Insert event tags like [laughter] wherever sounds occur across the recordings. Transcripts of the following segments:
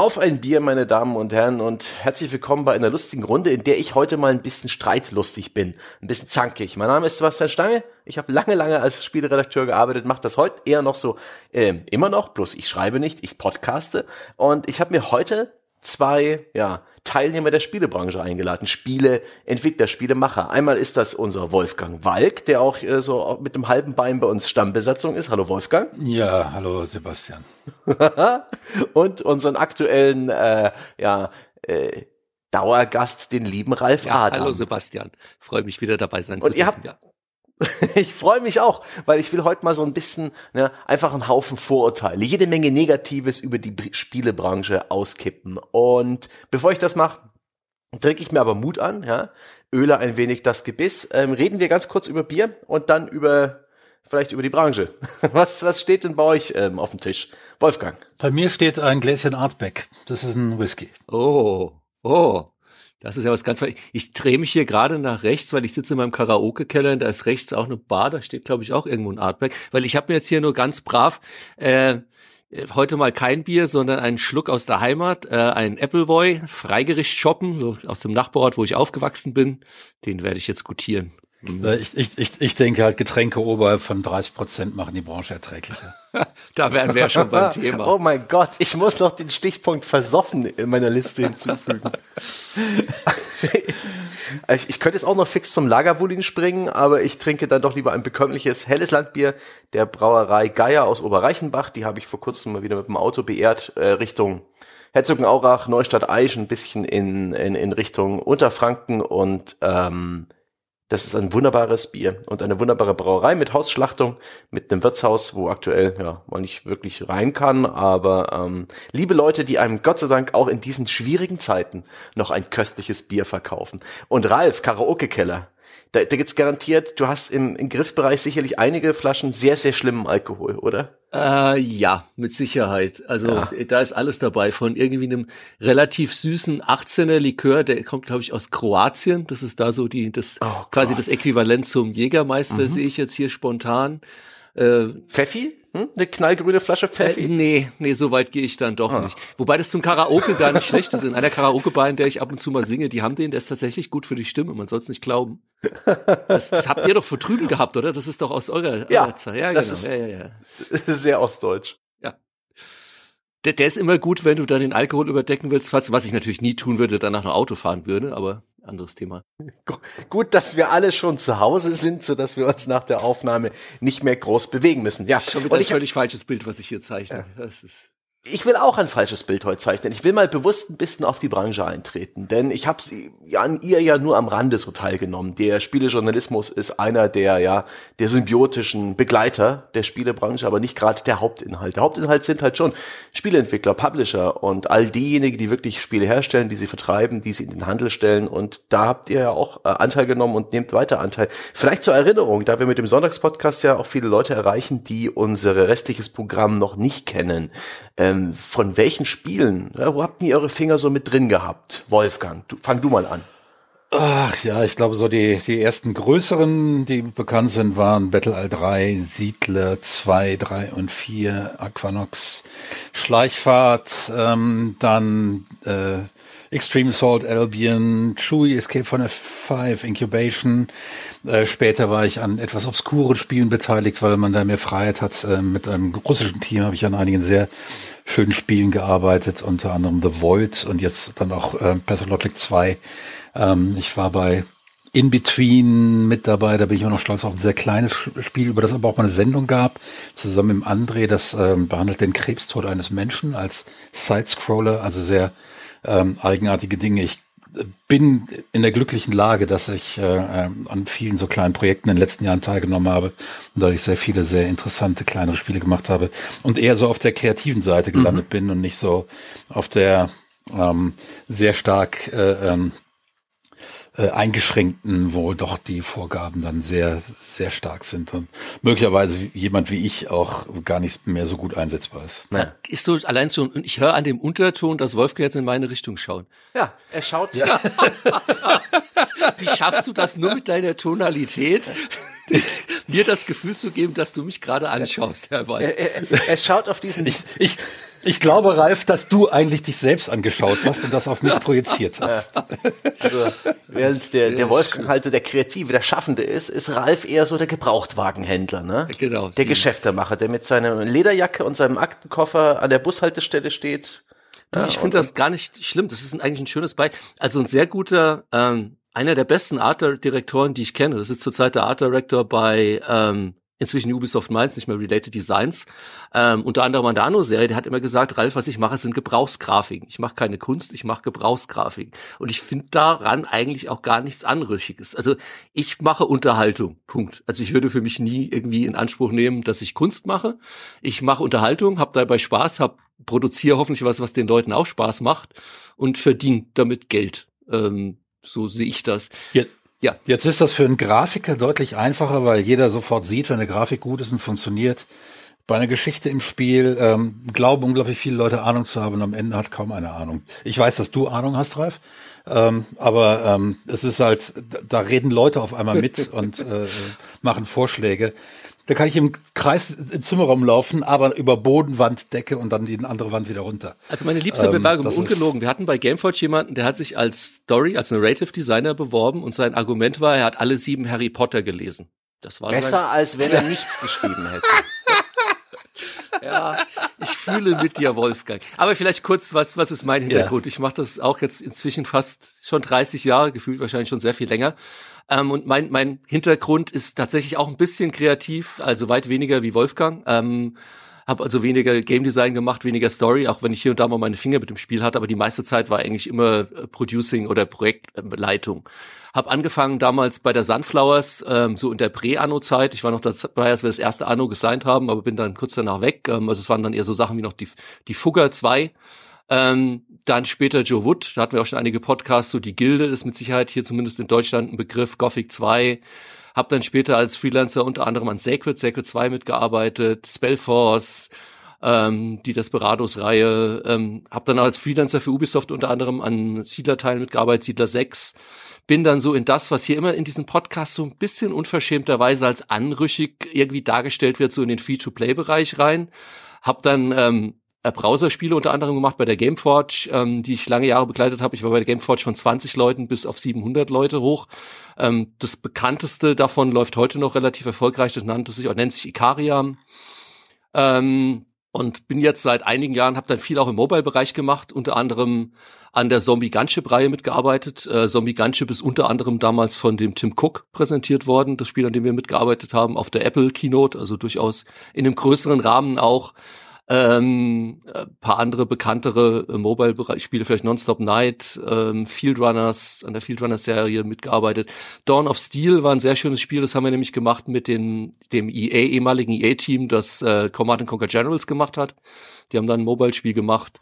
Auf ein Bier, meine Damen und Herren, und herzlich willkommen bei einer lustigen Runde, in der ich heute mal ein bisschen streitlustig bin, ein bisschen zankig. Mein Name ist Sebastian Stange. Ich habe lange, lange als Spieleredakteur gearbeitet, mache das heute eher noch so, äh, immer noch, bloß ich schreibe nicht, ich podcaste. Und ich habe mir heute zwei, ja, Teilnehmer der Spielebranche eingeladen, Spieleentwickler, Spielemacher. Einmal ist das unser Wolfgang Walk, der auch äh, so mit einem halben Bein bei uns Stammbesetzung ist. Hallo Wolfgang. Ja, hallo Sebastian. [laughs] Und unseren aktuellen, äh, ja, äh, Dauergast, den lieben Ralf ja, Adam. Hallo Sebastian, freue mich wieder dabei sein Und zu dürfen. Ihr habt, ja. [laughs] ich freue mich auch, weil ich will heute mal so ein bisschen ne, einfach einen Haufen Vorurteile, jede Menge Negatives über die Spielebranche auskippen. Und bevor ich das mache, drücke ich mir aber Mut an, ja, öle ein wenig das Gebiss. Ähm, reden wir ganz kurz über Bier und dann über vielleicht über die Branche. [laughs] Was, was steht denn bei euch ähm, auf dem Tisch? Wolfgang. Bei mir steht ein Gläschen Artback. Das ist ein Whisky. Oh, oh. Das ist ja was ganz, ich drehe mich hier gerade nach rechts, weil ich sitze in meinem Karaoke-Keller und da ist rechts auch eine Bar, da steht glaube ich auch irgendwo ein Artback, weil ich habe mir jetzt hier nur ganz brav äh, heute mal kein Bier, sondern einen Schluck aus der Heimat, äh, ein Appleboy, Freigericht shoppen, so aus dem Nachbarort, wo ich aufgewachsen bin, den werde ich jetzt gutieren. Mhm. Ich, ich, ich, ich denke halt, Getränke oberhalb von 30 Prozent machen die Branche erträglicher. [laughs] da wären wir schon beim Thema. Oh mein Gott, ich muss noch den Stichpunkt versoffen in meiner Liste hinzufügen. [laughs] ich, ich könnte jetzt auch noch fix zum Lagerwulin springen, aber ich trinke dann doch lieber ein bekömmliches helles Landbier der Brauerei Geier aus Oberreichenbach. Die habe ich vor kurzem mal wieder mit dem Auto beehrt, äh, Richtung Herzogenaurach, Neustadt Aisch, ein bisschen in, in, in Richtung Unterfranken und ähm, das ist ein wunderbares Bier und eine wunderbare Brauerei mit Hausschlachtung, mit einem Wirtshaus, wo aktuell ja man nicht wirklich rein kann. Aber ähm, liebe Leute, die einem Gott sei Dank auch in diesen schwierigen Zeiten noch ein köstliches Bier verkaufen. Und Ralf, Karaoke-Keller, da, da gibt's garantiert, du hast im, im Griffbereich sicherlich einige Flaschen sehr, sehr schlimmen Alkohol, oder? Äh, ja, mit Sicherheit. Also ja. da ist alles dabei, von irgendwie einem relativ süßen 18er Likör, der kommt, glaube ich, aus Kroatien. Das ist da so die, das oh quasi das Äquivalent zum Jägermeister, mhm. sehe ich jetzt hier spontan. Äh, Pfeffi? Hm? Eine knallgrüne Flasche Pfeffi? Äh, nee, nee, so weit gehe ich dann doch ah. nicht. Wobei das zum Karaoke gar nicht schlecht ist. In einer Karaoke-Bar, in der ich ab und zu mal singe, die haben den, der ist tatsächlich gut für die Stimme. Man soll es nicht glauben. Das, das, habt ihr doch vor drüben gehabt, oder? Das ist doch aus eurer, ja, Zeit. Ja, das genau. Ist ja, ja, ja. Sehr ostdeutsch. Ja. Der, der ist immer gut, wenn du dann den Alkohol überdecken willst, was ich natürlich nie tun würde, danach noch Auto fahren würde, aber anderes Thema. Gut, dass wir alle schon zu Hause sind, so dass wir uns nach der Aufnahme nicht mehr groß bewegen müssen. Ja, schon wieder ein völlig falsches Bild, was ich hier zeichne. Ja. Das ist ich will auch ein falsches Bild heute zeichnen. Ich will mal bewusst ein bisschen auf die Branche eintreten, denn ich habe ja an ihr ja nur am Rande so teilgenommen. Der Spielejournalismus ist einer der ja der symbiotischen Begleiter der Spielebranche, aber nicht gerade der Hauptinhalt. Der Hauptinhalt sind halt schon Spieleentwickler, Publisher und all diejenigen, die wirklich Spiele herstellen, die sie vertreiben, die sie in den Handel stellen. Und da habt ihr ja auch äh, Anteil genommen und nehmt weiter Anteil. Vielleicht zur Erinnerung, da wir mit dem Sonntagspodcast ja auch viele Leute erreichen, die unser restliches Programm noch nicht kennen. Ähm, von welchen Spielen, ja, wo habt ihr eure Finger so mit drin gehabt? Wolfgang, du, fang du mal an. Ach ja, ich glaube so die, die ersten größeren, die bekannt sind, waren Battle All 3, Siedler 2, 3 und 4, Aquanox, Schleichfahrt, ähm, dann äh, Extreme Assault Albion, Chewie Escape von F5, Incubation. Äh, später war ich an etwas obskuren Spielen beteiligt, weil man da mehr Freiheit hat. Äh, mit einem russischen Team habe ich an einigen sehr schönen Spielen gearbeitet, unter anderem The Void und jetzt dann auch äh, Pathologic 2. Ähm, ich war bei in Between mit dabei, da bin ich immer noch stolz auf ein sehr kleines Spiel, über das aber auch mal eine Sendung gab, zusammen mit André, das ähm, behandelt den Krebstod eines Menschen als Sidescroller, also sehr ähm, eigenartige Dinge. Ich bin in der glücklichen Lage, dass ich äh, ähm, an vielen so kleinen Projekten in den letzten Jahren teilgenommen habe und dadurch sehr viele sehr interessante kleinere Spiele gemacht habe und eher so auf der kreativen Seite gelandet mhm. bin und nicht so auf der ähm, sehr stark äh, ähm, äh, eingeschränkten, wo doch die Vorgaben dann sehr, sehr stark sind und möglicherweise jemand wie ich auch gar nicht mehr so gut einsetzbar ist. Ja. Ist so allein so, und ich höre an dem Unterton, dass Wolfgang jetzt in meine Richtung schaut. Ja, er schaut. Ja. [laughs] wie schaffst du das nur mit deiner Tonalität? [laughs] mir das Gefühl zu geben, dass du mich gerade anschaust, Herr Weiß. Er, er, er, schaut auf diesen. Ich, ich, Ich glaube, Ralf, dass du eigentlich dich selbst angeschaut hast und das auf mich projiziert hast. Also, während der, der Wolfgang halt der Kreative, der Schaffende ist, ist Ralf eher so der Gebrauchtwagenhändler, ne? Genau. Der Geschäftemacher, der mit seiner Lederjacke und seinem Aktenkoffer an der Bushaltestelle steht. Du, ich finde das gar nicht schlimm. Das ist ein, eigentlich ein schönes Beispiel. Also ein sehr guter, ähm, einer der besten Art Direktoren, die ich kenne. Das ist zurzeit der Art Director bei ähm, inzwischen Ubisoft Mainz, nicht mehr Related Designs, ähm, unter anderem an der Anno-Serie, der hat immer gesagt, Ralf, was ich mache, sind Gebrauchsgrafiken. Ich mache keine Kunst, ich mache Gebrauchsgrafiken. Und ich finde daran eigentlich auch gar nichts Anrüchiges. Also ich mache Unterhaltung, Punkt. Also ich würde für mich nie irgendwie in Anspruch nehmen, dass ich Kunst mache. Ich mache Unterhaltung, habe dabei Spaß, hab, produziere hoffentlich was, was den Leuten auch Spaß macht und verdiene damit Geld. Ähm, so sehe ich das. Ja. Ja. Jetzt ist das für einen Grafiker deutlich einfacher, weil jeder sofort sieht, wenn eine Grafik gut ist und funktioniert. Bei einer Geschichte im Spiel ähm, glauben unglaublich viele Leute Ahnung zu haben und am Ende hat kaum eine Ahnung. Ich weiß, dass du Ahnung hast, Ralf, ähm, aber ähm, es ist halt, da reden Leute auf einmal mit [laughs] und äh, machen Vorschläge. Da kann ich im Kreis im Zimmer rumlaufen, aber über Boden, Wand, Decke und dann die andere Wand wieder runter. Also meine liebste ähm, Bewerbung, ungelogen. Wir hatten bei Gameforge jemanden, der hat sich als Story, als Narrative Designer beworben und sein Argument war, er hat alle sieben Harry Potter gelesen. Das war Besser, als wenn er nichts geschrieben hätte. [laughs] ja, ich fühle mit dir, Wolfgang. Aber vielleicht kurz, was, was ist mein Hintergrund? Ja. Ich mache das auch jetzt inzwischen fast schon 30 Jahre, gefühlt wahrscheinlich schon sehr viel länger. Ähm, und mein, mein Hintergrund ist tatsächlich auch ein bisschen kreativ, also weit weniger wie Wolfgang. Ähm, habe also weniger Game Design gemacht, weniger Story, auch wenn ich hier und da mal meine Finger mit dem Spiel hatte, aber die meiste Zeit war eigentlich immer äh, Producing oder Projektleitung. Hab angefangen damals bei der Sunflowers, ähm, so in der Prä-Anno-Zeit. Ich war noch dabei, als wir das erste Anno gesigned haben, aber bin dann kurz danach weg. Ähm, also es waren dann eher so Sachen wie noch die, die Fugger 2. Ähm, dann später Joe Wood, da hatten wir auch schon einige Podcasts, so die Gilde ist mit Sicherheit hier zumindest in Deutschland ein Begriff, Gothic 2. Hab dann später als Freelancer unter anderem an Sacred, Sacred 2 mitgearbeitet, Spellforce, ähm, die Desperados-Reihe. Ähm, hab dann als Freelancer für Ubisoft unter anderem an Siedler-Teilen mitgearbeitet, Siedler 6. Bin dann so in das, was hier immer in diesem Podcast so ein bisschen unverschämterweise als anrüchig irgendwie dargestellt wird, so in den Free-to-Play-Bereich rein. Hab dann ähm, äh, Browserspiele unter anderem gemacht bei der Gameforge, ähm, die ich lange Jahre begleitet habe. Ich war bei der Gameforge von 20 Leuten bis auf 700 Leute hoch. Ähm, das bekannteste davon läuft heute noch relativ erfolgreich. Das nannte sich, nennt sich Ikaria. Ähm, und bin jetzt seit einigen Jahren, habe dann viel auch im Mobile-Bereich gemacht, unter anderem an der Zombie Gunship-Reihe mitgearbeitet. Äh, Zombie Gunship ist unter anderem damals von dem Tim Cook präsentiert worden, das Spiel, an dem wir mitgearbeitet haben, auf der Apple Keynote, also durchaus in einem größeren Rahmen auch. Ähm, paar andere bekanntere äh, Mobile-Spiele, vielleicht Nonstop Night, ähm, Field Runners, an der Field Runners Serie mitgearbeitet. Dawn of Steel war ein sehr schönes Spiel, das haben wir nämlich gemacht mit den, dem EA, ehemaligen EA-Team, das äh, Command Conquer Generals gemacht hat. Die haben dann ein Mobile-Spiel gemacht.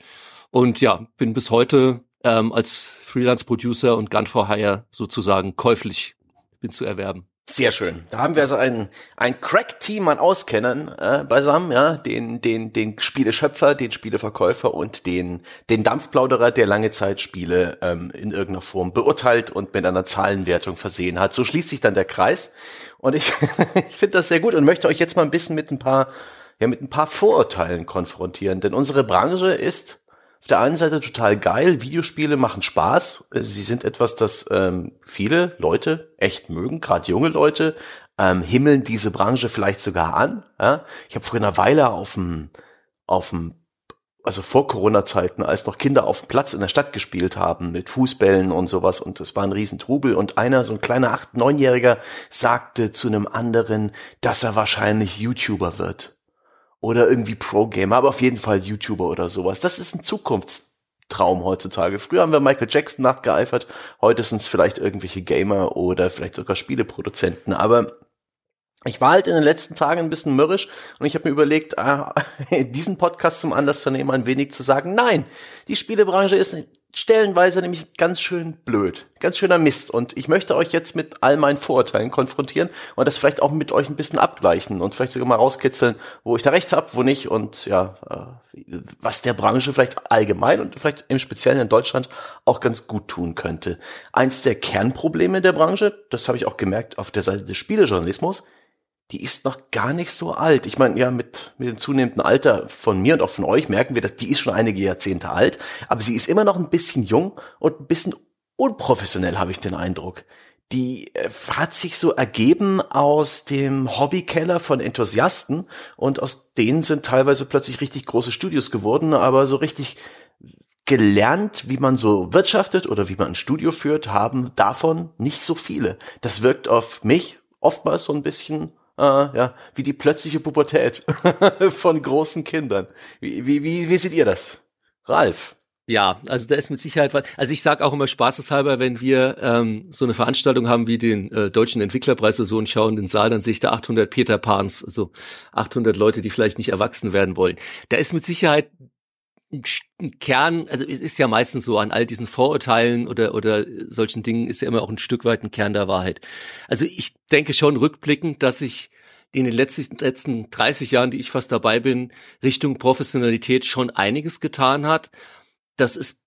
Und ja, bin bis heute ähm, als Freelance-Producer und Gun for Hire sozusagen käuflich bin zu erwerben. Sehr schön. Da haben wir also ein, ein Crack-Team an Auskennern äh, beisammen, ja, den, den, den Spieleschöpfer, den Spieleverkäufer und den, den Dampfplauderer, der lange Zeit Spiele ähm, in irgendeiner Form beurteilt und mit einer Zahlenwertung versehen hat. So schließt sich dann der Kreis. Und ich, [laughs] ich finde das sehr gut und möchte euch jetzt mal ein bisschen mit ein paar, ja, mit ein paar Vorurteilen konfrontieren. Denn unsere Branche ist auf der einen Seite total geil, Videospiele machen Spaß. Sie sind etwas, das ähm, viele Leute echt mögen, gerade junge Leute ähm, himmeln diese Branche vielleicht sogar an. Ja? Ich habe vor einer Weile auf dem, auf dem, also vor Corona-Zeiten, als noch Kinder auf dem Platz in der Stadt gespielt haben mit Fußbällen und sowas und es war ein Riesentrubel und einer, so ein kleiner acht, neunjähriger, sagte zu einem anderen, dass er wahrscheinlich YouTuber wird oder irgendwie Pro-Gamer, aber auf jeden Fall YouTuber oder sowas. Das ist ein Zukunftstraum heutzutage. Früher haben wir Michael Jackson nachgeeifert, heute sind es vielleicht irgendwelche Gamer oder vielleicht sogar Spieleproduzenten, aber ich war halt in den letzten Tagen ein bisschen mürrisch und ich habe mir überlegt, ah, [laughs] diesen Podcast zum Anlass zu nehmen, ein wenig zu sagen, nein, die Spielebranche ist stellenweise nämlich ganz schön blöd, ganz schöner Mist. Und ich möchte euch jetzt mit all meinen Vorurteilen konfrontieren und das vielleicht auch mit euch ein bisschen abgleichen und vielleicht sogar mal rauskitzeln, wo ich da recht habe, wo nicht und ja, äh, was der Branche vielleicht allgemein und vielleicht im Speziellen in Deutschland auch ganz gut tun könnte. Eins der Kernprobleme der Branche, das habe ich auch gemerkt auf der Seite des Spielejournalismus, die ist noch gar nicht so alt. Ich meine, ja, mit, mit dem zunehmenden Alter von mir und auch von euch merken wir, dass die ist schon einige Jahrzehnte alt, aber sie ist immer noch ein bisschen jung und ein bisschen unprofessionell, habe ich den Eindruck. Die äh, hat sich so ergeben aus dem Hobbykeller von Enthusiasten und aus denen sind teilweise plötzlich richtig große Studios geworden, aber so richtig gelernt, wie man so wirtschaftet oder wie man ein Studio führt, haben davon nicht so viele. Das wirkt auf mich oftmals so ein bisschen äh, ja, wie die plötzliche Pubertät [laughs] von großen Kindern. Wie, wie, wie, wie seht ihr das? Ralf? Ja, also da ist mit Sicherheit was. Also ich sage auch immer spaßeshalber, wenn wir ähm, so eine Veranstaltung haben wie den äh, Deutschen Entwicklerpreis so und schauen den Saal, dann sehe ich da 800 Peter Pans, also 800 Leute, die vielleicht nicht erwachsen werden wollen. Da ist mit Sicherheit ein Kern, also es ist ja meistens so an all diesen Vorurteilen oder oder solchen Dingen ist ja immer auch ein Stück weit ein Kern der Wahrheit. Also ich denke schon rückblickend, dass ich in den letzten, letzten 30 Jahren, die ich fast dabei bin, Richtung Professionalität schon einiges getan hat das ist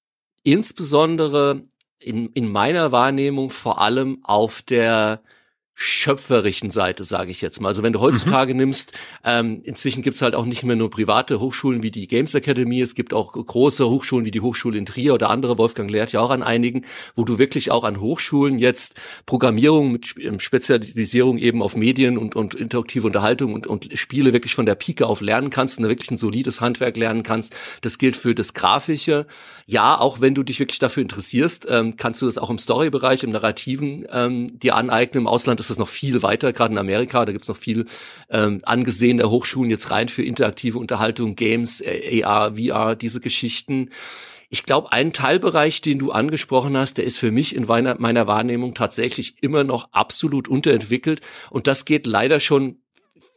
insbesondere in, in meiner Wahrnehmung vor allem auf der schöpferischen Seite, sage ich jetzt mal. Also wenn du heutzutage mhm. nimmst, ähm, inzwischen gibt's halt auch nicht mehr nur private Hochschulen wie die Games Academy, es gibt auch große Hochschulen wie die Hochschule in Trier oder andere, Wolfgang lehrt ja auch an einigen, wo du wirklich auch an Hochschulen jetzt Programmierung mit ähm, Spezialisierung eben auf Medien und, und interaktive Unterhaltung und, und Spiele wirklich von der Pike auf lernen kannst und wirklich ein solides Handwerk lernen kannst. Das gilt für das Grafische. Ja, auch wenn du dich wirklich dafür interessierst, ähm, kannst du das auch im Story-Bereich, im Narrativen ähm, dir aneignen. Im Ausland ist das noch viel weiter, gerade in Amerika, da gibt's noch viel ähm, angesehene Hochschulen jetzt rein für interaktive Unterhaltung, Games, AR, VR, diese Geschichten. Ich glaube, ein Teilbereich, den du angesprochen hast, der ist für mich in meiner Wahrnehmung tatsächlich immer noch absolut unterentwickelt. Und das geht leider schon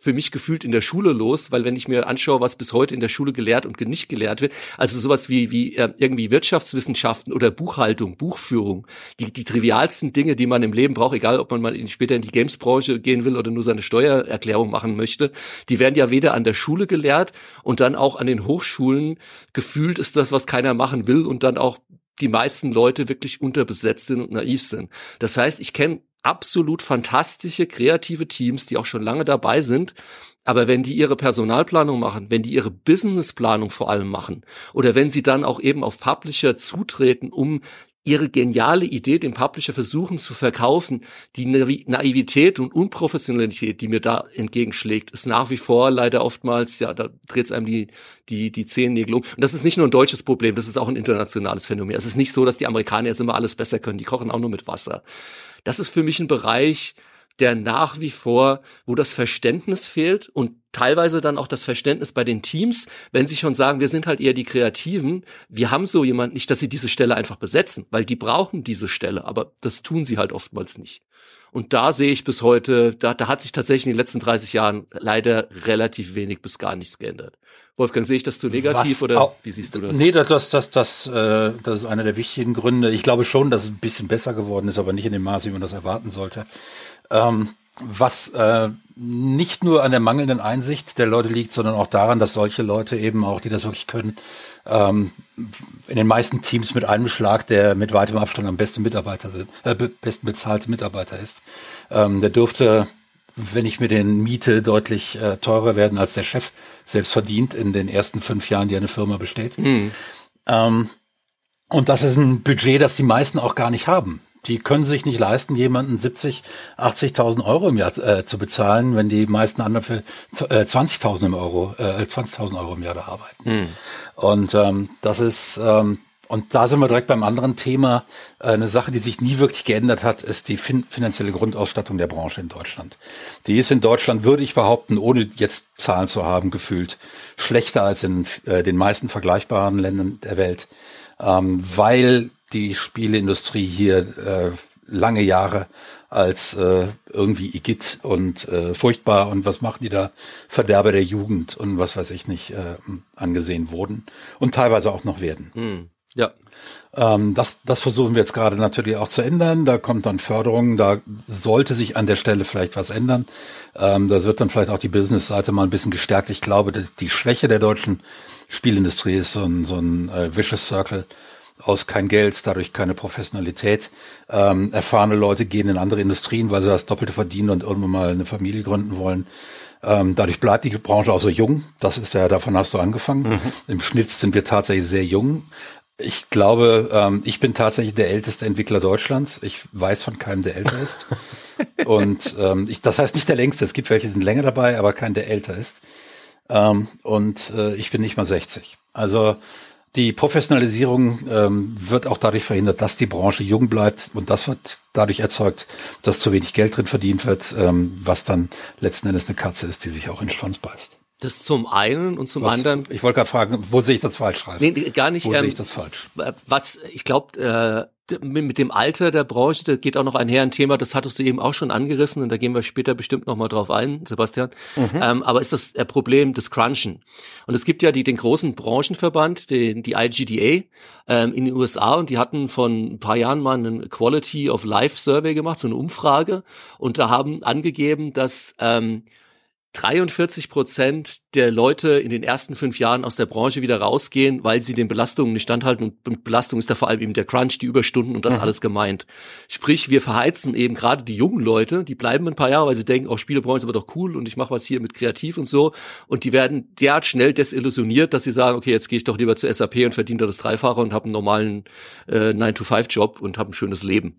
für mich gefühlt in der Schule los, weil wenn ich mir anschaue, was bis heute in der Schule gelehrt und nicht gelehrt wird, also sowas wie wie äh, irgendwie Wirtschaftswissenschaften oder Buchhaltung, Buchführung, die die trivialsten Dinge, die man im Leben braucht, egal ob man mal in, später in die Games-Branche gehen will oder nur seine Steuererklärung machen möchte, die werden ja weder an der Schule gelehrt und dann auch an den Hochschulen gefühlt ist das, was keiner machen will und dann auch die meisten Leute wirklich unterbesetzt sind und naiv sind. Das heißt, ich kenne absolut fantastische, kreative Teams, die auch schon lange dabei sind. Aber wenn die ihre Personalplanung machen, wenn die ihre Businessplanung vor allem machen, oder wenn sie dann auch eben auf Publisher zutreten, um ihre geniale Idee dem Publisher versuchen zu verkaufen, die Naivität und Unprofessionalität, die mir da entgegenschlägt, ist nach wie vor leider oftmals, ja, da dreht es einem die, die, die Zehennägel um. Und das ist nicht nur ein deutsches Problem, das ist auch ein internationales Phänomen. Es ist nicht so, dass die Amerikaner jetzt immer alles besser können, die kochen auch nur mit Wasser. Das ist für mich ein Bereich, der nach wie vor, wo das Verständnis fehlt und teilweise dann auch das Verständnis bei den Teams, wenn sie schon sagen, wir sind halt eher die Kreativen, wir haben so jemand nicht, dass sie diese Stelle einfach besetzen, weil die brauchen diese Stelle, aber das tun sie halt oftmals nicht. Und da sehe ich bis heute, da, da hat sich tatsächlich in den letzten 30 Jahren leider relativ wenig bis gar nichts geändert. Wolfgang, sehe ich das zu negativ Was oder wie siehst du das? Nee, das, das, das, das, äh, das ist einer der wichtigen Gründe. Ich glaube schon, dass es ein bisschen besser geworden ist, aber nicht in dem Maße, wie man das erwarten sollte. Ähm, was äh, nicht nur an der mangelnden Einsicht der Leute liegt, sondern auch daran, dass solche Leute eben auch, die das wirklich können, ähm, in den meisten Teams mit einem Schlag der mit weitem Abstand am besten Mitarbeiter sind, äh, besten bezahlte Mitarbeiter ist. Ähm, der dürfte, wenn ich mir den miete, deutlich äh, teurer werden, als der Chef selbst verdient in den ersten fünf Jahren, die eine Firma besteht. Mhm. Ähm, und das ist ein Budget, das die meisten auch gar nicht haben die können sich nicht leisten, jemanden 70, 80.000 Euro im Jahr äh, zu bezahlen, wenn die meisten anderen für äh, 20.000 Euro, äh, 20.000 Euro im Jahr da arbeiten. Mhm. Und ähm, das ist ähm, und da sind wir direkt beim anderen Thema. Äh, eine Sache, die sich nie wirklich geändert hat, ist die fin finanzielle Grundausstattung der Branche in Deutschland. Die ist in Deutschland, würde ich behaupten, ohne jetzt Zahlen zu haben, gefühlt schlechter als in äh, den meisten vergleichbaren Ländern der Welt, ähm, weil die Spieleindustrie hier äh, lange Jahre als äh, irgendwie Igitt und äh, furchtbar und was machen die da Verderber der Jugend und was weiß ich nicht äh, angesehen wurden und teilweise auch noch werden. Hm. Ja. Ähm, das, das versuchen wir jetzt gerade natürlich auch zu ändern. Da kommt dann Förderung, da sollte sich an der Stelle vielleicht was ändern. Ähm, da wird dann vielleicht auch die Business-Seite mal ein bisschen gestärkt. Ich glaube, dass die Schwäche der deutschen Spielindustrie ist so ein, so ein äh, Vicious Circle aus kein Geld, dadurch keine Professionalität. Ähm, erfahrene Leute gehen in andere Industrien, weil sie das Doppelte verdienen und irgendwann mal eine Familie gründen wollen. Ähm, dadurch bleibt die Branche auch so jung. Das ist ja, davon hast du angefangen. Mhm. Im Schnitt sind wir tatsächlich sehr jung. Ich glaube, ähm, ich bin tatsächlich der älteste Entwickler Deutschlands. Ich weiß von keinem, der älter ist. [laughs] und ähm, ich, das heißt nicht der längste. Es gibt welche, die sind länger dabei, aber kein, der älter ist. Ähm, und äh, ich bin nicht mal 60. Also die Professionalisierung ähm, wird auch dadurch verhindert, dass die Branche jung bleibt und das wird dadurch erzeugt, dass zu wenig Geld drin verdient wird, ähm, was dann letzten Endes eine Katze ist, die sich auch in den Schwanz beißt. Das zum einen und zum was, anderen. Ich wollte gerade fragen, wo sehe ich das falsch, Ralf? Nee, gar nicht. Wo ähm, sehe ich das falsch? Was, ich glaube, äh, mit dem Alter der Branche, da geht auch noch einher ein Thema, das hattest du eben auch schon angerissen und da gehen wir später bestimmt nochmal drauf ein, Sebastian. Mhm. Ähm, aber ist das äh, Problem des Crunchen? Und es gibt ja die, den großen Branchenverband, den, die IGDA ähm, in den USA und die hatten von ein paar Jahren mal einen Quality of Life Survey gemacht, so eine Umfrage und da haben angegeben, dass ähm, 43 Prozent der Leute in den ersten fünf Jahren aus der Branche wieder rausgehen, weil sie den Belastungen nicht standhalten. Und Belastung ist da vor allem eben der Crunch, die Überstunden und das mhm. alles gemeint. Sprich, wir verheizen eben gerade die jungen Leute, die bleiben ein paar Jahre, weil sie denken, oh, Spielebranche ist aber doch cool und ich mache was hier mit kreativ und so. Und die werden derart schnell desillusioniert, dass sie sagen, okay, jetzt gehe ich doch lieber zur SAP und verdiene da das Dreifache und habe einen normalen äh, 9-to-5-Job und habe ein schönes Leben.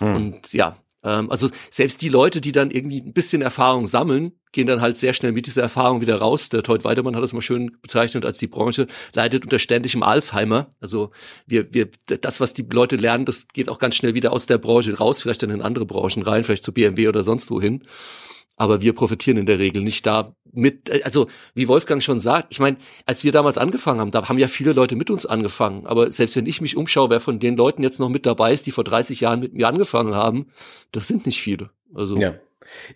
Mhm. Und ja, ähm, also selbst die Leute, die dann irgendwie ein bisschen Erfahrung sammeln, gehen dann halt sehr schnell mit dieser Erfahrung wieder raus. Der Teut Weidemann hat es mal schön bezeichnet als die Branche leidet unter ständigem Alzheimer. Also wir, wir, das, was die Leute lernen, das geht auch ganz schnell wieder aus der Branche raus, vielleicht dann in andere Branchen rein, vielleicht zu BMW oder sonst wohin aber wir profitieren in der Regel nicht da mit, also wie Wolfgang schon sagt, ich meine, als wir damals angefangen haben, da haben ja viele Leute mit uns angefangen, aber selbst wenn ich mich umschaue, wer von den Leuten jetzt noch mit dabei ist, die vor 30 Jahren mit mir angefangen haben, das sind nicht viele. Also ja.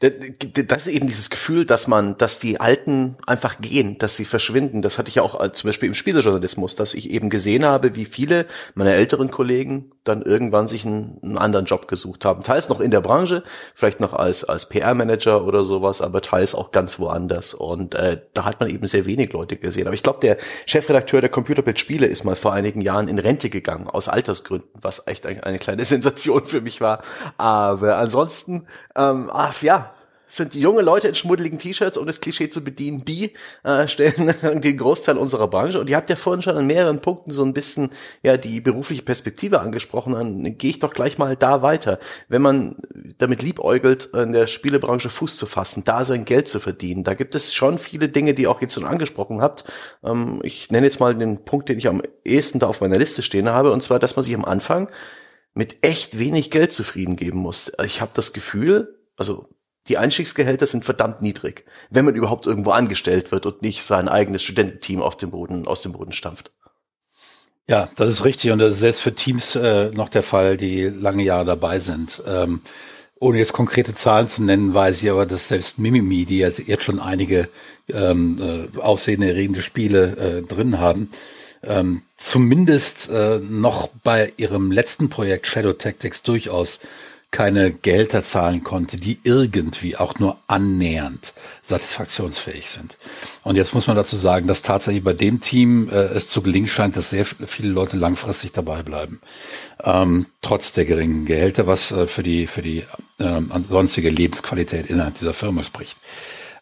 Das ist eben dieses Gefühl, dass man, dass die Alten einfach gehen, dass sie verschwinden. Das hatte ich ja auch zum Beispiel im Spielejournalismus, dass ich eben gesehen habe, wie viele meiner älteren Kollegen dann irgendwann sich einen, einen anderen Job gesucht haben. Teils noch in der Branche, vielleicht noch als, als PR-Manager oder sowas, aber teils auch ganz woanders. Und äh, da hat man eben sehr wenig Leute gesehen. Aber ich glaube, der Chefredakteur der Computerbild Spiele ist mal vor einigen Jahren in Rente gegangen, aus Altersgründen, was echt eine, eine kleine [laughs] Sensation für mich war. Aber ansonsten, ähm, ach, ja, sind junge Leute in schmuddeligen T-Shirts, um das Klischee zu bedienen, die äh, stellen [laughs] den Großteil unserer Branche. Und ihr habt ja vorhin schon an mehreren Punkten so ein bisschen ja die berufliche Perspektive angesprochen. Dann gehe ich doch gleich mal da weiter. Wenn man damit liebäugelt, in der Spielebranche Fuß zu fassen, da sein Geld zu verdienen, da gibt es schon viele Dinge, die ihr auch jetzt schon angesprochen habt. Ähm, ich nenne jetzt mal den Punkt, den ich am ehesten da auf meiner Liste stehen habe, und zwar, dass man sich am Anfang mit echt wenig Geld zufrieden geben muss. Ich habe das Gefühl, also die Einstiegsgehälter sind verdammt niedrig, wenn man überhaupt irgendwo angestellt wird und nicht sein eigenes Studententeam auf dem Boden, aus dem Boden stampft. Ja, das ist richtig und das ist selbst für Teams äh, noch der Fall, die lange Jahre dabei sind. Ähm, ohne jetzt konkrete Zahlen zu nennen, weiß ich aber, dass selbst Mimimi, die jetzt, jetzt schon einige ähm, äh, aufsehenerregende Spiele äh, drin haben, ähm, zumindest äh, noch bei ihrem letzten Projekt Shadow Tactics durchaus keine Gelder zahlen konnte, die irgendwie auch nur annähernd satisfaktionsfähig sind. Und jetzt muss man dazu sagen, dass tatsächlich bei dem Team äh, es zu gelingen scheint, dass sehr viele Leute langfristig dabei bleiben, ähm, trotz der geringen Gehälter, was äh, für die für die äh, sonstige Lebensqualität innerhalb dieser Firma spricht.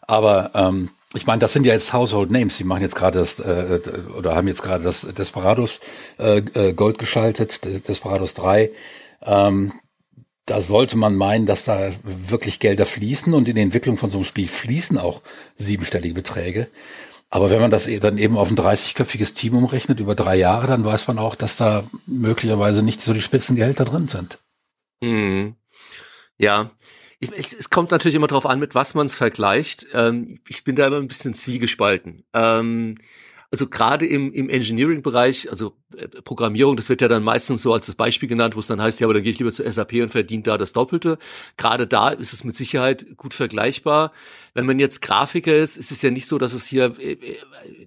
Aber ähm, ich meine, das sind ja jetzt Household Names. Sie machen jetzt gerade das äh, oder haben jetzt gerade das Desperados äh, äh Gold geschaltet, Desperados 3. Ähm, da sollte man meinen, dass da wirklich Gelder fließen und in die Entwicklung von so einem Spiel fließen auch siebenstellige Beträge. Aber wenn man das e- dann eben auf ein 30-köpfiges Team umrechnet über drei Jahre, dann weiß man auch, dass da möglicherweise nicht so die Spitzengehälter drin sind. Mhm. Ja, es kommt natürlich immer darauf an, mit was man es vergleicht. Ähm, ich bin da immer ein bisschen zwiegespalten. Ähm, also gerade im, im Engineering-Bereich, also äh, Programmierung, das wird ja dann meistens so als das Beispiel genannt, wo es dann heißt, ja, aber dann gehe ich lieber zur SAP und verdiene da das Doppelte. Gerade da ist es mit Sicherheit gut vergleichbar. Wenn man jetzt Grafiker ist, ist es ja nicht so, dass es hier äh, äh,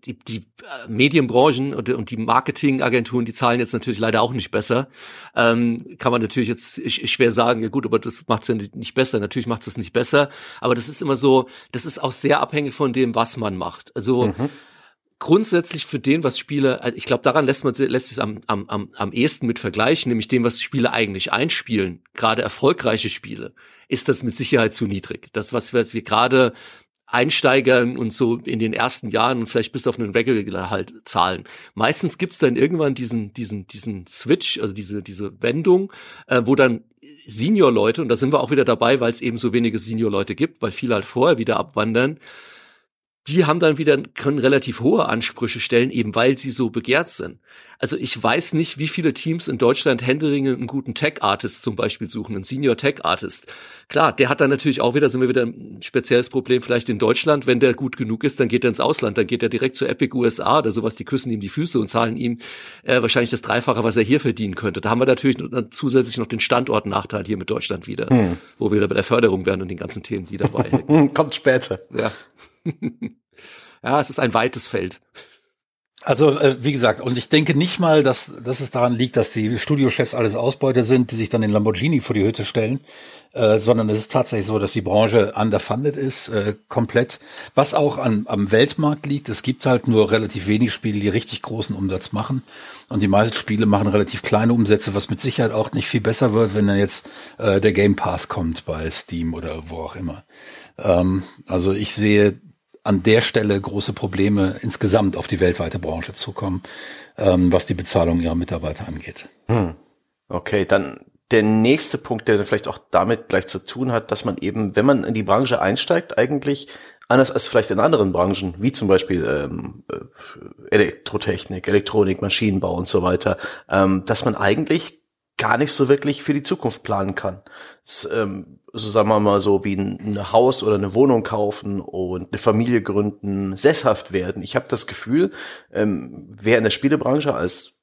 die, die Medienbranchen und, und die Marketingagenturen, die zahlen jetzt natürlich leider auch nicht besser. Ähm, kann man natürlich jetzt schwer sagen, ja gut, aber das macht es ja nicht besser. Natürlich macht es nicht besser, aber das ist immer so, das ist auch sehr abhängig von dem, was man macht. Also mhm grundsätzlich für den, was Spiele, also ich glaube, daran lässt man lässt es am, am, am, am ehesten mit vergleichen, nämlich dem, was Spiele eigentlich einspielen, gerade erfolgreiche Spiele, ist das mit Sicherheit zu niedrig. Das, was wir, wir gerade Einsteigern und so in den ersten Jahren und vielleicht bis auf einen Regular halt zahlen. Meistens gibt's dann irgendwann diesen, diesen, diesen Switch, also diese, diese Wendung, äh, wo dann Senior-Leute, und da sind wir auch wieder dabei, weil es eben so wenige Senior-Leute gibt, weil viele halt vorher wieder abwandern, die haben dann wieder, können relativ hohe Ansprüche stellen, eben weil sie so begehrt sind. Also ich weiß nicht, wie viele Teams in Deutschland händeringend einen guten Tech-Artist zum Beispiel suchen, einen Senior Tech-Artist. Klar, der hat dann natürlich auch wieder, sind wir wieder ein spezielles Problem vielleicht in Deutschland. Wenn der gut genug ist, dann geht er ins Ausland, dann geht er direkt zu Epic USA oder sowas, die küssen ihm die Füße und zahlen ihm äh, wahrscheinlich das Dreifache, was er hier verdienen könnte. Da haben wir natürlich zusätzlich noch den Standortnachteil hier mit Deutschland wieder, hm. wo wir wieder bei der Förderung werden und den ganzen Themen, die dabei [laughs] hängen. Kommt später. Ja. [laughs] ja, es ist ein weites Feld. Also äh, wie gesagt, und ich denke nicht mal, dass, dass es daran liegt, dass die Studiochefs alles Ausbeuter sind, die sich dann den Lamborghini vor die Hütte stellen, äh, sondern es ist tatsächlich so, dass die Branche underfunded ist, äh, komplett. Was auch an, am Weltmarkt liegt, es gibt halt nur relativ wenig Spiele, die richtig großen Umsatz machen. Und die meisten Spiele machen relativ kleine Umsätze, was mit Sicherheit auch nicht viel besser wird, wenn dann jetzt äh, der Game Pass kommt bei Steam oder wo auch immer. Ähm, also ich sehe an der Stelle große Probleme insgesamt auf die weltweite Branche zukommen, ähm, was die Bezahlung ihrer Mitarbeiter angeht. Hm. Okay, dann der nächste Punkt, der vielleicht auch damit gleich zu tun hat, dass man eben, wenn man in die Branche einsteigt, eigentlich anders als vielleicht in anderen Branchen, wie zum Beispiel ähm, äh, Elektrotechnik, Elektronik, Maschinenbau und so weiter, ähm, dass man eigentlich gar nicht so wirklich für die Zukunft planen kann. Das, ähm, so sagen wir mal so wie ein, Haus oder eine Wohnung kaufen und eine Familie gründen, sesshaft werden. Ich habe das Gefühl, ähm, wer in der Spielebranche als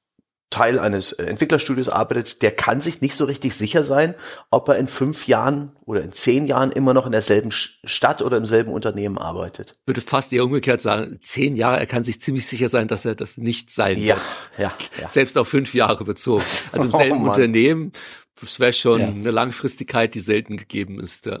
Teil eines äh, Entwicklerstudios arbeitet, der kann sich nicht so richtig sicher sein, ob er in fünf Jahren oder in zehn Jahren immer noch in derselben Stadt oder im selben Unternehmen arbeitet. Ich würde fast eher umgekehrt sagen, zehn Jahre, er kann sich ziemlich sicher sein, dass er das nicht sein ja, wird. Ja, ja. Selbst auf fünf Jahre bezogen. Also im [laughs] selben oh, Unternehmen, das wäre schon ja. eine Langfristigkeit, die selten gegeben ist. Ja.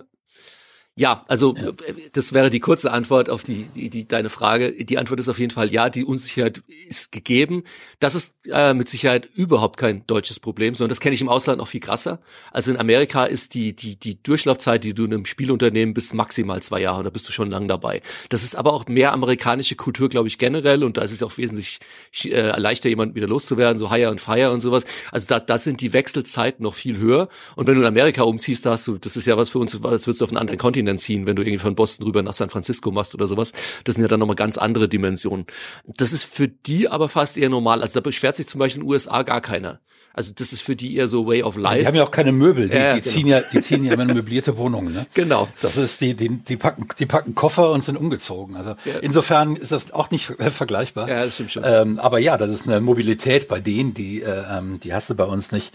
Ja, also ja. das wäre die kurze Antwort auf die, die, die deine Frage. Die Antwort ist auf jeden Fall ja, die Unsicherheit ist gegeben. Das ist äh, mit Sicherheit überhaupt kein deutsches Problem, sondern das kenne ich im Ausland noch viel krasser. Also in Amerika ist die, die, die Durchlaufzeit, die du in einem Spielunternehmen bist, maximal zwei Jahre, da bist du schon lang dabei. Das ist aber auch mehr amerikanische Kultur, glaube ich, generell und da ist es auch wesentlich äh, leichter, jemanden wieder loszuwerden, so Hire und Fire und sowas. Also da, da sind die Wechselzeiten noch viel höher. Und wenn du in Amerika umziehst, da hast du, das ist ja was für uns, als würdest du auf einen anderen Kontinent Ziehen, wenn du irgendwie von Boston rüber nach San Francisco machst oder sowas. Das sind ja dann nochmal ganz andere Dimensionen. Das ist für die aber fast eher normal. Also da beschwert sich zum Beispiel in den USA gar keiner. Also das ist für die eher so Way of Life. Die haben ja auch keine Möbel, die, ja, die genau. ziehen ja, die ziehen ja immer möblierte Wohnungen. Ne? [laughs] Genau. Das ist die, die, die packen, die packen Koffer und sind umgezogen. Also ja. insofern ist das auch nicht [laughs] vergleichbar. Ja, das stimmt schon. Ähm, aber ja, das ist eine Mobilität bei denen, die, äh, ähm, die hast du bei uns nicht.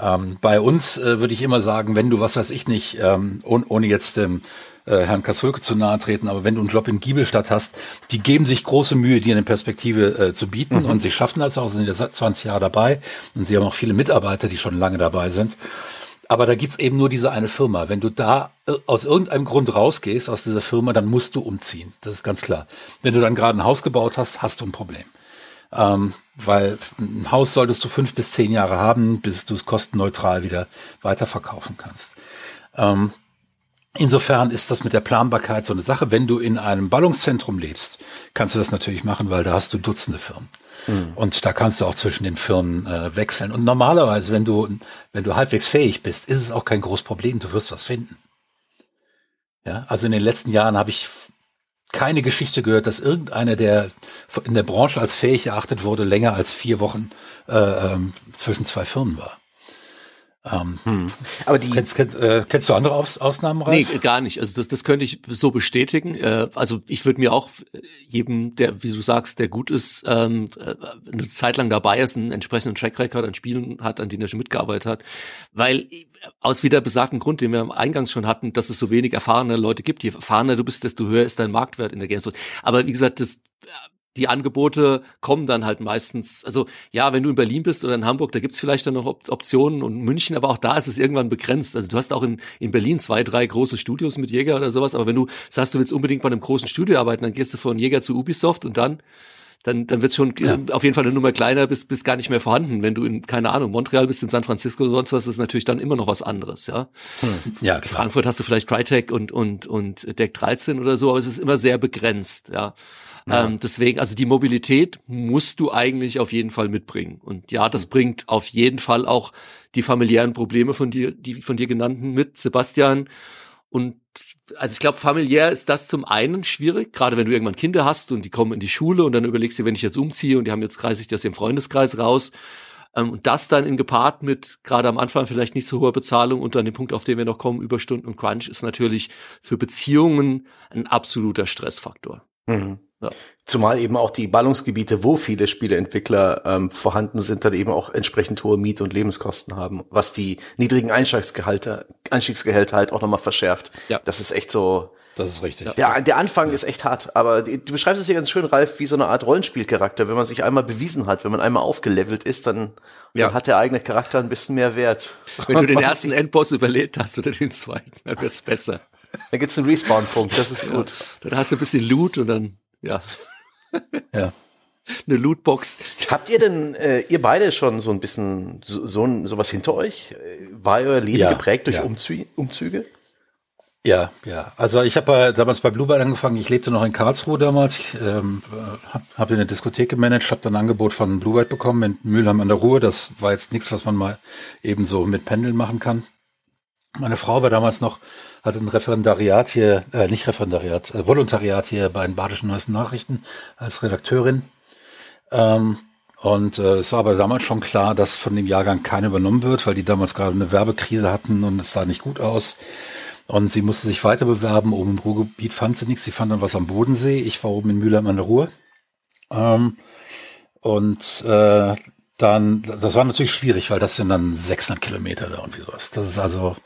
Ähm, bei uns äh, würde ich immer sagen, wenn du was weiß ich nicht, ähm, ohne, ohne jetzt ähm, äh, Herrn Kasulke zu nahe treten, aber wenn du einen Job in Giebelstadt hast, die geben sich große Mühe, dir eine Perspektive äh, zu bieten mhm. und sie schaffen das auch, sind ja seit 20 Jahre dabei und sie haben auch viele Mitarbeiter, die schon lange dabei sind. Aber da gibt's eben nur diese eine Firma. Wenn du da äh, aus irgendeinem Grund rausgehst aus dieser Firma, dann musst du umziehen. Das ist ganz klar. Wenn du dann gerade ein Haus gebaut hast, hast du ein Problem. Ähm, weil ein Haus solltest du fünf bis zehn Jahre haben, bis du es kostenneutral wieder weiterverkaufen kannst. Ähm, Insofern ist das mit der Planbarkeit so eine Sache. Wenn du in einem Ballungszentrum lebst, kannst du das natürlich machen, weil da hast du Dutzende Firmen. Mhm. Und da kannst du auch zwischen den Firmen äh, wechseln. Und normalerweise, wenn du, wenn du halbwegs fähig bist, ist es auch kein großes Problem. Du wirst was finden. Ja, also in den letzten Jahren habe ich keine Geschichte gehört, dass irgendeiner, der in der Branche als fähig erachtet wurde, länger als vier Wochen äh, ähm, zwischen zwei Firmen war. Ähm, hm. Aber die kennst, kennst, äh, kennst du andere Aus Ausnahmen? Ralf? Nee, gar nicht. Also das, das könnte ich so bestätigen. Äh, also ich würde mir auch jedem, der, wie du sagst, der gut ist, ähm, äh, eine Zeit lang dabei ist, einen entsprechenden Track Record an Spielen hat, an denen er schon mitgearbeitet hat, weil aus wieder besagten Grund, den wir eingangs schon hatten, dass es so wenig erfahrene Leute gibt. Je erfahrener du bist, desto höher ist dein Marktwert in der Games. Aber wie gesagt, das die Angebote kommen dann halt meistens, also ja, wenn du in Berlin bist oder in Hamburg, da gibt's vielleicht dann noch Op Optionen und München, aber auch da ist es irgendwann begrenzt. Also du hast auch in, in Berlin zwei, drei große Studios mit Jäger oder sowas, aber wenn du sagst, du willst unbedingt bei einem großen Studio arbeiten, dann gehst du von Jäger zu Ubisoft und dann dann, dann wird schon ja. auf jeden Fall eine Nummer kleiner bis, bis gar nicht mehr vorhanden. Wenn du in, keine Ahnung, Montreal bist, in San Francisco, sonst was, ist natürlich dann immer noch was anderes, ja. Hm. Ja, klar. Frankfurt hast du vielleicht Crytek und, und, und Deck 13 oder so, aber es ist immer sehr begrenzt, ja. Ja. Ähm, deswegen, also die Mobilität musst du eigentlich auf jeden Fall mitbringen. Und ja, das hm. bringt auf jeden Fall auch die familiären Probleme von dir, die von dir genannten mit, Sebastian. Und also ich glaube, familiär ist das zum einen schwierig, gerade wenn du irgendwann Kinder hast und die kommen in die Schule und dann überlegst du, wenn ich jetzt umziehe und die haben jetzt 30 aus dem Freundeskreis raus, ähm, und das dann in gepaart mit gerade am Anfang vielleicht nicht so hoher Bezahlung und dann dem Punkt, auf den wir noch kommen, Überstunden und Crunch, ist natürlich für Beziehungen ein absoluter Stressfaktor. Mhm. Ja. Zumal eben auch die Ballungsgebiete, wo viele Spieleentwickler ähm, vorhanden sind, dann eben auch entsprechend hohe Miet- und Lebenskosten haben, was die niedrigen Einstiegsgehalte, Einstiegsgehälter halt auch nochmal verschärft. Ja. Das ist echt so. Das ist richtig. Der, der Anfang ja. ist echt hart, aber die, du beschreibst es hier ganz schön, Ralf, wie so eine Art Rollenspielcharakter. Wenn man sich einmal bewiesen hat, wenn man einmal aufgelevelt ist, dann, ja. dann hat der eigene Charakter ein bisschen mehr Wert. Wenn du den [laughs] ersten Endboss überlebt hast oder den zweiten, dann wird's besser. Da gibt's einen Respawn-Punkt, das ist gut. Dann hast du ein bisschen Loot und dann ja. ja. [laughs] Eine Lootbox. Habt ihr denn, äh, ihr beide schon so ein bisschen so, so sowas hinter euch? War euer Leben ja, geprägt durch ja. Umzü Umzüge? Ja, ja. Also ich habe äh, damals bei Bluebird angefangen. Ich lebte noch in Karlsruhe damals. Ich ähm, habe hab eine Diskothek gemanagt, habe dann ein Angebot von Bluebird bekommen in Mülheim an der Ruhr. Das war jetzt nichts, was man mal eben so mit Pendeln machen kann. Meine Frau war damals noch, hatte ein Referendariat hier, äh, nicht Referendariat, äh, Volontariat hier bei den Badischen Neuesten Nachrichten als Redakteurin. Ähm, und äh, es war aber damals schon klar, dass von dem Jahrgang keiner übernommen wird, weil die damals gerade eine Werbekrise hatten und es sah nicht gut aus. Und sie musste sich weiter bewerben. Oben im Ruhrgebiet fand sie nichts. Sie fand dann was am Bodensee. Ich war oben in Mülheim an der Ruhr. Ähm, und äh, dann, das war natürlich schwierig, weil das sind dann 600 Kilometer da und wie sowas. Das ist also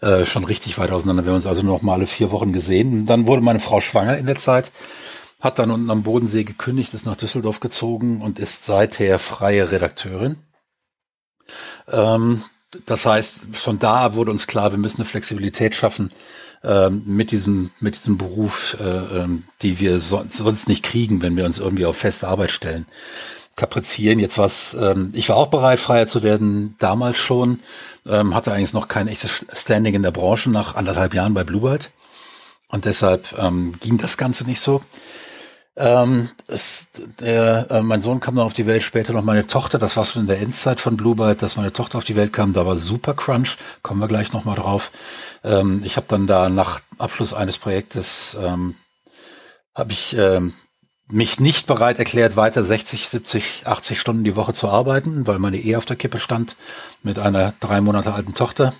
äh, schon richtig weit auseinander. Wir haben uns also noch mal alle vier Wochen gesehen. Dann wurde meine Frau schwanger in der Zeit, hat dann unten am Bodensee gekündigt, ist nach Düsseldorf gezogen und ist seither freie Redakteurin. Ähm, das heißt, von da wurde uns klar, wir müssen eine Flexibilität schaffen ähm, mit diesem mit diesem Beruf, äh, ähm, die wir so, sonst nicht kriegen, wenn wir uns irgendwie auf feste Arbeit stellen kaprizieren. Jetzt was, ähm, ich war auch bereit, freier zu werden, damals schon, ähm, hatte eigentlich noch kein echtes Standing in der Branche nach anderthalb Jahren bei Bluebird. Und deshalb ähm, ging das Ganze nicht so. Ähm, es, der, äh, mein Sohn kam dann auf die Welt, später noch meine Tochter, das war schon in der Endzeit von Bluebird, dass meine Tochter auf die Welt kam, da war super Crunch, kommen wir gleich nochmal drauf. Ähm, ich habe dann da nach Abschluss eines Projektes, ähm, habe ich ähm, mich nicht bereit erklärt, weiter 60, 70, 80 Stunden die Woche zu arbeiten, weil meine Ehe auf der Kippe stand mit einer drei Monate alten Tochter.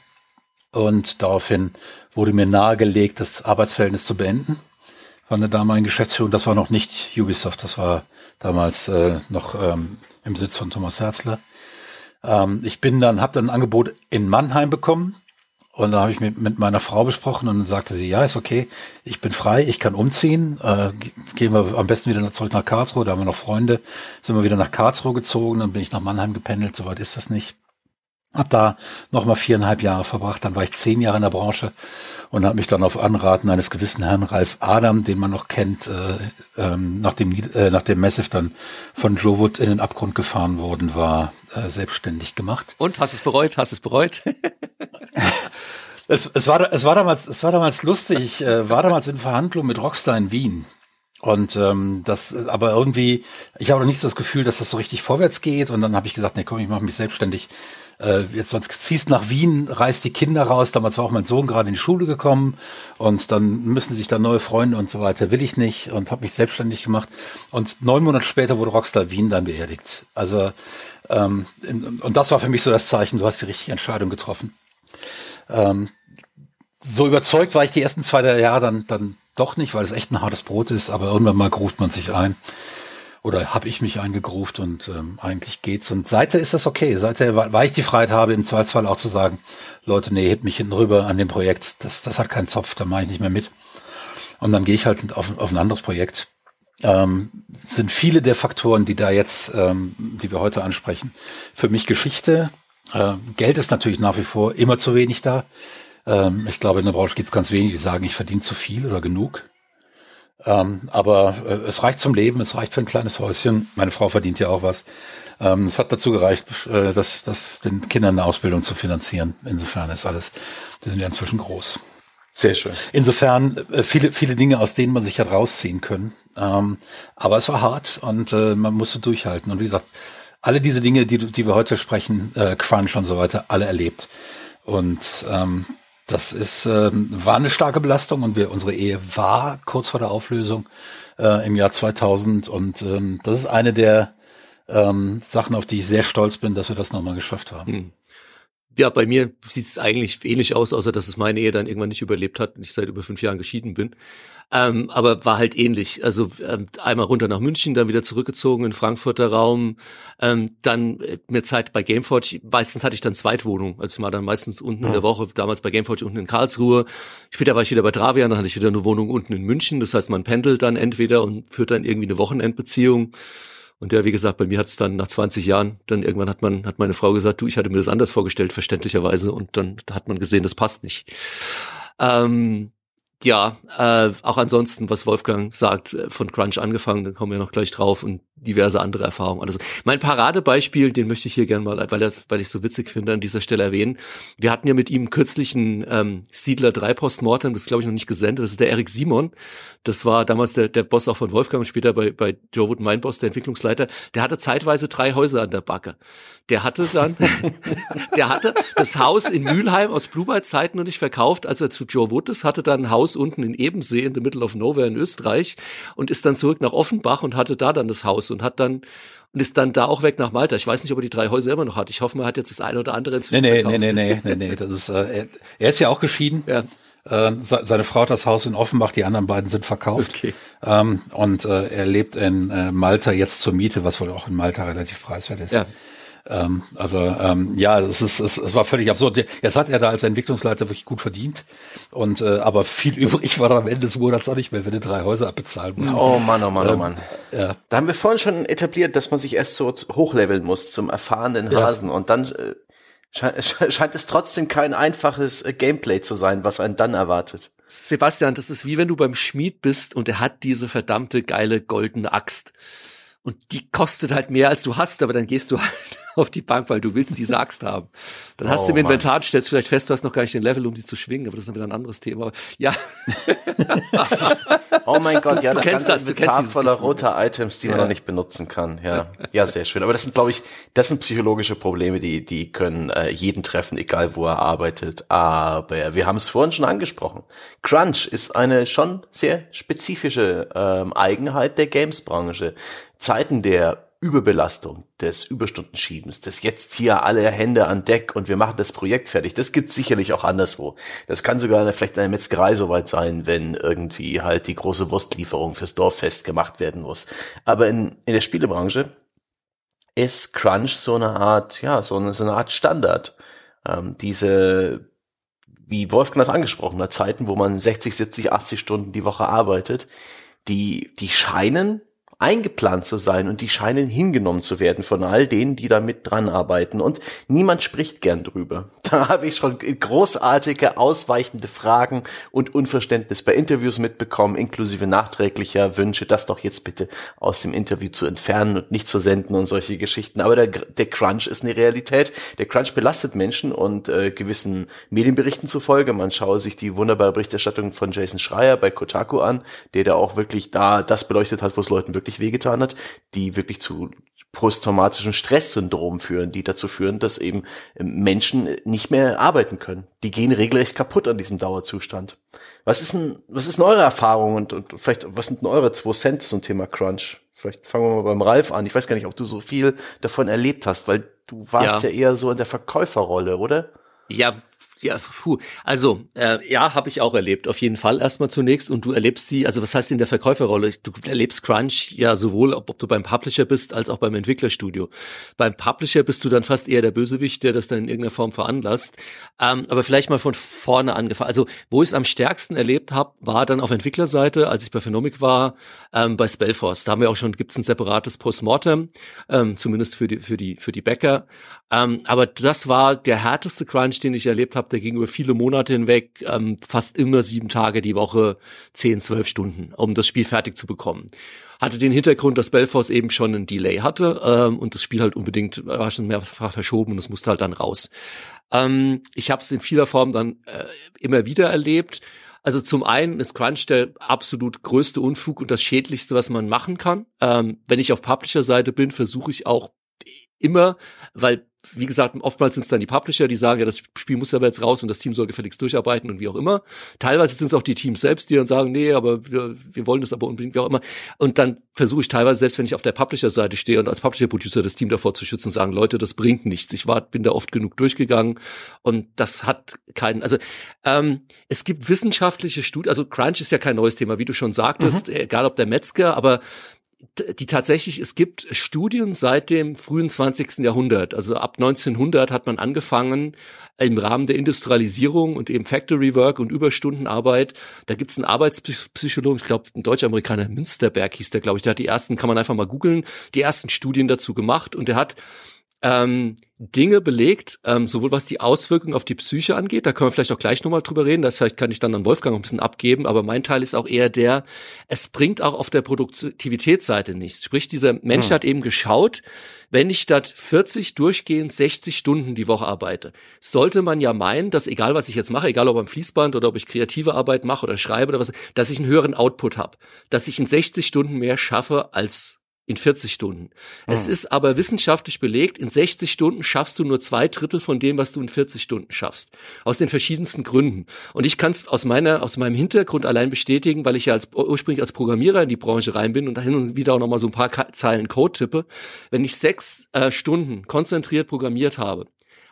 Und daraufhin wurde mir nahegelegt, das Arbeitsverhältnis zu beenden von der damaligen Geschäftsführung. Das war noch nicht Ubisoft, das war damals äh, noch ähm, im Sitz von Thomas Herzler. Ähm, ich bin dann, habe dann ein Angebot in Mannheim bekommen und da habe ich mit, mit meiner Frau besprochen und dann sagte sie, ja, ist okay, ich bin frei, ich kann umziehen. Äh, gehen wir am besten wieder zurück nach Karlsruhe, da haben wir noch Freunde. Sind wir wieder nach Karlsruhe gezogen, dann bin ich nach Mannheim gependelt, soweit ist das nicht. Hab da nochmal viereinhalb Jahre verbracht, dann war ich zehn Jahre in der Branche und habe mich dann auf Anraten eines gewissen Herrn Ralf Adam, den man noch kennt, äh, ähm, nachdem, äh, nachdem Massive dann von Joe Wood in den Abgrund gefahren worden war, äh, selbstständig gemacht. Und hast es bereut? Hast es bereut? [laughs] es, es, war, es, war damals, es war damals lustig. Ich äh, war damals in Verhandlung mit Rockstar in Wien. Und ähm, das, aber irgendwie, ich habe noch nicht so das Gefühl, dass das so richtig vorwärts geht. Und dann habe ich gesagt, nee, komm, ich mache mich selbstständig äh, jetzt sonst ziehst nach Wien, reißt die Kinder raus. Damals war auch mein Sohn gerade in die Schule gekommen und dann müssen sich da neue Freunde und so weiter. Will ich nicht und habe mich selbstständig gemacht. Und neun Monate später wurde Rockstar Wien dann beerdigt. Also ähm, und das war für mich so das Zeichen, du hast die richtige Entscheidung getroffen. Ähm, so überzeugt war ich die ersten zwei Jahre dann, dann doch nicht, weil es echt ein hartes Brot ist, aber irgendwann mal ruft man sich ein oder habe ich mich eingegruft und ähm, eigentlich geht's. Und seither ist das okay. Seither, weil ich die Freiheit habe, im Zweifelsfall auch zu sagen, Leute, nee, hebt mich hinten rüber an dem Projekt, das, das hat keinen Zopf, da mache ich nicht mehr mit. Und dann gehe ich halt auf, auf ein anderes Projekt. Ähm, sind viele der Faktoren, die da jetzt, ähm, die wir heute ansprechen, für mich Geschichte. Äh, Geld ist natürlich nach wie vor immer zu wenig da. Ähm, ich glaube, in der Branche gibt es ganz wenige, die sagen, ich verdiene zu viel oder genug. Ähm, aber äh, es reicht zum Leben, es reicht für ein kleines Häuschen. Meine Frau verdient ja auch was. Ähm, es hat dazu gereicht, äh, das, das den Kindern eine Ausbildung zu finanzieren. Insofern ist alles, die sind ja inzwischen groß. Sehr schön. Insofern äh, viele, viele Dinge, aus denen man sich hat rausziehen können. Ähm, aber es war hart und äh, man musste durchhalten. Und wie gesagt, alle diese Dinge, die, die wir heute sprechen, äh, Crunch und so weiter, alle erlebt. Und ähm, das ist äh, war eine starke Belastung und wir unsere Ehe war kurz vor der Auflösung äh, im Jahr 2000 und ähm, das ist eine der ähm, Sachen, auf die ich sehr stolz bin, dass wir das nochmal geschafft haben. Hm. Ja, bei mir sieht es eigentlich ähnlich aus, außer dass es meine Ehe dann irgendwann nicht überlebt hat und ich seit über fünf Jahren geschieden bin. Ähm, aber war halt ähnlich. Also ähm, einmal runter nach München, dann wieder zurückgezogen in Frankfurter Raum, ähm, dann äh, mehr Zeit bei Gameforge. Meistens hatte ich dann Zweitwohnung. Also ich war dann meistens unten ja. in der Woche, damals bei Gameforge unten in Karlsruhe. Später war ich wieder bei Travian, dann hatte ich wieder eine Wohnung unten in München. Das heißt, man pendelt dann entweder und führt dann irgendwie eine Wochenendbeziehung. Und ja, wie gesagt, bei mir hat es dann nach 20 Jahren, dann irgendwann hat man, hat meine Frau gesagt, du, ich hatte mir das anders vorgestellt, verständlicherweise, und dann hat man gesehen, das passt nicht. Ähm, ja, äh, auch ansonsten, was Wolfgang sagt, äh, von Crunch angefangen, dann kommen wir noch gleich drauf und diverse andere Erfahrungen. Also mein Paradebeispiel, den möchte ich hier gerne mal, weil, weil ich so witzig finde, an dieser Stelle erwähnen. Wir hatten ja mit ihm kürzlich einen ähm, Siedler 3 Postmortem, das glaube ich noch nicht gesendet, das ist der Erik Simon. Das war damals der, der Boss auch von Wolfgang später bei, bei Joe Wood, mein Boss, der Entwicklungsleiter. Der hatte zeitweise drei Häuser an der Backe. Der hatte dann, [laughs] der hatte das Haus in Mülheim aus Bluebird-Zeiten noch nicht verkauft, als er zu Joe Wood ist, hatte dann ein Haus unten in Ebensee in the middle of nowhere in Österreich und ist dann zurück nach Offenbach und hatte da dann das Haus und hat dann und ist dann da auch weg nach Malta. Ich weiß nicht, ob er die drei Häuser immer noch hat. Ich hoffe, man hat jetzt das eine oder andere inzwischen nee, nee, verkauft. Nee, nee, nee, nee, nee, das ist, äh, er ist ja auch geschieden. Ja. Äh, seine Frau hat das Haus in Offenbach, die anderen beiden sind verkauft. Okay. Ähm, und äh, er lebt in äh, Malta jetzt zur Miete, was wohl auch in Malta relativ preiswert ist. Ja. Ähm, also ähm, ja, es ist es, es war völlig absurd. Jetzt hat er da als Entwicklungsleiter wirklich gut verdient und äh, aber viel übrig war am Ende des Monats auch nicht mehr, wenn er drei Häuser abbezahlen muss. Oh Mann, oh Mann, oh ähm, Mann. Ja. Da haben wir vorhin schon etabliert, dass man sich erst so hochleveln muss zum erfahrenen Hasen ja. und dann äh, scheint, [laughs] scheint es trotzdem kein einfaches äh, Gameplay zu sein, was einen dann erwartet. Sebastian, das ist wie wenn du beim Schmied bist und er hat diese verdammte geile goldene Axt. Und die kostet halt mehr, als du hast, aber dann gehst du halt [laughs] auf die Bank, weil du willst diese Axt haben. Dann hast oh, du im Inventar, stellst vielleicht fest, du hast noch gar nicht den Level, um die zu schwingen, aber das ist dann wieder ein anderes Thema. Ja. [laughs] oh mein Gott, ja, du das ganze das, Inventar voller roter Items, die ja. man noch nicht benutzen kann. Ja, ja, sehr schön. Aber das sind, glaube ich, das sind psychologische Probleme, die, die können äh, jeden treffen, egal wo er arbeitet. Aber wir haben es vorhin schon angesprochen. Crunch ist eine schon sehr spezifische ähm, Eigenheit der Games-Branche. Zeiten der Überbelastung, des Überstundenschiebens, des jetzt hier alle Hände an Deck und wir machen das Projekt fertig. Das gibt's sicherlich auch anderswo. Das kann sogar vielleicht eine Metzgerei soweit sein, wenn irgendwie halt die große Wurstlieferung fürs Dorffest gemacht werden muss. Aber in, in der Spielebranche ist Crunch so eine Art, ja, so eine, so eine Art Standard. Ähm, diese, wie Wolfgang das angesprochen hat, Zeiten, wo man 60, 70, 80 Stunden die Woche arbeitet, die, die scheinen eingeplant zu sein und die scheinen hingenommen zu werden von all denen, die da mit dran arbeiten und niemand spricht gern drüber. [laughs] Da habe ich schon großartige ausweichende Fragen und Unverständnis bei Interviews mitbekommen, inklusive nachträglicher Wünsche, das doch jetzt bitte aus dem Interview zu entfernen und nicht zu senden und solche Geschichten. Aber der, der Crunch ist eine Realität. Der Crunch belastet Menschen und äh, gewissen Medienberichten zufolge. Man schaue sich die wunderbare Berichterstattung von Jason Schreier bei Kotaku an, der da auch wirklich da das beleuchtet hat, wo es Leuten wirklich wirklich wehgetan hat, die wirklich zu posttraumatischen Stresssyndromen führen, die dazu führen, dass eben Menschen nicht mehr arbeiten können. Die gehen regelrecht kaputt an diesem Dauerzustand. Was ist denn, was ist denn eure Erfahrung und, und vielleicht, was sind denn eure zwei Cent zum Thema Crunch? Vielleicht fangen wir mal beim Ralf an. Ich weiß gar nicht, ob du so viel davon erlebt hast, weil du warst ja, ja eher so in der Verkäuferrolle, oder? Ja, ja, puh. Also, äh, ja, habe ich auch erlebt, auf jeden Fall erstmal zunächst. Und du erlebst sie, also was heißt in der Verkäuferrolle? Du erlebst Crunch ja sowohl, ob, ob du beim Publisher bist, als auch beim Entwicklerstudio. Beim Publisher bist du dann fast eher der Bösewicht, der das dann in irgendeiner Form veranlasst. Ähm, aber vielleicht mal von vorne angefangen. Also wo ich es am stärksten erlebt habe, war dann auf Entwicklerseite, als ich bei Phenomic war, ähm, bei Spellforce. Da haben wir auch schon, gibt's ein separates Postmortem, ähm, zumindest für die für die für die Bäcker. Ähm, aber das war der härteste Crunch, den ich erlebt habe. Der ging über viele Monate hinweg, ähm, fast immer sieben Tage die Woche, zehn, zwölf Stunden, um das Spiel fertig zu bekommen hatte den Hintergrund, dass Belfast eben schon ein Delay hatte ähm, und das Spiel halt unbedingt war schon mehrfach verschoben und es musste halt dann raus. Ähm, ich habe es in vieler Form dann äh, immer wieder erlebt. Also zum einen ist Crunch der absolut größte Unfug und das schädlichste, was man machen kann. Ähm, wenn ich auf Publisher-Seite bin, versuche ich auch immer, weil wie gesagt, oftmals sind es dann die Publisher, die sagen, ja, das Spiel muss aber jetzt raus und das Team soll gefälligst durcharbeiten und wie auch immer. Teilweise sind es auch die Teams selbst, die dann sagen, nee, aber wir, wir wollen das aber unbedingt, wie auch immer. Und dann versuche ich teilweise, selbst wenn ich auf der Publisher-Seite stehe und als Publisher-Producer das Team davor zu schützen und sagen, Leute, das bringt nichts. Ich war, bin da oft genug durchgegangen und das hat keinen, also ähm, es gibt wissenschaftliche Studien, also Crunch ist ja kein neues Thema, wie du schon sagtest, mhm. egal ob der Metzger, aber die tatsächlich, es gibt Studien seit dem frühen 20. Jahrhundert. Also ab 1900 hat man angefangen, im Rahmen der Industrialisierung und eben Factory Work und Überstundenarbeit, da gibt's einen Arbeitspsychologen, ich glaube, ein Deutsch-Amerikaner, Münsterberg hieß der, glaube ich, der hat die ersten, kann man einfach mal googeln, die ersten Studien dazu gemacht und der hat ähm, Dinge belegt, ähm, sowohl was die Auswirkungen auf die Psyche angeht, da können wir vielleicht auch gleich nochmal drüber reden, das vielleicht kann ich dann an Wolfgang noch ein bisschen abgeben, aber mein Teil ist auch eher der, es bringt auch auf der Produktivitätsseite nichts. Sprich, dieser Mensch hm. hat eben geschaut, wenn ich statt 40 durchgehend 60 Stunden die Woche arbeite, sollte man ja meinen, dass egal was ich jetzt mache, egal ob am Fließband oder ob ich kreative Arbeit mache oder schreibe oder was, dass ich einen höheren Output habe, dass ich in 60 Stunden mehr schaffe als in 40 Stunden. Hm. Es ist aber wissenschaftlich belegt, in 60 Stunden schaffst du nur zwei Drittel von dem, was du in 40 Stunden schaffst. Aus den verschiedensten Gründen. Und ich kann es aus meiner, aus meinem Hintergrund allein bestätigen, weil ich ja als, ursprünglich als Programmierer in die Branche rein bin und hin und wieder auch nochmal so ein paar Zeilen Code tippe. Wenn ich sechs äh, Stunden konzentriert programmiert habe,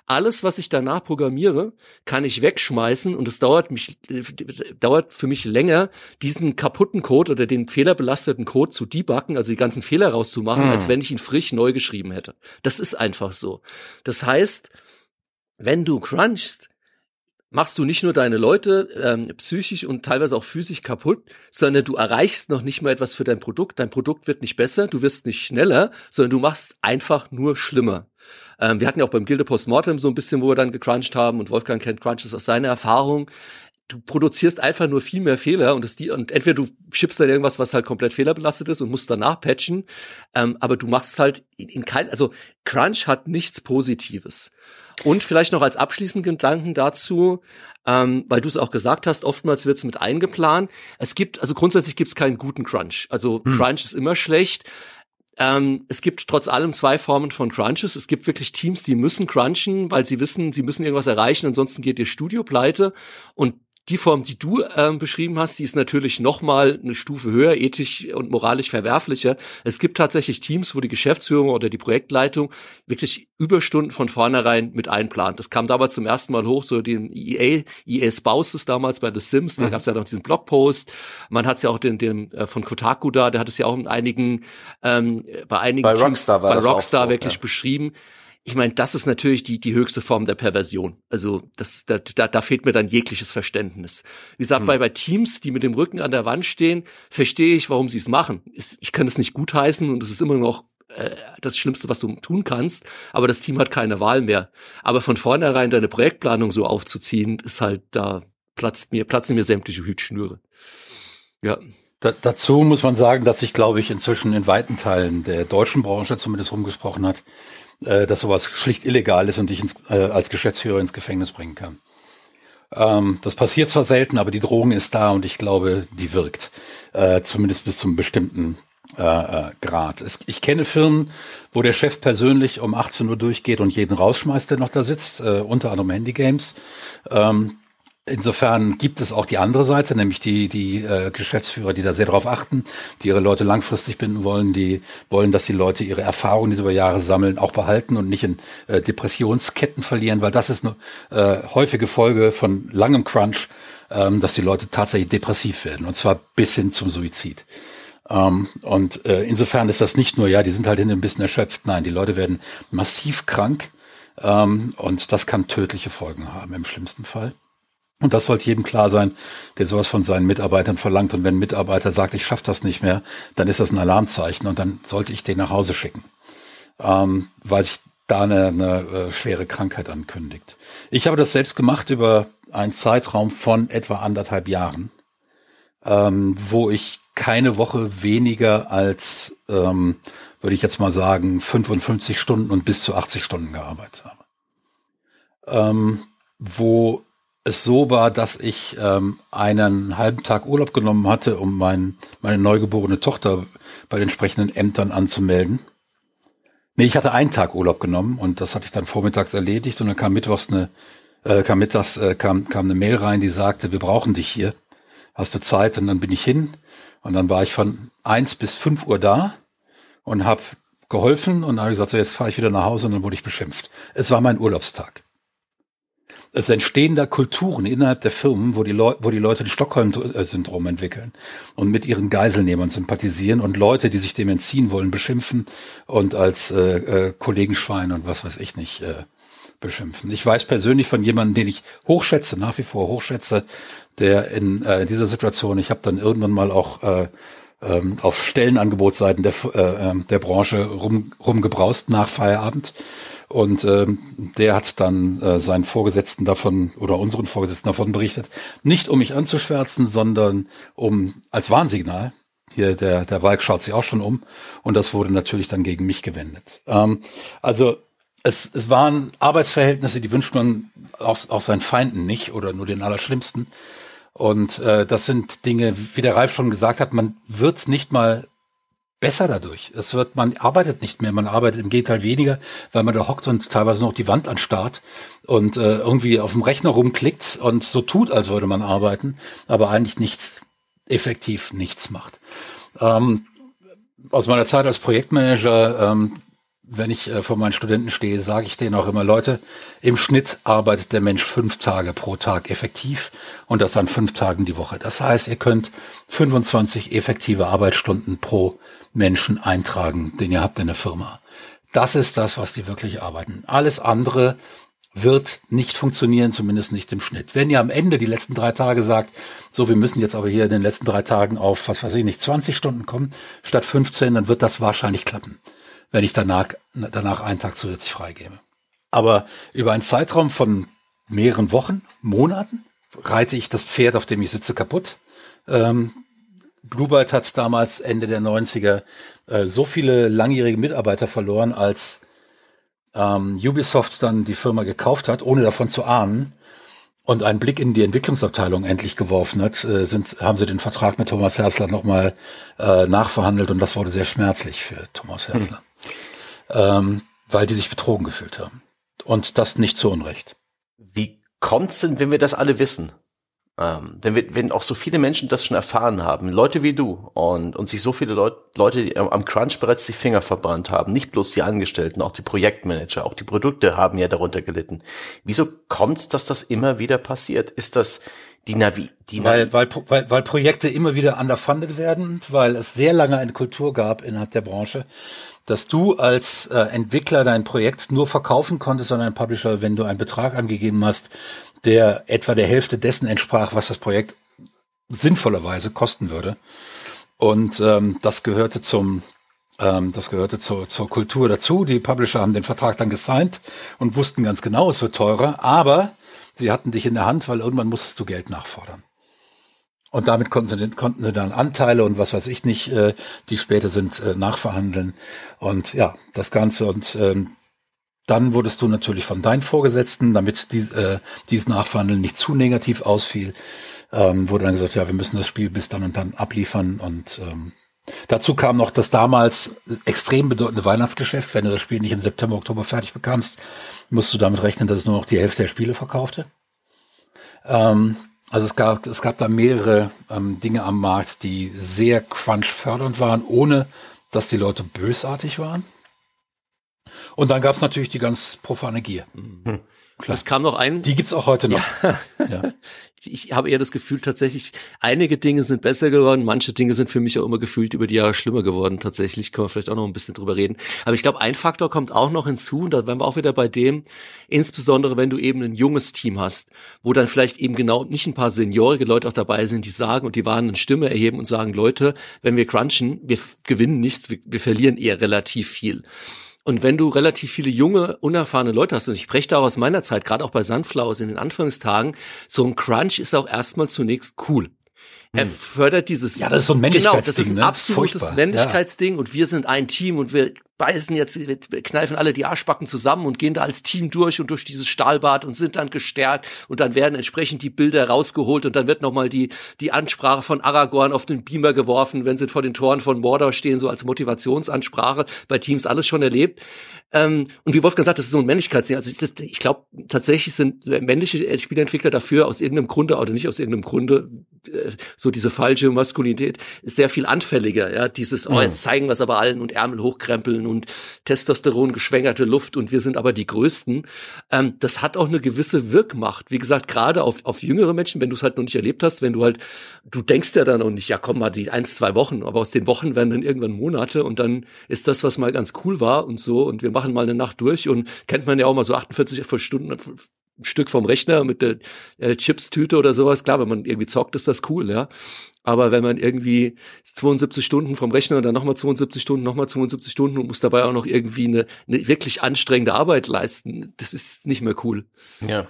alles, was ich danach programmiere, kann ich wegschmeißen und es dauert mich, dauert für mich länger, diesen kaputten Code oder den fehlerbelasteten Code zu debuggen, also die ganzen Fehler rauszumachen, hm. als wenn ich ihn frisch neu geschrieben hätte. Das ist einfach so. Das heißt, wenn du crunchst, machst du nicht nur deine Leute ähm, psychisch und teilweise auch physisch kaputt, sondern du erreichst noch nicht mal etwas für dein Produkt. Dein Produkt wird nicht besser, du wirst nicht schneller, sondern du machst einfach nur schlimmer. Ähm, wir hatten ja auch beim Gilde Postmortem so ein bisschen, wo wir dann gecrunched haben und Wolfgang kennt Crunches aus seiner Erfahrung. Du produzierst einfach nur viel mehr Fehler und, das die, und entweder du schippst dann irgendwas, was halt komplett fehlerbelastet ist und musst danach patchen, ähm, aber du machst halt in, in kein, also Crunch hat nichts Positives. Und vielleicht noch als abschließenden Gedanken dazu, ähm, weil du es auch gesagt hast, oftmals wird es mit eingeplant. Es gibt, also grundsätzlich gibt es keinen guten Crunch. Also hm. Crunch ist immer schlecht. Ähm, es gibt trotz allem zwei Formen von Crunches. Es gibt wirklich Teams, die müssen crunchen, weil sie wissen, sie müssen irgendwas erreichen, ansonsten geht ihr Studio pleite. Und die Form, die du ähm, beschrieben hast, die ist natürlich noch mal eine Stufe höher, ethisch und moralisch verwerflicher. Es gibt tatsächlich Teams, wo die Geschäftsführung oder die Projektleitung wirklich Überstunden von vornherein mit einplant. Das kam damals zum ersten Mal hoch, so den EA, EA Spouses damals bei The Sims, da mhm. gab es ja noch diesen Blogpost. Man hat es ja auch den, den äh, von Kotaku da, der hat es ja auch in einigen, ähm, bei einigen bei Teams, Rockstar bei Rockstar so, wirklich ja. beschrieben ich meine, das ist natürlich die, die höchste Form der Perversion. Also das, da, da, da fehlt mir dann jegliches Verständnis. Wie gesagt, hm. bei, bei Teams, die mit dem Rücken an der Wand stehen, verstehe ich, warum sie es machen. Ich kann es nicht gutheißen und es ist immer noch äh, das Schlimmste, was du tun kannst, aber das Team hat keine Wahl mehr. Aber von vornherein deine Projektplanung so aufzuziehen, ist halt, da platzt mir, platzen mir sämtliche Hütschnüre. Ja. Da, dazu muss man sagen, dass sich, glaube ich, inzwischen in weiten Teilen der deutschen Branche zumindest rumgesprochen hat, äh, dass sowas schlicht illegal ist und dich ins, äh, als Geschäftsführer ins Gefängnis bringen kann. Ähm, das passiert zwar selten, aber die Drohung ist da und ich glaube, die wirkt. Äh, zumindest bis zum bestimmten äh, äh Grad. Es, ich kenne Firmen, wo der Chef persönlich um 18 Uhr durchgeht und jeden rausschmeißt, der noch da sitzt, äh, unter anderem Handy Games. Ähm, Insofern gibt es auch die andere Seite, nämlich die, die äh, Geschäftsführer, die da sehr darauf achten, die ihre Leute langfristig binden wollen, die wollen, dass die Leute ihre Erfahrungen, die sie über Jahre sammeln, auch behalten und nicht in äh, Depressionsketten verlieren, weil das ist eine äh, häufige Folge von langem Crunch, ähm, dass die Leute tatsächlich depressiv werden und zwar bis hin zum Suizid. Ähm, und äh, insofern ist das nicht nur, ja, die sind halt hin ein bisschen erschöpft, nein, die Leute werden massiv krank Ähm, und das kann tödliche Folgen haben im schlimmsten Fall. Und das sollte jedem klar sein, der sowas von seinen Mitarbeitern verlangt. Und wenn ein Mitarbeiter sagt, ich schaffe das nicht mehr, dann ist das ein Alarmzeichen und dann sollte ich den nach Hause schicken, ähm, weil sich da eine, eine äh, schwere Krankheit ankündigt. Ich habe das selbst gemacht über einen Zeitraum von etwa anderthalb Jahren, ähm, wo ich keine Woche weniger als, ähm, würde ich jetzt mal sagen, 55 Stunden und bis zu 80 Stunden gearbeitet habe. Ähm, wo es so war, dass ich ähm, einen halben Tag Urlaub genommen hatte, um mein, meine neugeborene Tochter bei den entsprechenden Ämtern anzumelden. Nee, ich hatte einen Tag Urlaub genommen und das hatte ich dann vormittags erledigt und dann kam mittwochs eine, äh, kam mittags, äh, kam, kam eine Mail rein, die sagte, wir brauchen dich hier. Hast du Zeit? Und dann bin ich hin und dann war ich von eins bis fünf Uhr da und habe geholfen und dann habe ich gesagt, so jetzt fahre ich wieder nach Hause und dann wurde ich beschimpft. Es war mein Urlaubstag es entstehen da Kulturen innerhalb der Firmen, wo die, Leu wo die Leute das Stockholm-Syndrom entwickeln und mit ihren Geiselnehmern sympathisieren und Leute, die sich dem entziehen wollen, beschimpfen und als äh, äh, Kollegenschwein und was weiß ich nicht äh, beschimpfen. Ich weiß persönlich von jemandem, den ich hochschätze, nach wie vor hochschätze, der in äh, dieser Situation, ich habe dann irgendwann mal auch äh, ähm, auf Stellenangebotsseiten der, äh, ähm, der Branche rum, rumgebraust nach Feierabend und ähm, der hat dann äh, seinen Vorgesetzten davon oder unseren Vorgesetzten davon berichtet, nicht um mich anzuschwärzen, sondern um als Warnsignal. Hier der der Walk schaut sich auch schon um und das wurde natürlich dann gegen mich gewendet. Ähm, also es, es waren Arbeitsverhältnisse, die wünscht man auch, auch seinen Feinden nicht oder nur den Allerschlimmsten. Und äh, das sind Dinge, wie der Ralf schon gesagt hat, man wird nicht mal besser dadurch. Es wird, man arbeitet nicht mehr, man arbeitet im Gegenteil weniger, weil man da hockt und teilweise noch die Wand anstarrt und äh, irgendwie auf dem Rechner rumklickt und so tut, als würde man arbeiten, aber eigentlich nichts, effektiv nichts macht. Ähm, aus meiner Zeit als Projektmanager ähm, wenn ich äh, vor meinen Studenten stehe, sage ich denen auch immer, Leute, im Schnitt arbeitet der Mensch fünf Tage pro Tag effektiv und das an fünf Tagen die Woche. Das heißt, ihr könnt 25 effektive Arbeitsstunden pro Menschen eintragen, den ihr habt in der Firma. Das ist das, was die wirklich arbeiten. Alles andere wird nicht funktionieren, zumindest nicht im Schnitt. Wenn ihr am Ende die letzten drei Tage sagt, so, wir müssen jetzt aber hier in den letzten drei Tagen auf, was weiß ich nicht, 20 Stunden kommen, statt 15, dann wird das wahrscheinlich klappen wenn ich danach, danach einen Tag zusätzlich freigebe. Aber über einen Zeitraum von mehreren Wochen, Monaten, reite ich das Pferd, auf dem ich sitze, kaputt. Ähm, Bluebird hat damals Ende der 90er äh, so viele langjährige Mitarbeiter verloren, als ähm, Ubisoft dann die Firma gekauft hat, ohne davon zu ahnen, und einen Blick in die Entwicklungsabteilung endlich geworfen hat, äh, sind, haben sie den Vertrag mit Thomas Herzler nochmal äh, nachverhandelt und das wurde sehr schmerzlich für Thomas Herzler. Hm ähm, weil die sich betrogen gefühlt haben. Und das nicht zu Unrecht. Wie kommt's denn, wenn wir das alle wissen? Ähm, wenn wir, wenn auch so viele Menschen das schon erfahren haben, Leute wie du und, und sich so viele Leut, Leute die am Crunch bereits die Finger verbrannt haben, nicht bloß die Angestellten, auch die Projektmanager, auch die Produkte haben ja darunter gelitten. Wieso kommt's, dass das immer wieder passiert? Ist das die Navi, die Navi weil, weil, weil, weil Projekte immer wieder underfunded werden, weil es sehr lange eine Kultur gab innerhalb der Branche, dass du als äh, Entwickler dein Projekt nur verkaufen konntest an einen Publisher, wenn du einen Betrag angegeben hast, der etwa der Hälfte dessen entsprach, was das Projekt sinnvollerweise kosten würde. Und ähm, das gehörte zum ähm, das gehörte zur, zur Kultur dazu. Die Publisher haben den Vertrag dann gesigned und wussten ganz genau, es wird teurer, aber sie hatten dich in der Hand, weil irgendwann musstest du Geld nachfordern. Und damit konnten sie, konnten sie dann Anteile und was weiß ich nicht, äh, die später sind, äh, nachverhandeln. Und ja, das Ganze. Und ähm, dann wurdest du natürlich von deinen Vorgesetzten, damit dies, äh, dieses Nachverhandeln nicht zu negativ ausfiel, ähm, wurde dann gesagt, ja, wir müssen das Spiel bis dann und dann abliefern. Und ähm, dazu kam noch das damals extrem bedeutende Weihnachtsgeschäft. Wenn du das Spiel nicht im September, Oktober fertig bekamst, musst du damit rechnen, dass es nur noch die Hälfte der Spiele verkaufte. Ähm, also es gab, es gab da mehrere ähm, Dinge am Markt, die sehr crunch-fördernd waren, ohne dass die Leute bösartig waren. Und dann gab es natürlich die ganz profane Gier. Mhm. Klar. Es kam noch ein. Die gibt's auch heute noch. Ja. ja. [laughs] Ich habe eher das Gefühl, tatsächlich, einige Dinge sind besser geworden, manche Dinge sind für mich auch immer gefühlt über die Jahre schlimmer geworden. Tatsächlich können wir vielleicht auch noch ein bisschen drüber reden. Aber ich glaube, ein Faktor kommt auch noch hinzu, und da wären wir auch wieder bei dem, insbesondere wenn du eben ein junges Team hast, wo dann vielleicht eben genau nicht ein paar seniorige Leute auch dabei sind, die sagen und die waren eine Stimme erheben und sagen, Leute, wenn wir crunchen, wir gewinnen nichts, wir, wir verlieren eher relativ viel. Und wenn du relativ viele junge, unerfahrene Leute hast, und ich spreche da aus meiner Zeit, gerade auch bei Sunflowers in den Anfangstagen, so ein Crunch ist auch erstmal zunächst cool. Er hm. fördert dieses. Ja, das ist so ein Männlichkeitsding. Genau, das ist ein ne? absolutes Furchtbar. Männlichkeitsding ja. und wir sind ein Team und wir beißen jetzt, wir kneifen alle die Arschbacken zusammen und gehen da als Team durch und durch dieses Stahlbad und sind dann gestärkt und dann werden entsprechend die Bilder rausgeholt und dann wird nochmal die, die Ansprache von Aragorn auf den Beamer geworfen, wenn sie vor den Toren von Mordor stehen, so als Motivationsansprache bei Teams alles schon erlebt. Ähm, und wie Wolfgang sagt, das ist so ein Männlichkeitsding. Also das, ich glaube, tatsächlich sind männliche Spieleentwickler dafür aus irgendeinem Grunde oder nicht aus irgendeinem Grunde äh, so diese falsche Maskulinität ist sehr viel anfälliger. Ja, dieses, oh, jetzt zeigen wir es aber allen und Ärmel hochkrempeln und Testosteron geschwängerte Luft und wir sind aber die Größten. Ähm, das hat auch eine gewisse Wirkmacht. Wie gesagt, gerade auf, auf jüngere Menschen, wenn du es halt noch nicht erlebt hast, wenn du halt, du denkst ja dann auch nicht, ja komm mal, die eins, zwei Wochen, aber aus den Wochen werden dann irgendwann Monate und dann ist das, was mal ganz cool war und so und wir machen mal eine Nacht durch und kennt man ja auch mal so 48 Stunden Stück vom Rechner mit der äh, Chips-Tüte oder sowas. Klar, wenn man irgendwie zockt, ist das cool, ja. Aber wenn man irgendwie 72 Stunden vom Rechner und dann nochmal 72 Stunden, nochmal 72 Stunden und muss dabei auch noch irgendwie eine, eine wirklich anstrengende Arbeit leisten, das ist nicht mehr cool. Ja,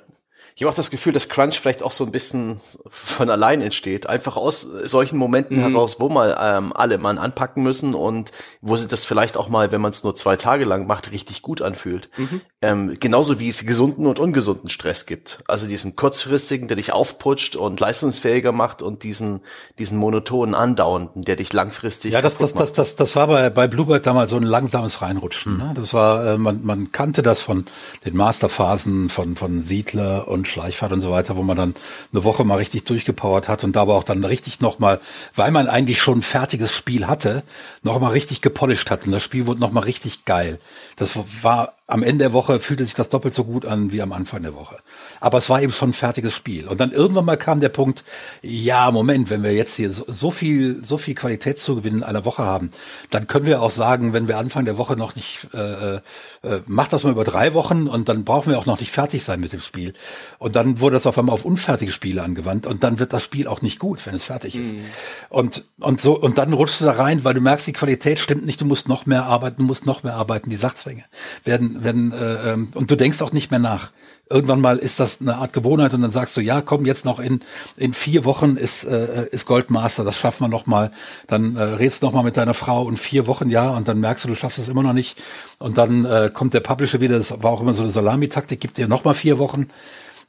ich habe auch das Gefühl, dass Crunch vielleicht auch so ein bisschen von allein entsteht. Einfach aus solchen Momenten mhm. heraus, wo mal ähm, alle mal anpacken müssen und wo sich das vielleicht auch mal, wenn man es nur zwei Tage lang macht, richtig gut anfühlt. Mhm. Ähm, genauso wie es gesunden und ungesunden Stress gibt. Also diesen kurzfristigen, der dich aufputscht und leistungsfähiger macht und diesen, diesen monotonen andauernden, der dich langfristig. Ja, das, das, das, das, das war bei, bei Bluebird damals so ein langsames Reinrutschen. Ne? Das war, äh, man, man kannte das von den Masterphasen von, von Siedler und Schleichfahrt und so weiter, wo man dann eine Woche mal richtig durchgepowert hat und da aber auch dann richtig nochmal, weil man eigentlich schon ein fertiges Spiel hatte, nochmal richtig gepolished hat und das Spiel wurde nochmal richtig geil. Das war am Ende der Woche fühlte sich das doppelt so gut an wie am Anfang der Woche. Aber es war eben schon ein fertiges Spiel. Und dann irgendwann mal kam der Punkt, ja, Moment, wenn wir jetzt hier so, so viel, so viel Qualitätszugewinn in einer Woche haben, dann können wir auch sagen, wenn wir Anfang der Woche noch nicht, äh, äh, macht das mal über drei Wochen und dann brauchen wir auch noch nicht fertig sein mit dem Spiel. Und dann wurde das auf einmal auf unfertige Spiele angewandt und dann wird das Spiel auch nicht gut, wenn es fertig ist. Mhm. Und, und so, und dann rutschst du da rein, weil du merkst, die Qualität stimmt nicht, du musst noch mehr arbeiten, du musst noch mehr arbeiten, die Sachzwänge werden wenn, äh, ähm, und du denkst auch nicht mehr nach. Irgendwann mal ist das eine Art Gewohnheit und dann sagst du, ja, komm, jetzt noch in, in vier Wochen ist, äh, ist Goldmaster, das schaffen wir noch mal. Dann äh, redst du noch mal mit deiner Frau in vier Wochen, ja, und dann merkst du, du schaffst es immer noch nicht. Und dann äh, kommt der Publisher wieder, das war auch immer so eine Salamitaktik, gibt dir noch mal vier Wochen.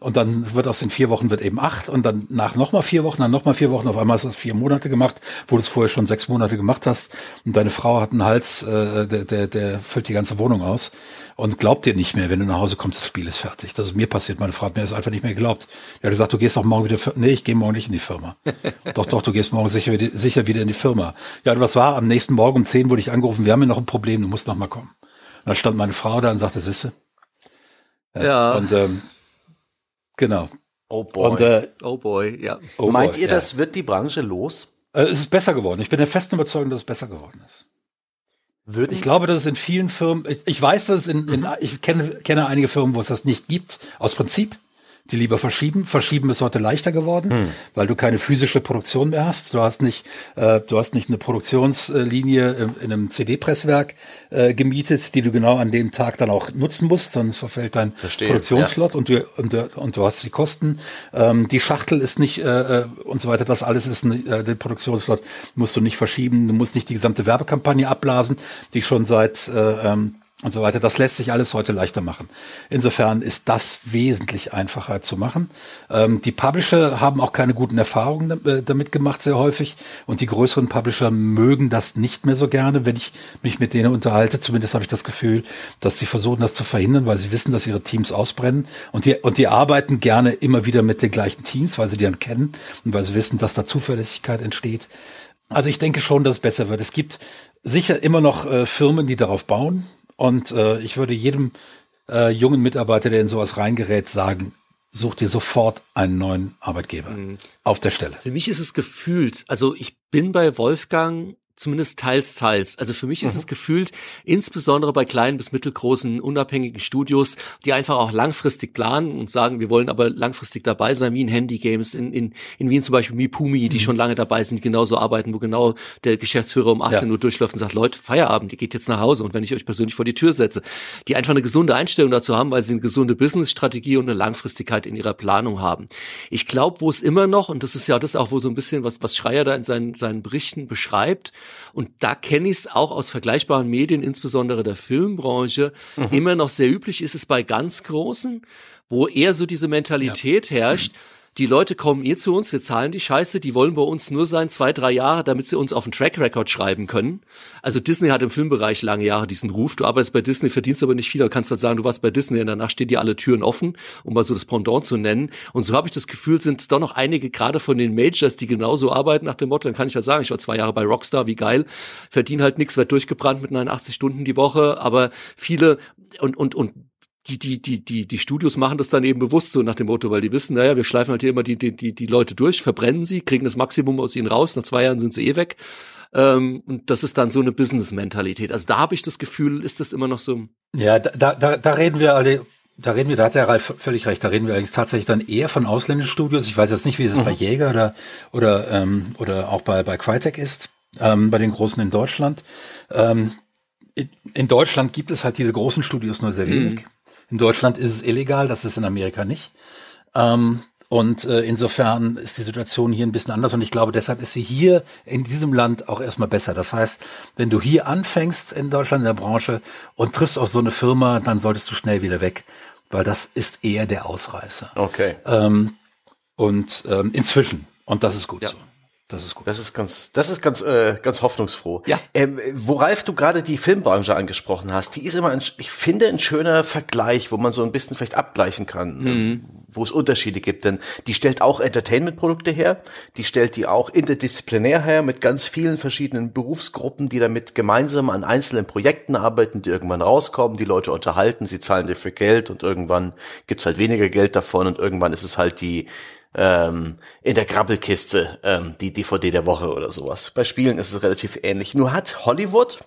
Und dann wird aus den vier Wochen wird eben acht und dann nach nochmal vier Wochen, dann nochmal vier Wochen, auf einmal hast du vier Monate gemacht, wo du es vorher schon sechs Monate gemacht hast. Und deine Frau hat einen Hals, äh, der, der, der füllt die ganze Wohnung aus und glaubt dir nicht mehr, wenn du nach Hause kommst, das Spiel ist fertig. Das ist mir passiert. Meine Frau hat mir das einfach nicht mehr geglaubt. Die hat gesagt, du gehst doch morgen wieder, nee, ich gehe morgen nicht in die Firma. [laughs] doch, doch, du gehst morgen sicher, sicher wieder in die Firma. Ja, und was war? Am nächsten Morgen um zehn wurde ich angerufen, wir haben hier noch ein Problem, du musst noch mal kommen. Und dann stand meine Frau da und sagte, Sisse. Ja. ja. Und ähm, genau. Oh boy. Und, äh, oh boy, ja. Oh Meint boy, ihr, ja. das wird die Branche los? Äh, es ist besser geworden. Ich bin der festen Überzeugung, dass es besser geworden ist. Würden? Ich glaube, dass es in vielen Firmen, ich, ich weiß, dass es in, in mhm. ich kenne, kenne einige Firmen, wo es das nicht gibt, aus Prinzip die lieber verschieben. Verschieben ist heute leichter geworden, hm. weil du keine physische Produktion mehr hast. Du hast nicht, äh, du hast nicht eine Produktionslinie in, in einem CD-Presswerk äh, gemietet, die du genau an dem Tag dann auch nutzen musst, sonst verfällt dein Verstehe, Produktionsslot ja. und, du, und, du, und du hast die Kosten. Ähm, die Schachtel ist nicht äh, äh und so weiter. Das alles ist ein, äh, den Produktionsslot musst du nicht verschieben. Du musst nicht die gesamte Werbekampagne abblasen, die schon seit äh, ähm, und so weiter. Das lässt sich alles heute leichter machen. Insofern ist das wesentlich einfacher zu machen. Ähm, die Publisher haben auch keine guten Erfahrungen äh, damit gemacht, sehr häufig. Und die größeren Publisher mögen das nicht mehr so gerne, wenn ich mich mit denen unterhalte. Zumindest habe ich das Gefühl, dass sie versuchen, das zu verhindern, weil sie wissen, dass ihre Teams ausbrennen. Und die, und die arbeiten gerne immer wieder mit den gleichen Teams, weil sie die dann kennen und weil sie wissen, dass da Zuverlässigkeit entsteht. Also ich denke schon, dass es besser wird. Es gibt sicher immer noch äh, Firmen, die darauf bauen und äh, ich würde jedem äh, jungen Mitarbeiter, der in sowas reingerät, sagen, such dir sofort einen neuen Arbeitgeber mhm. auf der Stelle. Für mich ist es gefühlt, also ich bin bei Wolfgang Zumindest teils, teils. Also für mich ist mhm. es gefühlt, insbesondere bei kleinen bis mittelgroßen unabhängigen Studios, die einfach auch langfristig planen und sagen, wir wollen aber langfristig dabei sein, wie in Handy Games, in, in, in Wien zum Beispiel Mipumi, die mhm. schon lange dabei sind, die genauso arbeiten, wo genau der Geschäftsführer um 18 ja. Uhr durchläuft und sagt, Leute, Feierabend, ihr geht jetzt nach Hause und wenn ich euch persönlich vor die Tür setze, die einfach eine gesunde Einstellung dazu haben, weil sie eine gesunde Businessstrategie und eine Langfristigkeit in ihrer Planung haben. Ich glaube, wo es immer noch, und das ist ja das auch, wo so ein bisschen was, was Schreier da in seinen, seinen Berichten beschreibt, und da kenne ich es auch aus vergleichbaren Medien, insbesondere der Filmbranche, mhm. immer noch sehr üblich ist es bei ganz Großen, wo eher so diese Mentalität ja. herrscht, die Leute kommen eh zu uns, wir zahlen die Scheiße, die wollen bei uns nur sein, zwei, drei Jahre, damit sie uns auf den Track Record schreiben können. Also Disney hat im Filmbereich lange Jahre diesen Ruf. Du arbeitest bei Disney, verdienst aber nicht viel, du kannst halt sagen, du warst bei Disney und danach stehen dir alle Türen offen, um mal so das Pendant zu nennen. Und so habe ich das Gefühl, sind es doch noch einige gerade von den Majors, die genauso arbeiten nach dem Motto, dann kann ich halt sagen, ich war zwei Jahre bei Rockstar, wie geil, verdiene halt nichts, werd durchgebrannt mit 89 Stunden die Woche, aber viele und, und, und die, die, die, die, die Studios machen das dann eben bewusst so nach dem Motto, weil die wissen, naja, wir schleifen halt hier immer die, die, die, die Leute durch, verbrennen sie, kriegen das Maximum aus ihnen raus, nach zwei Jahren sind sie eh weg. Ähm, und das ist dann so eine Business-Mentalität. Also da habe ich das Gefühl, ist das immer noch so. Ja, da, da, da reden wir alle, da reden wir, da hat der Ralf völlig recht, da reden wir eigentlich tatsächlich dann eher von ausländischen Studios. Ich weiß jetzt nicht, wie das mhm. bei Jäger oder, oder, ähm, oder auch bei, bei Crytek ist, ähm, bei den Großen in Deutschland. Ähm, in Deutschland gibt es halt diese großen Studios nur sehr wenig. Mhm. In Deutschland ist es illegal, das ist in Amerika nicht. Ähm, und äh, insofern ist die Situation hier ein bisschen anders und ich glaube, deshalb ist sie hier in diesem Land auch erstmal besser. Das heißt, wenn du hier anfängst in Deutschland in der Branche und triffst auf so eine Firma, dann solltest du schnell wieder weg, weil das ist eher der Ausreißer. Okay. Ähm, und ähm, inzwischen. Und das ist gut ja. so. Das ist gut. Das ist ganz, das ist ganz, äh, ganz hoffnungsfroh. Ja. Ähm, wo Ralf du gerade die Filmbranche angesprochen hast, die ist immer, ein, ich finde, ein schöner Vergleich, wo man so ein bisschen vielleicht abgleichen kann, mhm. wo es Unterschiede gibt. Denn die stellt auch Entertainment-Produkte her, die stellt die auch interdisziplinär her mit ganz vielen verschiedenen Berufsgruppen, die damit gemeinsam an einzelnen Projekten arbeiten, die irgendwann rauskommen, die Leute unterhalten, sie zahlen dafür Geld und irgendwann gibt's halt weniger Geld davon und irgendwann ist es halt die ähm, in der Krabbelkiste ähm, die DVD der Woche oder sowas. Bei Spielen ist es relativ ähnlich. Nur hat Hollywood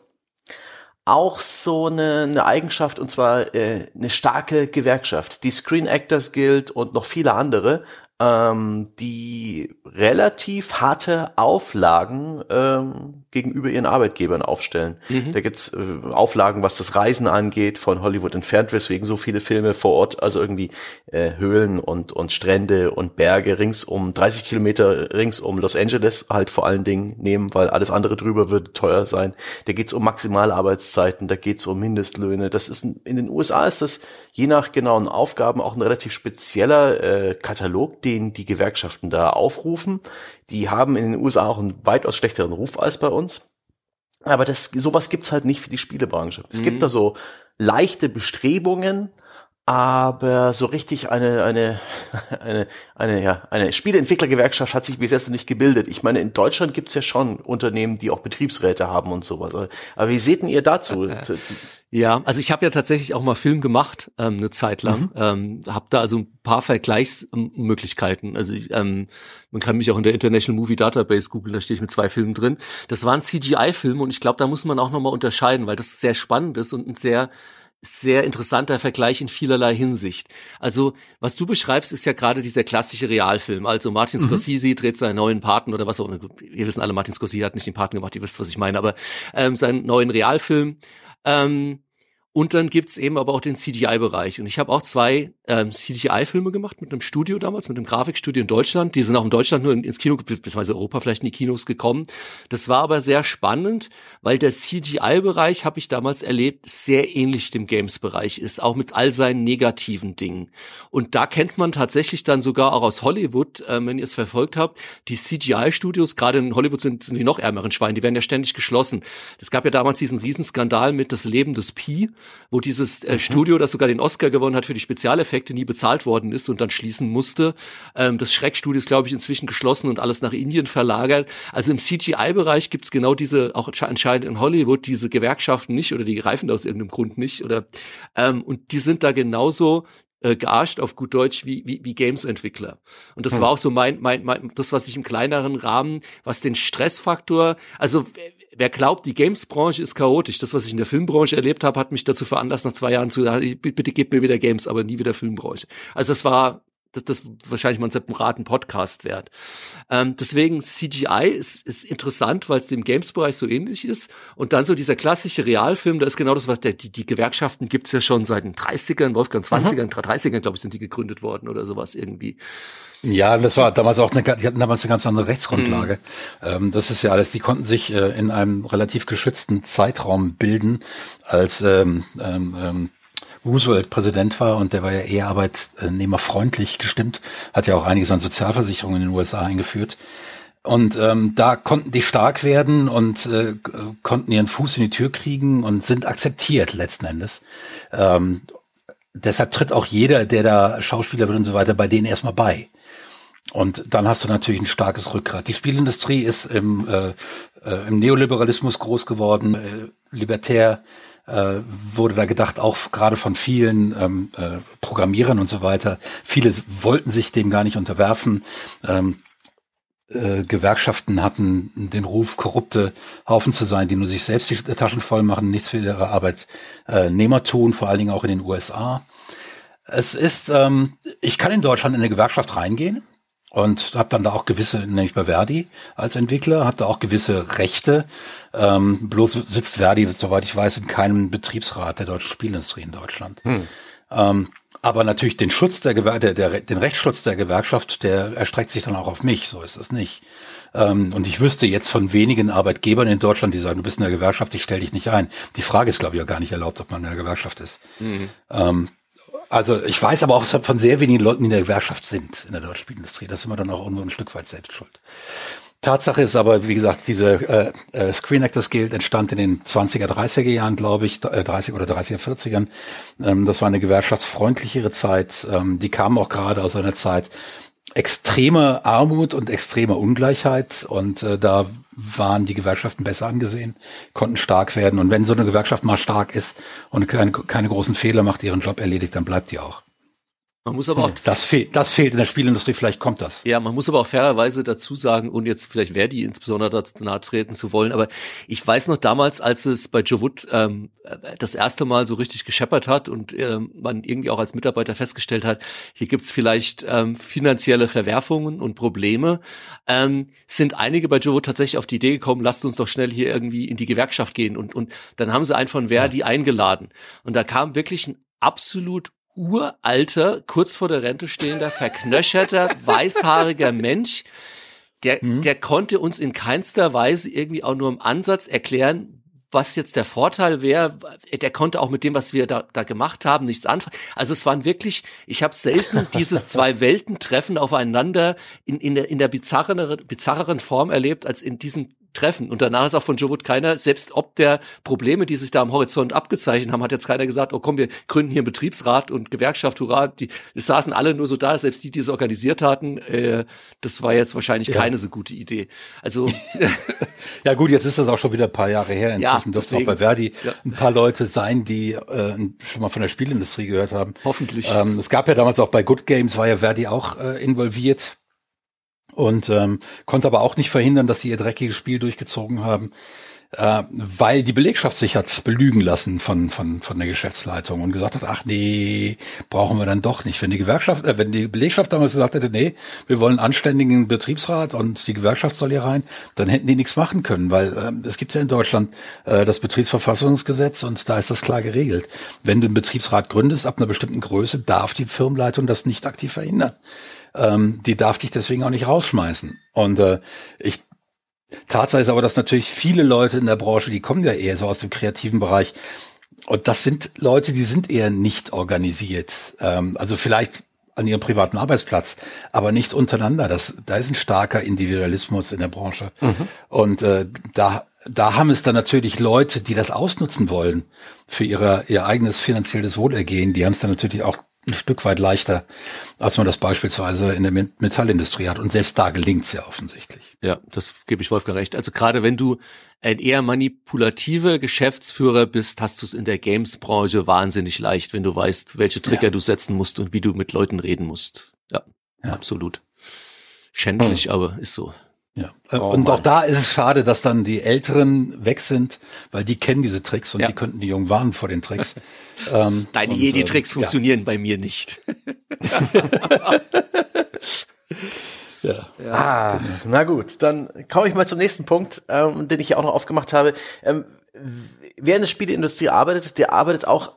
auch so eine, eine Eigenschaft und zwar äh, eine starke Gewerkschaft. Die Screen Actors Guild und noch viele andere ähm, die relativ harte Auflagen ähm, gegenüber ihren Arbeitgebern aufstellen. Mhm. Da gibt's äh, Auflagen, was das Reisen angeht, von Hollywood entfernt, weswegen so viele Filme vor Ort, also irgendwie äh, Höhlen und, und Strände und Berge rings um 30 Kilometer rings um Los Angeles halt vor allen Dingen nehmen, weil alles andere drüber würde teuer sein. Da geht's um maximale Arbeitszeiten, da geht's um Mindestlöhne. Das ist in den USA ist das je nach genauen Aufgaben auch ein relativ spezieller äh, Katalog, den die Gewerkschaften da aufrufen. Die haben in den USA auch einen weitaus schlechteren Ruf als bei uns. Aber das, sowas gibt's halt nicht für die Spielebranche. Es mhm. gibt da so leichte Bestrebungen, aber so richtig eine eine [laughs] eine eine ja eine Spieleentwicklergewerkschaft hat sich bis jetzt noch nicht gebildet. Ich meine, in Deutschland gibt's ja schon Unternehmen, die auch Betriebsräte haben und sowas. Aber wie seht denn ihr dazu? [laughs] Ja, also ich habe ja tatsächlich auch mal Film gemacht ähm, eine Zeit lang, mhm. ähm, habe da also ein paar Vergleichsmöglichkeiten. Also ähm, man kann mich auch in der International Movie Database googeln, da stehe ich mit zwei Filmen drin. Das waren CGI-Filme und ich glaube, da muss man auch noch mal unterscheiden, weil das sehr spannend ist und ein sehr sehr interessanter Vergleich in vielerlei Hinsicht. Also, was du beschreibst, ist ja gerade dieser klassische Realfilm. Also Martin mhm. Scorsese dreht seinen neuen Paten oder was auch immer. Wir wissen alle, Martin Scorsese hat nicht den Paten gemacht, ihr wisst, was ich meine, aber ähm, seinen neuen Realfilm. Ähm, und dann gibt's eben aber auch den CGI-Bereich. Und ich habe auch zwei ähm, CGI-Filme gemacht mit einem Studio damals, mit einem Grafikstudio in Deutschland. Die sind auch in Deutschland nur ins Kino, beziehungsweise Europa vielleicht in die Kinos gekommen. Das war aber sehr spannend, weil der CGI-Bereich, habe ich damals erlebt, sehr ähnlich dem Games-Bereich ist, auch mit all seinen negativen Dingen. Und da kennt man tatsächlich dann sogar auch aus Hollywood, äh, wenn ihr es verfolgt habt, die CGI-Studios, gerade in Hollywood sind, sind die noch ärmeren Schweine, die werden ja ständig geschlossen. Es gab ja damals diesen Riesenskandal mit Das Leben des Pi wo dieses äh, mhm. Studio, das sogar den Oscar gewonnen hat für die Spezialeffekte, nie bezahlt worden ist und dann schließen musste. Ähm, das Schreckstudio ist, glaube ich, inzwischen geschlossen und alles nach Indien verlagert. Also im CGI-Bereich gibt's genau diese, auch anscheinend in Hollywood, diese Gewerkschaften nicht oder die greifen da aus irgendeinem Grund nicht. Oder ähm, und die sind da genauso äh, gearscht auf gut Deutsch wie, wie, wie Games-Entwickler. Und das hm. war auch so mein, mein, mein, das, was ich im kleineren Rahmen, was den Stressfaktor, also wer glaubt, die Games-Branche ist chaotisch, das, was ich in der Filmbranche erlebt habe, hat mich dazu veranlasst, nach zwei Jahren zu sagen, bitte gib mir wieder Games, aber nie wieder Filmbranche. Also das war das, das wahrscheinlich mal einen separaten Podcast wert. Ähm, deswegen CGI ist, ist interessant, weil es dem Games-Bereich so ähnlich ist. Und dann so dieser klassische Realfilm, da ist genau das, was der, die, die Gewerkschaften gibt's ja schon seit den 30ern, Wolfgang 20ern, mhm. 30ern, glaube ich, sind die gegründet worden oder sowas irgendwie. Ja, das war damals auch eine, die hatten damals eine ganz andere Rechtsgrundlage. Mhm. Ähm, das ist ja alles, die konnten sich äh, in einem relativ geschützten Zeitraum bilden, als ähm, ähm, ähm Roosevelt Präsident war und der war ja eher arbeitnehmerfreundlich gestimmt, hat ja auch einiges an Sozialversicherungen in den USA eingeführt. Und ähm, da konnten die stark werden und äh, konnten ihren Fuß in die Tür kriegen und sind akzeptiert letzten Endes. Ähm, deshalb tritt auch jeder, der da Schauspieler wird und so weiter, bei denen erstmal bei. Und dann hast du natürlich ein starkes Rückgrat. Die Spielindustrie ist im, äh, äh, im Neoliberalismus groß geworden, äh, libertär äh, wurde da gedacht, auch gerade von vielen ähm, äh, Programmierern und so weiter. Viele wollten sich dem gar nicht unterwerfen. Ähm, äh, Gewerkschaften hatten den Ruf, korrupte Haufen zu sein, die nur sich selbst die Taschen voll machen, nichts für ihre Arbeitnehmer tun, vor allen Dingen auch in den USA. Es ist, ähm, ich kann in Deutschland in eine Gewerkschaft reingehen, und habe dann da auch gewisse, nämlich bei Verdi als Entwickler, habe da auch gewisse Rechte. Ähm, bloß sitzt Verdi, soweit ich weiß, in keinem Betriebsrat der deutschen Spielindustrie in Deutschland. Hm. Ähm, aber natürlich den Schutz der, Gewer der, der, den Rechtsschutz der Gewerkschaft, der erstreckt sich dann auch auf mich, so ist es nicht. Ähm, und ich wüsste jetzt von wenigen Arbeitgebern in Deutschland, die sagen, du bist in der Gewerkschaft, ich stell dich nicht ein. Die Frage ist, glaube ich, auch gar nicht erlaubt, ob man in der Gewerkschaft ist. Mhm. Ähm, also ich weiß aber auch von sehr wenigen Leuten, die in der Gewerkschaft sind in der deutschen Spielindustrie. Das ist immer dann auch irgendwo ein Stück weit selbst schuld. Tatsache ist aber, wie gesagt, diese äh, äh, Screen Actors Guild entstand in den 20er, 30er Jahren, glaube ich, äh, 30 oder 30er, 40ern. Ähm, das war eine gewerkschaftsfreundlichere Zeit. Ähm, die kam auch gerade aus einer Zeit extremer Armut und extremer Ungleichheit und äh, da waren die Gewerkschaften besser angesehen, konnten stark werden. Und wenn so eine Gewerkschaft mal stark ist und keine, keine großen Fehler macht, ihren Job erledigt, dann bleibt die auch. Man muss aber auch das fehlt, das fehlt in der Spielindustrie. Vielleicht kommt das. Ja, man muss aber auch fairerweise dazu sagen, und jetzt vielleicht Verdi insbesondere dazu nahe treten zu wollen. Aber ich weiß noch damals, als es bei Joe Wood ähm, das erste Mal so richtig gescheppert hat und ähm, man irgendwie auch als Mitarbeiter festgestellt hat, hier gibt's vielleicht ähm, finanzielle Verwerfungen und Probleme, ähm, sind einige bei Joe Wood tatsächlich auf die Idee gekommen, lasst uns doch schnell hier irgendwie in die Gewerkschaft gehen. Und und dann haben sie einen von Verdi ja. eingeladen. Und da kam wirklich ein absolut uralter, kurz vor der Rente stehender, verknöcherter, [laughs] weißhaariger Mensch, der, mhm. der konnte uns in keinster Weise irgendwie auch nur im Ansatz erklären, was jetzt der Vorteil wäre, der konnte auch mit dem, was wir da, da gemacht haben, nichts anfangen. Also es waren wirklich, ich habe selten dieses zwei Welten-Treffen aufeinander in, in der, in der bizarreren, bizarreren Form erlebt, als in diesem treffen. Und danach ist auch von Joe Wood keiner, selbst ob der Probleme, die sich da am Horizont abgezeichnet haben, hat jetzt keiner gesagt, oh komm, wir gründen hier einen Betriebsrat und Gewerkschaft, hurra. Die es saßen alle nur so da, selbst die, die es organisiert hatten. Äh, das war jetzt wahrscheinlich ja. keine so gute Idee. Also [laughs] Ja gut, jetzt ist das auch schon wieder ein paar Jahre her. Inzwischen ja, dürfen auch bei Verdi ja. ein paar Leute sein, die äh, schon mal von der Spielindustrie gehört haben. Hoffentlich. Ähm, es gab ja damals auch bei Good Games, war ja Verdi auch äh, involviert und ähm, konnte aber auch nicht verhindern, dass sie ihr dreckiges Spiel durchgezogen haben, äh, weil die Belegschaft sich hat belügen lassen von von von der Geschäftsleitung und gesagt hat, ach nee, brauchen wir dann doch nicht. Wenn die Gewerkschaft, äh, wenn die Belegschaft damals gesagt hätte, nee, wir wollen einen anständigen Betriebsrat und die Gewerkschaft soll hier rein, dann hätten die nichts machen können, weil äh, es gibt ja in Deutschland äh, das Betriebsverfassungsgesetz und da ist das klar geregelt. Wenn du einen Betriebsrat gründest ab einer bestimmten Größe, darf die Firmenleitung das nicht aktiv verhindern ähm, die darf dich deswegen auch nicht rausschmeißen. Und äh, ich Tatsache ist aber, dass natürlich viele Leute in der Branche, die kommen ja eher so aus dem kreativen Bereich, und das sind Leute, die sind eher nicht organisiert. Ähm, also vielleicht an ihrem privaten Arbeitsplatz, aber nicht untereinander. Das, da ist ein starker Individualismus in der Branche. Mhm. Und äh, da, da haben es dann natürlich Leute, die das ausnutzen wollen für ihre, ihr eigenes finanzielles Wohlergehen. Die haben es dann natürlich auch ein Stück weit leichter, als man das beispielsweise in der Metallindustrie hat. Und selbst da gelingt es ja offensichtlich. Ja, das gebe ich Wolfgang recht. Also gerade wenn du ein eher manipulativer Geschäftsführer bist, hast du es in der Games-Branche wahnsinnig leicht, wenn du weißt, welche Trigger ja. du setzen musst und wie du mit Leuten reden musst. Ja, ja. absolut. Schändlich, hm. aber ist so. Ja. Oh, und Mann. auch da ist es schade, dass dann die Älteren weg sind, weil die kennen diese Tricks und ja. die könnten die Jungen warnen vor den Tricks. [laughs] ähm, Deine Jedi-Tricks äh, funktionieren ja. bei mir nicht. [laughs] ja. ja. Ah, na gut, dann komme ich mal zum nächsten Punkt, ähm, den ich ja auch noch aufgemacht habe. Ähm, wer in der Spieleindustrie arbeitet, der arbeitet auch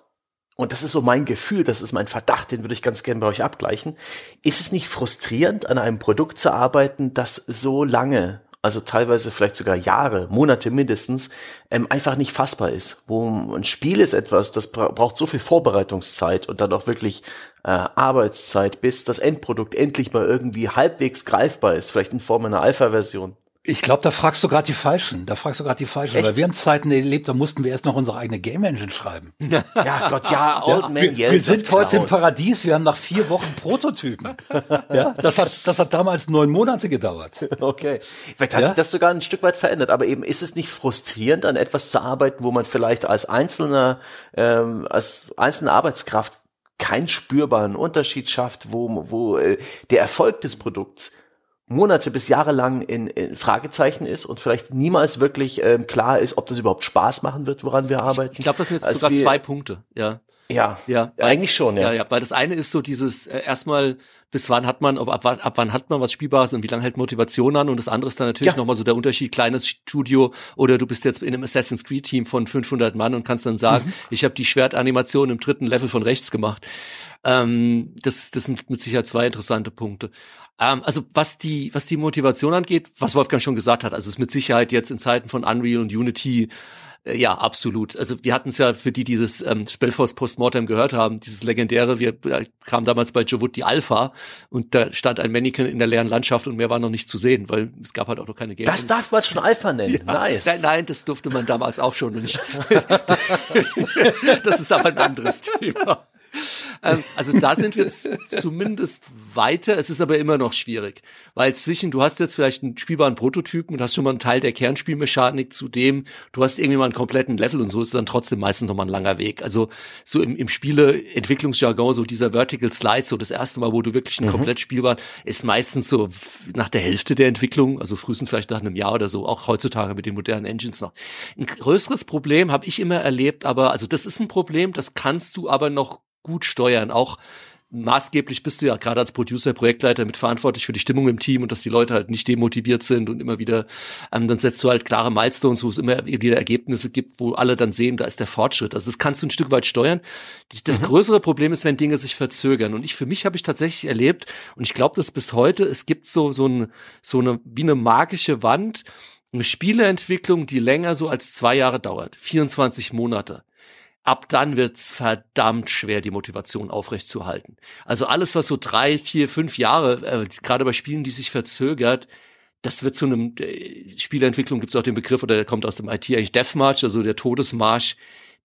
und das ist so mein Gefühl, das ist mein Verdacht, den würde ich ganz gerne bei euch abgleichen. Ist es nicht frustrierend, an einem Produkt zu arbeiten, das so lange, also teilweise vielleicht sogar Jahre, Monate mindestens, ähm, einfach nicht fassbar ist? Wo ein Spiel ist etwas, das braucht so viel Vorbereitungszeit und dann auch wirklich äh, Arbeitszeit, bis das Endprodukt endlich mal irgendwie halbwegs greifbar ist, vielleicht in Form einer Alpha-Version. Ich glaube, da fragst du gerade die Falschen. Da fragst du gerade die Falschen. Echt? Weil wir haben Zeiten erlebt, da mussten wir erst noch unsere eigene Game Engine schreiben. [laughs] ja, Gott, ja, Old ja, Man Wir, wir sind heute im Paradies. Wir haben nach vier Wochen Prototypen. [laughs] ja, das hat, das hat damals neun Monate gedauert. Okay. Vielleicht hat ja? sich das sogar ein Stück weit verändert. Aber eben ist es nicht frustrierend, an etwas zu arbeiten, wo man vielleicht als einzelner, ähm, als einzelne Arbeitskraft keinen spürbaren Unterschied schafft, wo, wo äh, der Erfolg des Produkts Monate bis Jahre lang in, in Fragezeichen ist und vielleicht niemals wirklich ähm, klar ist, ob das überhaupt Spaß machen wird, woran wir arbeiten. Ich, glaube, das sind jetzt sogar wir, zwei Punkte, ja. Ja, ja, eigentlich schon, ja. Ja, ja, weil das eine ist so dieses äh, erstmal, bis wann hat man, ab, ab, ab wann hat man was Spielbares und wie lange hält Motivation an und das andere ist dann natürlich ja. nochmal so der Unterschied, kleines Studio oder du bist jetzt in einem Assassin's Creed Team von 500 Mann und kannst dann sagen, mhm. ich habe die Schwertanimation im dritten Level von rechts gemacht. Ähm, das, das sind mit Sicherheit zwei interessante Punkte. Ähm, also was die, was die Motivation angeht, was Wolfgang schon gesagt hat, also ist mit Sicherheit jetzt in Zeiten von Unreal und Unity äh, ja, absolut. Also wir hatten es ja für die, die dieses ähm, Spellforce Postmortem gehört haben, dieses legendäre, wir äh, kamen damals bei Javut die Alpha und da stand ein Mannequin in der leeren Landschaft und mehr war noch nicht zu sehen, weil es gab halt auch noch keine Game. Das darf man schon Alpha nennen. Ja, nice. Nein, nein, das durfte man damals auch schon. Nicht. [laughs] das ist aber ein anderes Thema also da sind wir jetzt zumindest weiter. Es ist aber immer noch schwierig, weil zwischen, du hast jetzt vielleicht einen spielbaren Prototypen und hast schon mal einen Teil der Kernspielmechanik zu dem, du hast irgendwie mal einen kompletten Level und so ist dann trotzdem meistens noch mal ein langer Weg. Also so im, im Spieleentwicklungsjargon, so dieser Vertical Slice, so das erste Mal, wo du wirklich ein mhm. komplett spielbar, ist meistens so nach der Hälfte der Entwicklung, also frühestens vielleicht nach einem Jahr oder so, auch heutzutage mit den modernen Engines noch. Ein größeres Problem habe ich immer erlebt, aber also das ist ein Problem, das kannst du aber noch gut steuern. Auch maßgeblich bist du ja gerade als Producer, Projektleiter mit verantwortlich für die Stimmung im Team und dass die Leute halt nicht demotiviert sind und immer wieder, ähm, dann setzt du halt klare Milestones, wo es immer wieder Ergebnisse gibt, wo alle dann sehen, da ist der Fortschritt. Also das kannst du ein Stück weit steuern. Das mhm. größere Problem ist, wenn Dinge sich verzögern. Und ich, für mich habe ich tatsächlich erlebt, und ich glaube das bis heute, es gibt so, so, ein, so eine, wie eine magische Wand, eine Spieleentwicklung, die länger so als zwei Jahre dauert. 24 Monate ab dann wird's verdammt schwer, die Motivation aufrechtzuerhalten. Also alles, was so drei, vier, fünf Jahre, äh, gerade bei Spielen, die sich verzögert, das wird zu einem äh, Spielentwicklung gibt's auch den Begriff oder der kommt aus dem IT eigentlich Deathmarch, also der Todesmarsch.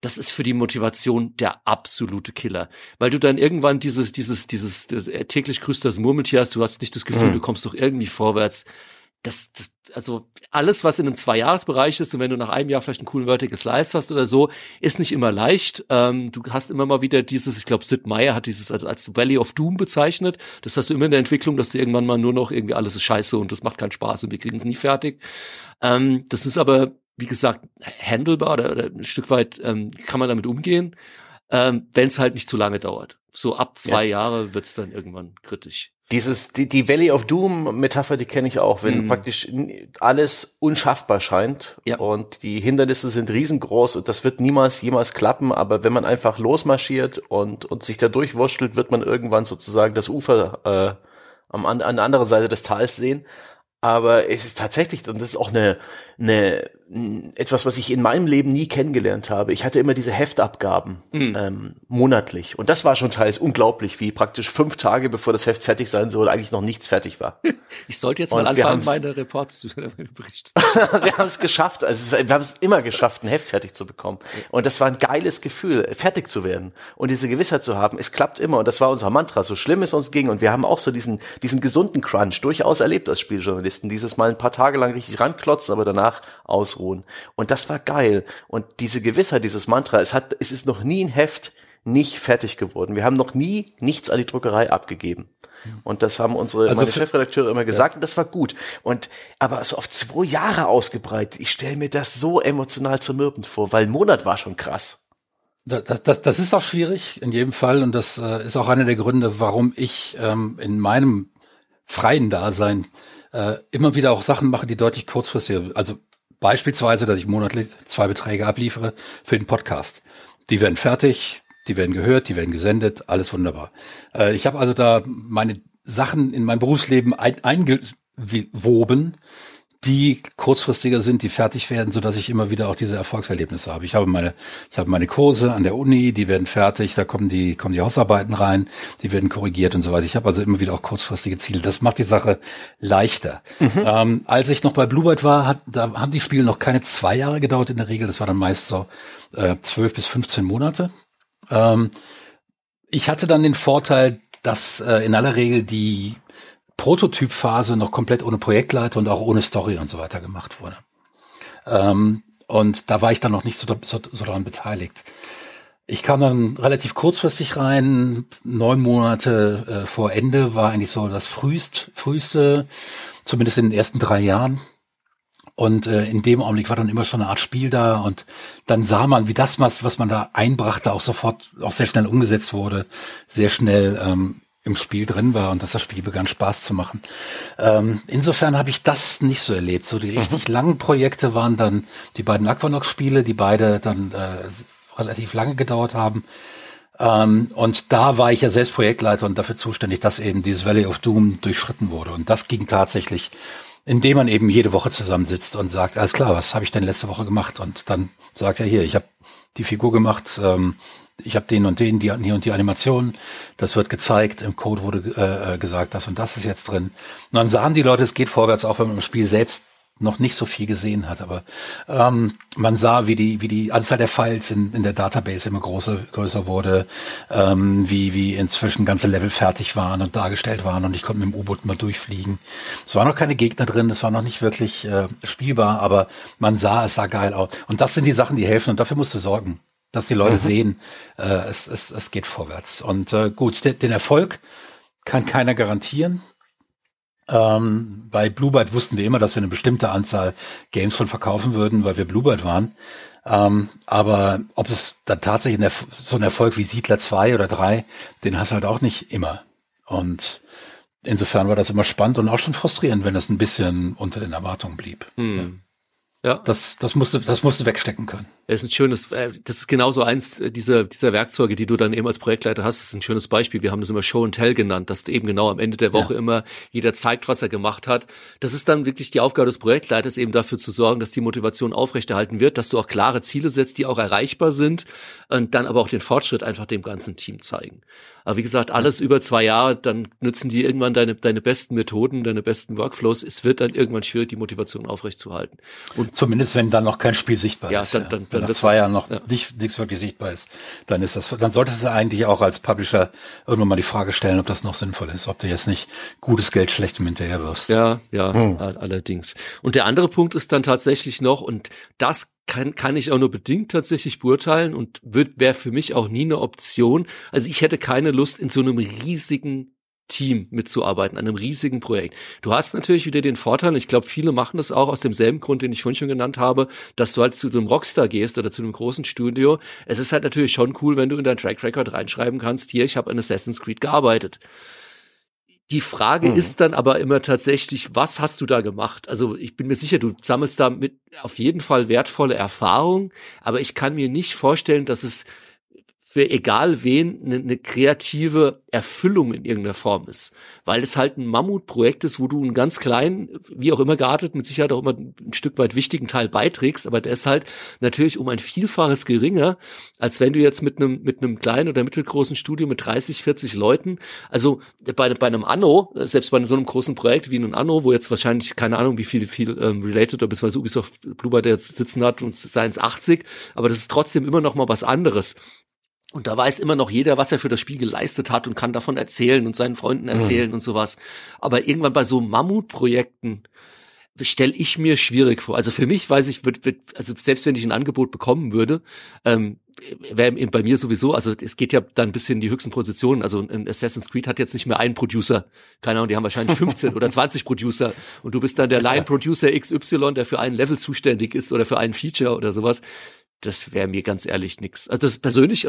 Das ist für die Motivation der absolute Killer, weil du dann irgendwann dieses dieses dieses, dieses äh, täglich grüßt das Murmeltier hast. Du hast nicht das Gefühl, mhm. du kommst doch irgendwie vorwärts das, das, also alles, was in einem Zwei-Jahres-Bereich ist, und wenn du nach einem Jahr vielleicht einen coolen Vertical Slice hast oder so, ist nicht immer leicht. Ähm, du hast immer mal wieder dieses, ich glaube, Sid Meier hat dieses als, als Valley of Doom bezeichnet. Das hast du immer in der Entwicklung, dass du irgendwann mal nur noch irgendwie alles ist scheiße und das macht keinen Spaß und wir kriegen es nie fertig. Ähm, das ist aber, wie gesagt, handelbar oder, oder ein Stück weit ähm, kann man damit umgehen, ähm, wenn es halt nicht zu lange dauert. So ab zwei ja. Jahre wird's dann irgendwann kritisch. Dieses, die, die Valley of Doom Metapher, die kenne ich auch, wenn mm. praktisch alles unschaffbar scheint ja. und die Hindernisse sind riesengroß und das wird niemals jemals klappen, aber wenn man einfach losmarschiert und, und sich da durchwurschtelt, wird man irgendwann sozusagen das Ufer äh, am, an der anderen Seite des Tals sehen. Aber es ist tatsächlich, und das ist auch eine, eine etwas, was ich in meinem Leben nie kennengelernt habe. Ich hatte immer diese Heftabgaben mhm. ähm, monatlich. Und das war schon teils unglaublich, wie praktisch fünf Tage bevor das Heft fertig sein soll, eigentlich noch nichts fertig war. [laughs] Ich sollte jetzt mal anfangen, meine Reports zu [laughs] berichten. [laughs] wir haben es geschafft. Also wir haben es immer geschafft, ein Heft fertig zu bekommen. Und das war ein geiles Gefühl, fertig zu werden und diese Gewissheit zu haben. Es klappt immer. Und das war unser Mantra, so schlimm es uns ging. Und wir haben auch so diesen, diesen gesunden Crunch durchaus erlebt als Spieljournalisten. Dieses Mal ein paar Tage lang richtig ranklotzen, aber danach ausruhen. Und das war geil. Und diese Gewissheit, dieses Mantra, es hat, es ist noch nie ein Heft nicht fertig geworden. Wir haben noch nie nichts an die Druckerei abgegeben. Und das haben unsere also meine Chefredakteure immer gesagt ja. und das war gut. Und aber so auf zwei Jahre ausgebreitet, ich stelle mir das so emotional zermürbend vor, weil ein Monat war schon krass. Das, das, das ist auch schwierig in jedem Fall und das äh, ist auch einer der Gründe, warum ich ähm, in meinem freien Dasein äh, immer wieder auch Sachen mache, die deutlich kurzfristiger. Also beispielsweise, dass ich monatlich zwei Beträge abliefere für den Podcast. Die werden fertig, die werden gehört, die werden gesendet, alles wunderbar. Äh, ich habe also da meine Sachen in mein Berufsleben ein, eingewoben, die kurzfristiger sind, die fertig werden, so dass ich immer wieder auch diese Erfolgserlebnisse habe. Ich habe meine, ich habe meine Kurse an der Uni, die werden fertig, da kommen die, kommen die Hausarbeiten rein, die werden korrigiert und so weiter. Ich habe also immer wieder auch kurzfristige Ziele. Das macht die Sache leichter. Mhm. Ähm, als ich noch bei Bluebird war, hat, da haben die Spiele noch keine zwei Jahre gedauert in der Regel. Das war dann meist so äh, zwölf bis 15 Monate. Ähm, ich hatte dann den Vorteil, dass äh, in aller Regel die Prototypphase noch komplett ohne Projektleiter und auch ohne Story und so weiter gemacht wurde. Ähm, und da war ich dann noch nicht so, so, so daran beteiligt. Ich kam dann relativ kurzfristig rein, neun Monate äh, vor Ende war eigentlich so das frühst, früheste, zumindest in den ersten drei Jahren. Und äh, in dem Augenblick war dann immer schon eine Art Spiel da und dann sah man, wie das, was man da einbrachte, auch sofort, auch sehr schnell umgesetzt wurde, sehr schnell ähm, im Spiel drin war und dass das Spiel begann Spaß zu machen. Ähm, insofern habe ich das nicht so erlebt. So die mhm. richtig mhm. langen Projekte waren dann die beiden Aquanox-Spiele, die beide dann äh, relativ lange gedauert haben. Ähm, und da war ich ja selbst Projektleiter und dafür zuständig, dass eben dieses Valley of Doom durchschritten wurde. Und das ging tatsächlich indem man eben jede Woche zusammensitzt und sagt, alles klar, was habe ich denn letzte Woche gemacht? Und dann sagt er hier, ich habe die Figur gemacht, ähm, ich habe den und den, die hier und die Animation, das wird gezeigt, im Code wurde äh, äh, gesagt, das und das ist jetzt drin. Und dann sahen die Leute, es geht vorwärts, auch wenn man im Spiel selbst noch nicht so viel gesehen hat, aber ähm, man sah, wie die, wie die Anzahl der Files in, in der Database immer größer, größer wurde, ähm, wie, wie inzwischen ganze Level fertig waren und dargestellt waren. Und ich konnte mit dem U-Boot mal durchfliegen. Es waren noch keine Gegner drin, es war noch nicht wirklich äh, spielbar, aber man sah, es sah geil aus. Und das sind die Sachen, die helfen. Und dafür musst du sorgen, dass die Leute mhm. sehen, äh, es, es, es geht vorwärts. Und äh, gut, den Erfolg kann keiner garantieren. Ähm, bei Bluebird wussten wir immer, dass wir eine bestimmte Anzahl Games von verkaufen würden, weil wir Bluebird waren. Ähm, aber ob es dann tatsächlich so ein Erfolg wie Siedler 2 oder 3, den hast du halt auch nicht immer. Und insofern war das immer spannend und auch schon frustrierend, wenn das ein bisschen unter den Erwartungen blieb. Hm. Ja. Das, das musste, das musste wegstecken können. Das ist ein schönes, äh, das ist genauso eins dieser, dieser Werkzeuge, die du dann eben als Projektleiter hast. Das ist ein schönes Beispiel. Wir haben das immer Show and Tell genannt, dass eben genau am Ende der Woche ja. immer jeder zeigt, was er gemacht hat. Das ist dann wirklich die Aufgabe des Projektleiters, eben dafür zu sorgen, dass die Motivation aufrechterhalten wird, dass du auch klare Ziele setzt, die auch erreichbar sind und dann aber auch den Fortschritt einfach dem ganzen Team zeigen. Aber wie gesagt, alles über zwei Jahre, dann nützen die irgendwann deine, deine besten Methoden, deine besten Workflows. Es wird dann irgendwann schwierig, die Motivation aufrechtzuerhalten. Und zumindest, wenn dann noch kein Spiel sichtbar ja, ist. Dann, dann, dann nach zwei Jahren noch ja. nicht, nichts wirklich sichtbar ist, dann ist das, dann solltest du eigentlich auch als Publisher irgendwann mal die Frage stellen, ob das noch sinnvoll ist, ob du jetzt nicht gutes Geld schlechtem hinterher wirst. Ja, ja, hm. allerdings. Und der andere Punkt ist dann tatsächlich noch, und das kann, kann ich auch nur bedingt tatsächlich beurteilen und wird wäre für mich auch nie eine Option. Also ich hätte keine Lust in so einem riesigen Team mitzuarbeiten, an einem riesigen Projekt. Du hast natürlich wieder den Vorteil, ich glaube, viele machen das auch aus demselben Grund, den ich vorhin schon genannt habe, dass du halt zu einem Rockstar gehst oder zu einem großen Studio. Es ist halt natürlich schon cool, wenn du in dein Track Record reinschreiben kannst, hier, ich habe an Assassin's Creed gearbeitet. Die Frage mhm. ist dann aber immer tatsächlich, was hast du da gemacht? Also ich bin mir sicher, du sammelst da mit auf jeden Fall wertvolle Erfahrung, aber ich kann mir nicht vorstellen, dass es für egal wen eine, eine kreative Erfüllung in irgendeiner Form ist. Weil es halt ein Mammutprojekt ist, wo du einen ganz kleinen, wie auch immer geartet, mit Sicherheit auch immer ein Stück weit wichtigen Teil beiträgst, aber der ist halt natürlich um ein Vielfaches geringer, als wenn du jetzt mit einem, mit einem kleinen oder mittelgroßen Studio mit 30, 40 Leuten, also bei, bei einem Anno, selbst bei so einem großen Projekt wie einem Anno, wo jetzt wahrscheinlich, keine Ahnung, wie viel, viel ähm, Related oder beziehungsweise Ubisoft Bluebird jetzt sitzen hat und seins 80, aber das ist trotzdem immer noch mal was anderes. Und da weiß immer noch jeder, was er für das Spiel geleistet hat und kann davon erzählen und seinen Freunden erzählen mhm. und sowas. Aber irgendwann bei so Mammutprojekten stelle ich mir schwierig vor. Also für mich weiß ich, wird, wird, also selbst wenn ich ein Angebot bekommen würde, ähm, wäre bei mir sowieso, also es geht ja dann bis hin die höchsten Positionen. Also ein Assassin's Creed hat jetzt nicht mehr einen Producer. Keine Ahnung, die haben wahrscheinlich 15 [laughs] oder 20 Producer und du bist dann der Line-Producer XY, der für ein Level zuständig ist oder für ein Feature oder sowas das wäre mir ganz ehrlich nix. Also das persönlich,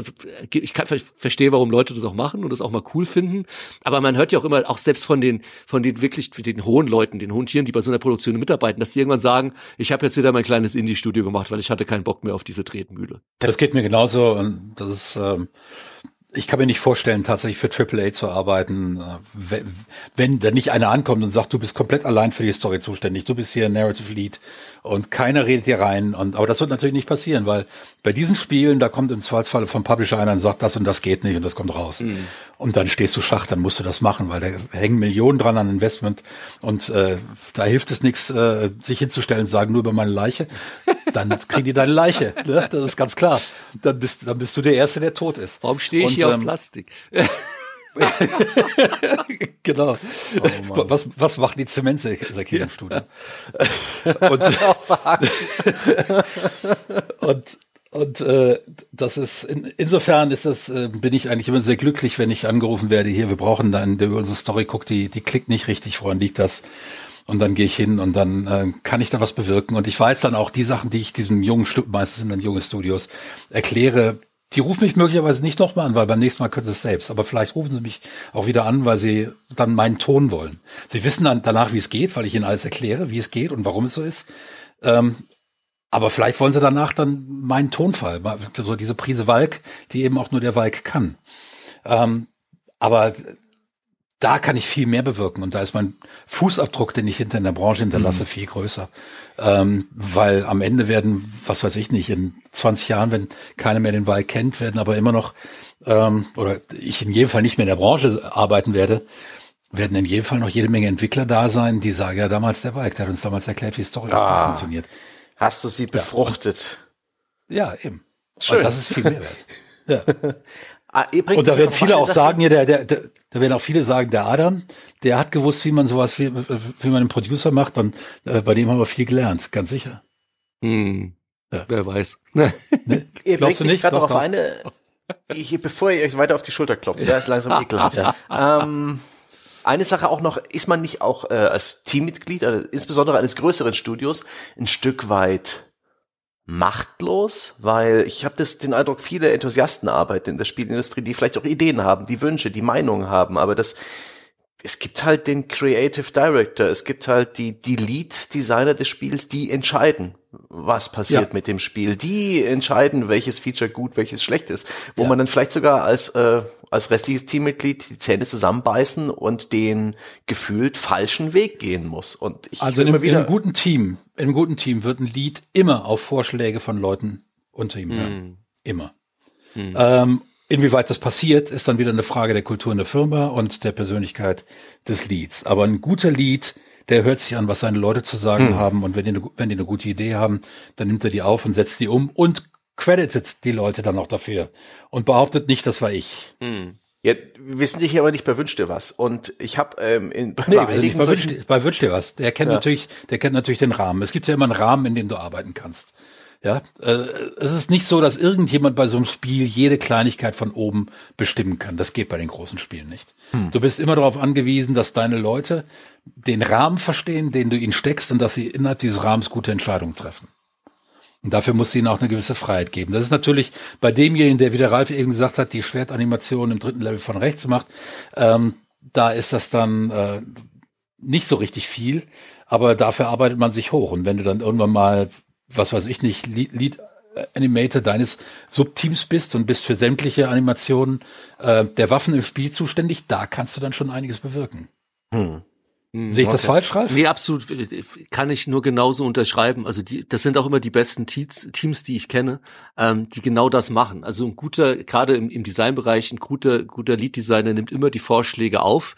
ich kann verstehe, warum Leute das auch machen und das auch mal cool finden. Aber man hört ja auch immer, auch selbst von den, von den wirklich, den hohen Leuten, den hohen Tieren, die bei so einer Produktion mitarbeiten, dass die irgendwann sagen, ich habe jetzt wieder mein kleines Indie-Studio gemacht, weil ich hatte keinen Bock mehr auf diese Tretmühle. Das geht mir genauso und das ist, ähm, ich kann mir nicht vorstellen, tatsächlich für AAA zu arbeiten, äh, wenn da nicht einer ankommt und sagt, du bist komplett allein für die Story zuständig, du bist hier Narrative Lead und keiner redet hier rein. Und aber das wird natürlich nicht passieren, weil bei diesen Spielen, da kommt im Zweifelsfall vom Publisher einer und sagt, das und das geht nicht und das kommt raus. Mhm. Und dann stehst du Schach, dann musst du das machen, weil da hängen Millionen dran an Investment und äh, da hilft es nichts, äh, sich hinzustellen und sagen, nur über meine Leiche. Dann kriegen die deine Leiche. Ne? Das ist ganz klar. Dann bist, dann bist du der Erste, der tot ist. Warum stehe ich und, hier ähm, auf Plastik? [laughs] genau. Oh was, was macht die Zementsäcke im Studio? [laughs] und, [laughs] und, und äh, das ist in, insofern ist das äh, bin ich eigentlich immer sehr glücklich, wenn ich angerufen werde. Hier, wir brauchen dann, der über unsere Story guckt, die die klickt nicht richtig. Woran liegt das? Und dann gehe ich hin und dann äh, kann ich da was bewirken. Und ich weiß dann auch die Sachen, die ich diesem jungen, meistens sind dann junge Studios, erkläre, die rufen mich möglicherweise nicht nochmal an, weil beim nächsten Mal können sie es selbst. Aber vielleicht rufen sie mich auch wieder an, weil sie dann meinen Ton wollen. Sie wissen dann danach, wie es geht, weil ich ihnen alles erkläre, wie es geht und warum es so ist. Ähm, aber vielleicht wollen sie danach dann meinen Tonfall, so diese Prise Walk, die eben auch nur der Walk kann. Ähm, aber da kann ich viel mehr bewirken und da ist mein Fußabdruck, den ich hinter in der Branche hinterlasse, mhm. viel größer. Ähm, weil am Ende werden, was weiß ich nicht, in 20 Jahren, wenn keiner mehr den Wald kennt, werden aber immer noch, ähm, oder ich in jedem Fall nicht mehr in der Branche arbeiten werde, werden in jedem Fall noch jede Menge Entwickler da sein, die sagen, ja, damals der Wald, der hat uns damals erklärt, wie Story ah, funktioniert. Hast du sie befruchtet? Ja, ja eben. Schön. Und das ist viel mehr wert. [laughs] Ja. Ah, und da werden viele auch sagen, ja, der, der, der, da werden auch viele sagen, der Adam, der hat gewusst, wie man sowas, wie, wie man einen Producer macht, und äh, bei dem haben wir viel gelernt, ganz sicher. Hm. Ja. Wer weiß. [laughs] ne? Ihr Glaubst du nicht? gerade noch auf eine, [laughs] ich, bevor ihr euch weiter auf die Schulter klopft, der ist langsam ekelhaft. [laughs] Ja. Ähm, eine Sache auch noch, ist man nicht auch äh, als Teammitglied, also insbesondere eines größeren Studios, ein Stück weit machtlos, weil ich habe das den Eindruck, viele Enthusiasten arbeiten in der Spielindustrie, die vielleicht auch Ideen haben, die Wünsche, die Meinungen haben, aber das es gibt halt den Creative Director, es gibt halt die, die Lead Designer des Spiels, die entscheiden, was passiert ja. mit dem Spiel. Die entscheiden, welches Feature gut, welches schlecht ist. Wo ja. man dann vielleicht sogar als, äh, als restliches Teammitglied die Zähne zusammenbeißen und den gefühlt falschen Weg gehen muss. Und ich also in einem, in einem guten Team, in einem guten Team wird ein Lead immer auf Vorschläge von Leuten unter ihm hören. Mm. Immer. Mm. Ähm, Inwieweit das passiert, ist dann wieder eine Frage der Kultur in der Firma und der Persönlichkeit des Leads. Aber ein guter Lead, der hört sich an, was seine Leute zu sagen hm. haben und wenn die, eine, wenn die eine gute Idee haben, dann nimmt er die auf und setzt die um und creditet die Leute dann auch dafür und behauptet nicht, das war ich. Hm. Ja, wir sind hier aber nicht bei Wünsch dir was. Und ich habe ähm, in bei, nee, wir nicht bei, Wünsch, bei Wünsch dir was. Der kennt ja. natürlich, der kennt natürlich den Rahmen. Es gibt ja immer einen Rahmen, in dem du arbeiten kannst. Ja, äh, es ist nicht so, dass irgendjemand bei so einem Spiel jede Kleinigkeit von oben bestimmen kann. Das geht bei den großen Spielen nicht. Hm. Du bist immer darauf angewiesen, dass deine Leute den Rahmen verstehen, den du ihnen steckst und dass sie innerhalb dieses Rahmens gute Entscheidungen treffen. Und dafür muss sie ihnen auch eine gewisse Freiheit geben. Das ist natürlich bei demjenigen, der, wie der Ralf eben gesagt hat, die Schwertanimation im dritten Level von rechts macht, ähm, da ist das dann äh, nicht so richtig viel, aber dafür arbeitet man sich hoch. Und wenn du dann irgendwann mal was weiß ich nicht, Lead, Animator deines Subteams bist und bist für sämtliche Animationen äh, der Waffen im Spiel zuständig, da kannst du dann schon einiges bewirken. Hm. Hm, Sehe ich das falsch, Ralf? Nee, absolut. Kann ich nur genauso unterschreiben. Also die, das sind auch immer die besten Teams, die ich kenne, ähm, die genau das machen. Also ein guter, gerade im, im Designbereich, ein guter, guter Lead-Designer nimmt immer die Vorschläge auf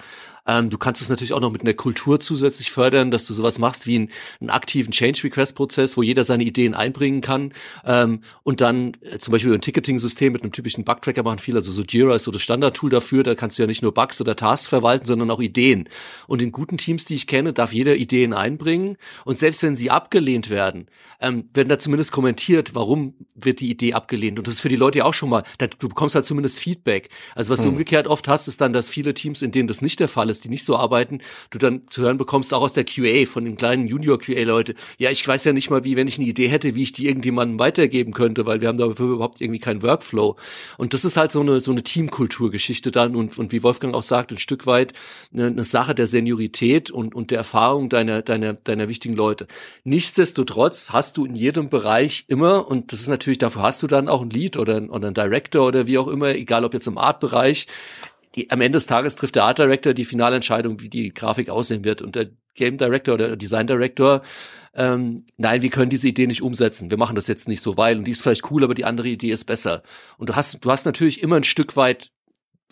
ähm, du kannst es natürlich auch noch mit einer Kultur zusätzlich fördern, dass du sowas machst wie einen, einen aktiven Change-Request-Prozess, wo jeder seine Ideen einbringen kann ähm, und dann äh, zum Beispiel ein Ticketing-System mit einem typischen Bug-Tracker machen viel, also so Jira ist so das Standard-Tool dafür, da kannst du ja nicht nur Bugs oder Tasks verwalten, sondern auch Ideen. Und in guten Teams, die ich kenne, darf jeder Ideen einbringen und selbst wenn sie abgelehnt werden, ähm, werden da zumindest kommentiert, warum wird die Idee abgelehnt und das ist für die Leute ja auch schon mal, da, du bekommst halt zumindest Feedback. Also was hm. du umgekehrt oft hast, ist dann, dass viele Teams, in denen das nicht der Fall ist, die nicht so arbeiten, du dann zu hören bekommst, auch aus der QA, von den kleinen Junior-QA-Leute, ja, ich weiß ja nicht mal, wie, wenn ich eine Idee hätte, wie ich die irgendjemandem weitergeben könnte, weil wir haben dafür überhaupt irgendwie keinen Workflow. Und das ist halt so eine, so eine Teamkulturgeschichte dann und, und wie Wolfgang auch sagt, ein Stück weit eine, eine Sache der Seniorität und, und der Erfahrung deiner, deiner, deiner wichtigen Leute. Nichtsdestotrotz hast du in jedem Bereich immer, und das ist natürlich, dafür hast du dann auch ein Lead oder, oder ein Director oder wie auch immer, egal ob jetzt im Art-Bereich, die, am Ende des Tages trifft der Art Director die finale Entscheidung, wie die Grafik aussehen wird. Und der Game Director oder Design Director, ähm, nein, wir können diese Idee nicht umsetzen. Wir machen das jetzt nicht so, weil, und die ist vielleicht cool, aber die andere Idee ist besser. Und du hast, du hast natürlich immer ein Stück weit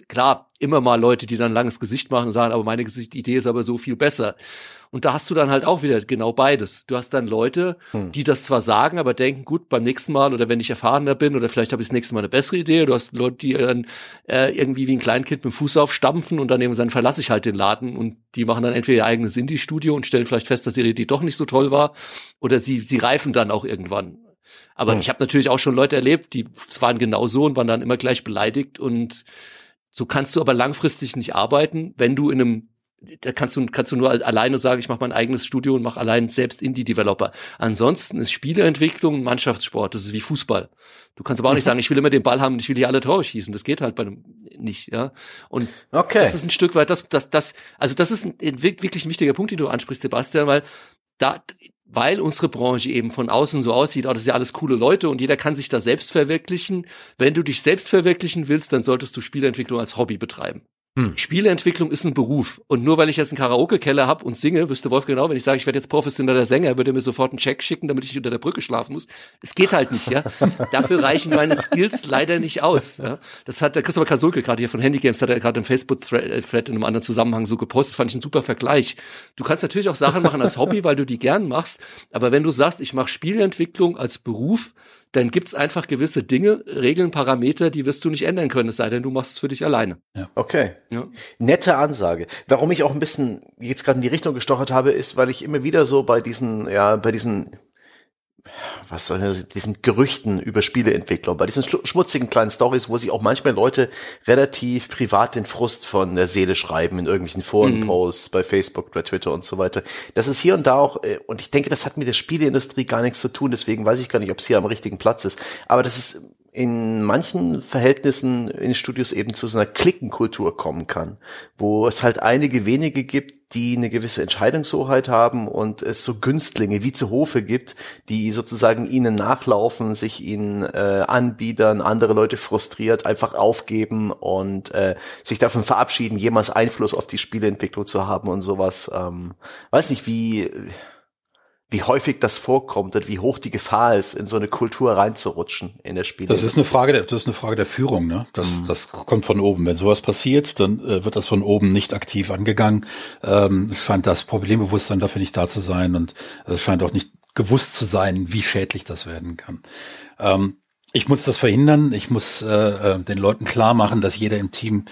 klar, immer mal Leute, die dann langes Gesicht machen und sagen, aber meine Gesichtidee ist aber so viel besser. Und da hast du dann halt auch wieder genau beides. Du hast dann Leute, hm. die das zwar sagen, aber denken, gut, beim nächsten Mal oder wenn ich erfahrener bin oder vielleicht habe ich das nächste Mal eine bessere Idee. Du hast Leute, die dann äh, irgendwie wie ein Kleinkind mit dem Fuß aufstampfen und dann eben dann verlasse ich halt den Laden und die machen dann entweder ihr eigenes Indie-Studio und stellen vielleicht fest, dass ihre Idee doch nicht so toll war oder sie, sie reifen dann auch irgendwann. Aber hm. ich habe natürlich auch schon Leute erlebt, die waren genau so und waren dann immer gleich beleidigt und so kannst du aber langfristig nicht arbeiten, wenn du in einem da kannst du, kannst du nur alleine sagen, ich mache mein eigenes Studio und mache allein selbst Indie-Developer. Ansonsten ist Spieleentwicklung ein Mannschaftssport. Das ist wie Fußball. Du kannst aber auch nicht sagen, ich will immer den Ball haben und ich will hier alle Tore schießen. Das geht halt bei einem nicht, ja. Und okay. das ist ein Stück weit, das, das, das, also das ist ein, wirklich ein wichtiger Punkt, den du ansprichst, Sebastian, weil da, weil unsere Branche eben von außen so aussieht, oh, das sind ja alles coole Leute und jeder kann sich da selbst verwirklichen. Wenn du dich selbst verwirklichen willst, dann solltest du Spielentwicklung als Hobby betreiben. Hm. Spieleentwicklung ist ein Beruf. Und nur weil ich jetzt einen Karaoke-Keller habe und singe, wüsste Wolf genau, wenn ich sage, ich werde jetzt professioneller Sänger, würde er mir sofort einen Check schicken, damit ich unter der Brücke schlafen muss. Es geht halt nicht, ja. [laughs] Dafür reichen meine Skills leider nicht aus. Ja? Das hat der Christopher Kasulke gerade hier von Handygames, hat er gerade im Facebook-Thread in einem anderen Zusammenhang so gepostet, fand ich ein super Vergleich. Du kannst natürlich auch Sachen machen als Hobby, weil du die gern machst, aber wenn du sagst, ich mache Spieleentwicklung als Beruf, dann gibt's einfach gewisse Dinge, Regeln, Parameter, die wirst du nicht ändern können, es sei denn, du machst es für dich alleine. Ja. Okay. Ja. Nette Ansage. Warum ich auch ein bisschen jetzt gerade in die Richtung gestochert habe, ist, weil ich immer wieder so bei diesen, ja, bei diesen was soll das, diesen Gerüchten über Spieleentwicklung, bei diesen schmutzigen kleinen Stories, wo sich auch manchmal Leute relativ privat den Frust von der Seele schreiben in irgendwelchen Forenposts, mhm. bei Facebook, bei Twitter und so weiter. Das ist hier und da auch, äh, und ich denke, das hat mit der Spieleindustrie gar nichts zu tun, deswegen weiß ich gar nicht, ob es hier am richtigen Platz ist. Aber das ist in manchen Verhältnissen in Studios eben zu so einer Klickenkultur kommen kann, wo es halt einige wenige gibt, die eine gewisse Entscheidungshoheit haben und es so Günstlinge wie zu Hofe gibt, die sozusagen ihnen nachlaufen, sich ihnen äh, anbiedern, andere Leute frustriert einfach aufgeben und äh, sich davon verabschieden, jemals Einfluss auf die Spieleentwicklung zu haben und sowas. Ähm, weiß nicht, wie wie häufig das vorkommt und wie hoch die Gefahr ist, in so eine Kultur reinzurutschen in der Spiele. Das ist eine Frage der, das ist eine Frage der Führung, ne? Das, mhm. das kommt von oben. Wenn sowas passiert, dann äh, wird das von oben nicht aktiv angegangen. Ähm, es scheint das Problembewusstsein dafür nicht da zu sein und es scheint auch nicht gewusst zu sein, wie schädlich das werden kann. Ähm, ich muss das verhindern. Ich muss äh, äh den Leuten klar machen, dass jeder im Team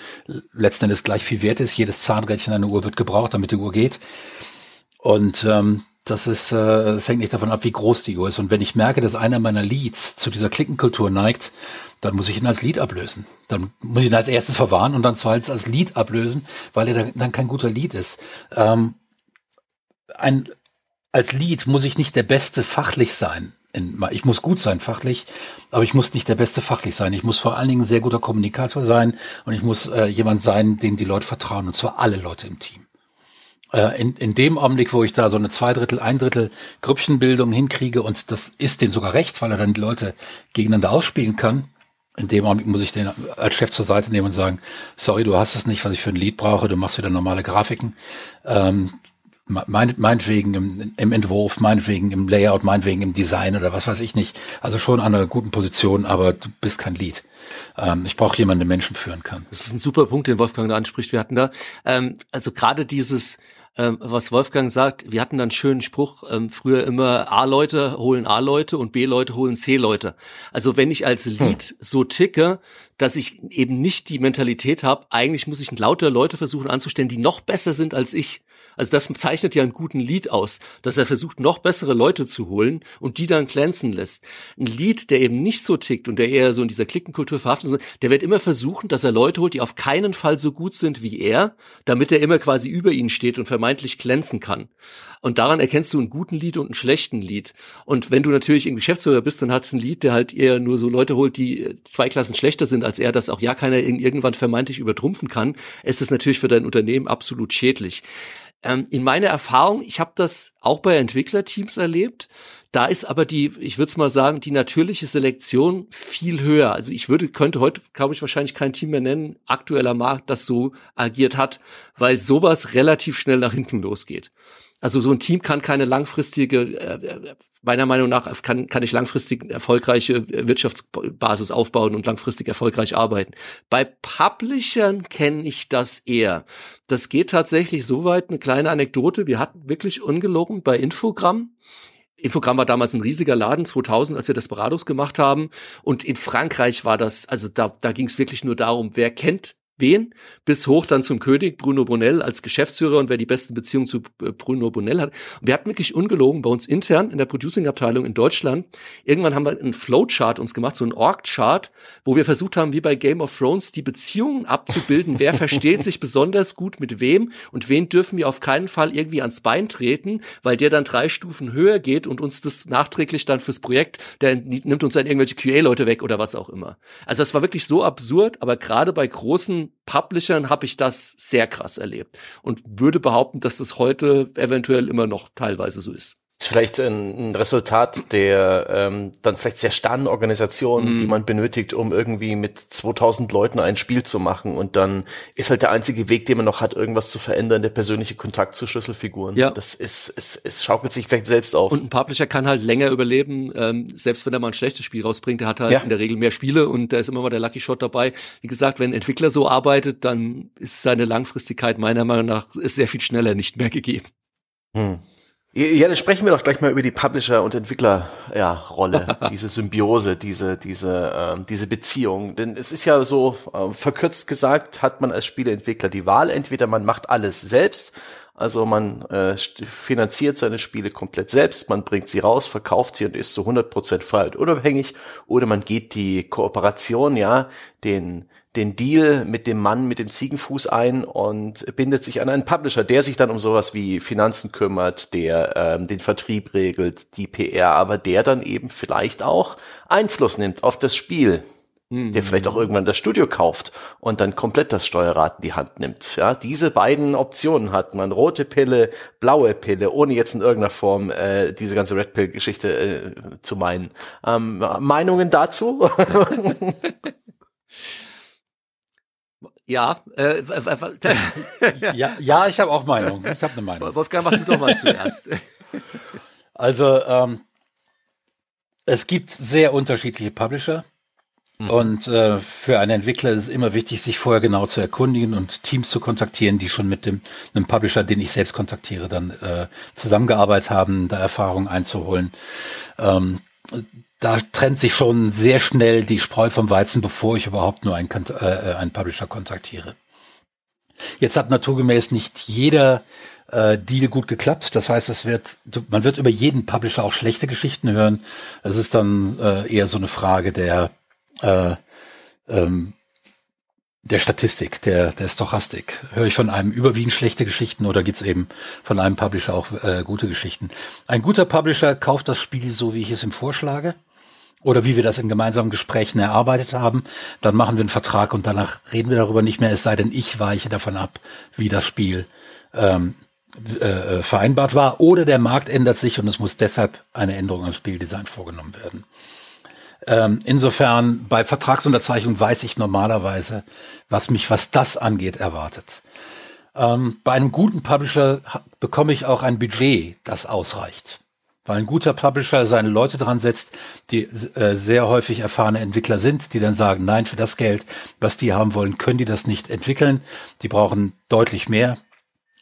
letzten Endes gleich viel wert ist. Jedes Zahnrädchen der Uhr wird gebraucht, damit die Uhr geht. Und ähm, das ist, äh, das hängt nicht davon ab, wie groß die Uhr ist. Und wenn ich merke, dass einer meiner Leads zu dieser Klickenkultur neigt, dann muss ich ihn als Lead ablösen. Dann muss ich ihn als erstes verwahren und dann zweitens als Lead ablösen, weil er dann, kein guter Lead ist. Ähm, ein, als Lead muss ich nicht der Beste fachlich sein. Ich muss gut sein fachlich, aber ich muss nicht der Beste fachlich sein. Ich muss vor allen Dingen ein sehr guter Kommunikator sein und ich muss äh, jemand sein, dem die Leute vertrauen, und zwar alle Leute im Team. Äh, in, in dem Augenblick, wo ich da so eine Zweidrittel, Eindrittel Grüppchenbildung hinkriege und das ist dem sogar recht, weil er dann die Leute gegeneinander ausspielen kann, in dem Augenblick muss ich den als Chef zur Seite nehmen und sagen, sorry, du hast es nicht, was ich für ein Lied brauche, du machst wieder normale Grafiken. Ähm, mein, meinetwegen im, im Entwurf, meinetwegen im Layout, meinetwegen im Design oder was weiß ich nicht. Also schon an einer guten Position, aber du bist kein Lied. Ähm, ich brauche jemanden, der Menschen führen kann. Das ist ein super Punkt, den Wolfgang da anspricht. Wir hatten da, ähm, also gerade dieses, ähm, was Wolfgang sagt, wir hatten dann einen schönen Spruch, ähm, früher immer A-Leute holen A-Leute und B-Leute holen C-Leute. Also wenn ich als hm. Lead hm. so ticke, dass ich eben nicht die Mentalität habe, eigentlich muss ich lauter Leute versuchen anzustellen, die noch besser sind als ich. Also das zeichnet ja einen guten Lied aus, dass er versucht, noch bessere Leute zu holen und die dann glänzen lässt. Ein Lied, der eben nicht so tickt und der eher so in dieser Klickenkultur verhaftet ist, der wird immer versuchen, dass er Leute holt, die auf keinen Fall so gut sind wie er, damit er immer quasi über ihnen steht und vermeintlich glänzen kann. Und daran erkennst du einen guten Lied und einen schlechten Lied. Und wenn du natürlich irgendwie Geschäftsführer bist, dann hat ein Lied, der halt eher nur so Leute holt, die zwei Klassen schlechter sind als er, dass auch ja keiner irgendwann vermeintlich übertrumpfen kann, ist es natürlich für dein Unternehmen absolut schädlich. Ähm, in meiner Erfahrung, ich habe das auch bei Entwicklerteams erlebt. Da ist aber die, ich würde es mal sagen, die natürliche Selektion viel höher. Also ich würde, könnte heute, glaube ich, wahrscheinlich kein Team mehr nennen, aktueller Markt, das so agiert hat, weil sowas relativ schnell nach hinten losgeht. Also so ein Team kann keine langfristige, äh, meiner Meinung nach kann, kann ich langfristig erfolgreiche Wirtschaftsbasis aufbauen und langfristig erfolgreich arbeiten. Bei Publishern kenne ich das eher. Das geht tatsächlich so weit, eine kleine Anekdote. Wir hatten wirklich ungelogen bei Infogramm. Infogramm war damals ein riesiger Laden 2000, als wir Desperados gemacht haben. Und in Frankreich war das, also da, da ging es wirklich nur darum, wer kennt wen, bis hoch dann zum König Bruno Bonell als Geschäftsführer und wer die besten Beziehungen zu äh, Bruno Bonell hat. Und wir hatten wirklich ungelogen bei uns intern in der Producing-Abteilung in Deutschland. Irgendwann haben wir einen Flowchart uns gemacht, so einen Org-Chart, wo wir versucht haben, wie bei Game of Thrones, die Beziehungen abzubilden. wer [laughs] versteht sich besonders gut mit wem und wen dürfen wir auf keinen Fall irgendwie ans Bein treten, weil der dann drei Stufen höher geht und uns das nachträglich dann fürs Projekt, der nimmt uns dann irgendwelche QA-Leute weg oder was auch immer. Also das war wirklich so absurd, aber gerade bei großen Publishern habe ich das sehr krass erlebt und würde behaupten, dass das heute eventuell immer noch teilweise so ist ist vielleicht ein, ein Resultat der ähm, dann vielleicht sehr starren Organisation, mm. die man benötigt, um irgendwie mit 2000 Leuten ein Spiel zu machen und dann ist halt der einzige Weg, den man noch hat, irgendwas zu verändern, der persönliche Kontakt zu Schlüsselfiguren. Ja. Das ist, es, es schaukelt sich vielleicht selbst auf. Und ein Publisher kann halt länger überleben, ähm, selbst wenn er mal ein schlechtes Spiel rausbringt, der hat halt ja. in der Regel mehr Spiele und da ist immer mal der Lucky Shot dabei. Wie gesagt, wenn ein Entwickler so arbeitet, dann ist seine Langfristigkeit meiner Meinung nach ist sehr viel schneller nicht mehr gegeben. Hm. Ja, dann sprechen wir doch gleich mal über die Publisher- und Entwicklerrolle, ja, [laughs] diese Symbiose, diese, diese, äh, diese Beziehung. Denn es ist ja so, äh, verkürzt gesagt, hat man als Spieleentwickler die Wahl, entweder man macht alles selbst, also man äh, finanziert seine Spiele komplett selbst, man bringt sie raus, verkauft sie und ist zu 100% frei und unabhängig, oder man geht die Kooperation, ja, den den Deal mit dem Mann mit dem Ziegenfuß ein und bindet sich an einen Publisher, der sich dann um sowas wie Finanzen kümmert, der ähm, den Vertrieb regelt, die PR, aber der dann eben vielleicht auch Einfluss nimmt auf das Spiel. Mhm. Der vielleicht auch irgendwann das Studio kauft und dann komplett das Steuerrad in die Hand nimmt. Ja, diese beiden Optionen hat man. Rote Pille, blaue Pille, ohne jetzt in irgendeiner Form äh, diese ganze Red Pill-Geschichte äh, zu meinen. Ähm, Meinungen dazu? [laughs] [laughs] Ja, äh, [laughs] ja, ja, ich habe auch Meinung. Ich habe eine Meinung. Wolfgang, mach du doch mal [laughs] zuerst. Also ähm, es gibt sehr unterschiedliche Publisher. Mhm. Und äh, für einen Entwickler ist es immer wichtig, sich vorher genau zu erkundigen und Teams zu kontaktieren, die schon mit dem einem Publisher, den ich selbst kontaktiere, dann äh, zusammengearbeitet haben, da Erfahrung einzuholen. Ähm, da trennt sich schon sehr schnell die Spreu vom Weizen, bevor ich überhaupt nur einen, äh, einen Publisher kontaktiere. Jetzt hat naturgemäß nicht jeder äh, Deal gut geklappt. Das heißt, es wird, man wird über jeden Publisher auch schlechte Geschichten hören. Es ist dann äh, eher so eine Frage der äh, ähm, der Statistik, der, der Stochastik. Höre ich von einem überwiegend schlechte Geschichten oder gibt's eben von einem Publisher auch äh, gute Geschichten? Ein guter Publisher kauft das Spiel so, wie ich es ihm vorschlage oder wie wir das in gemeinsamen Gesprächen erarbeitet haben, dann machen wir einen Vertrag und danach reden wir darüber nicht mehr, es sei denn, ich weiche davon ab, wie das Spiel ähm, äh, vereinbart war, oder der Markt ändert sich und es muss deshalb eine Änderung am Spieldesign vorgenommen werden. Ähm, insofern bei Vertragsunterzeichnung weiß ich normalerweise, was mich, was das angeht, erwartet. Ähm, bei einem guten Publisher bekomme ich auch ein Budget, das ausreicht. Weil ein guter Publisher seine Leute dran setzt, die äh, sehr häufig erfahrene Entwickler sind, die dann sagen, nein, für das Geld, was die haben wollen, können die das nicht entwickeln. Die brauchen deutlich mehr.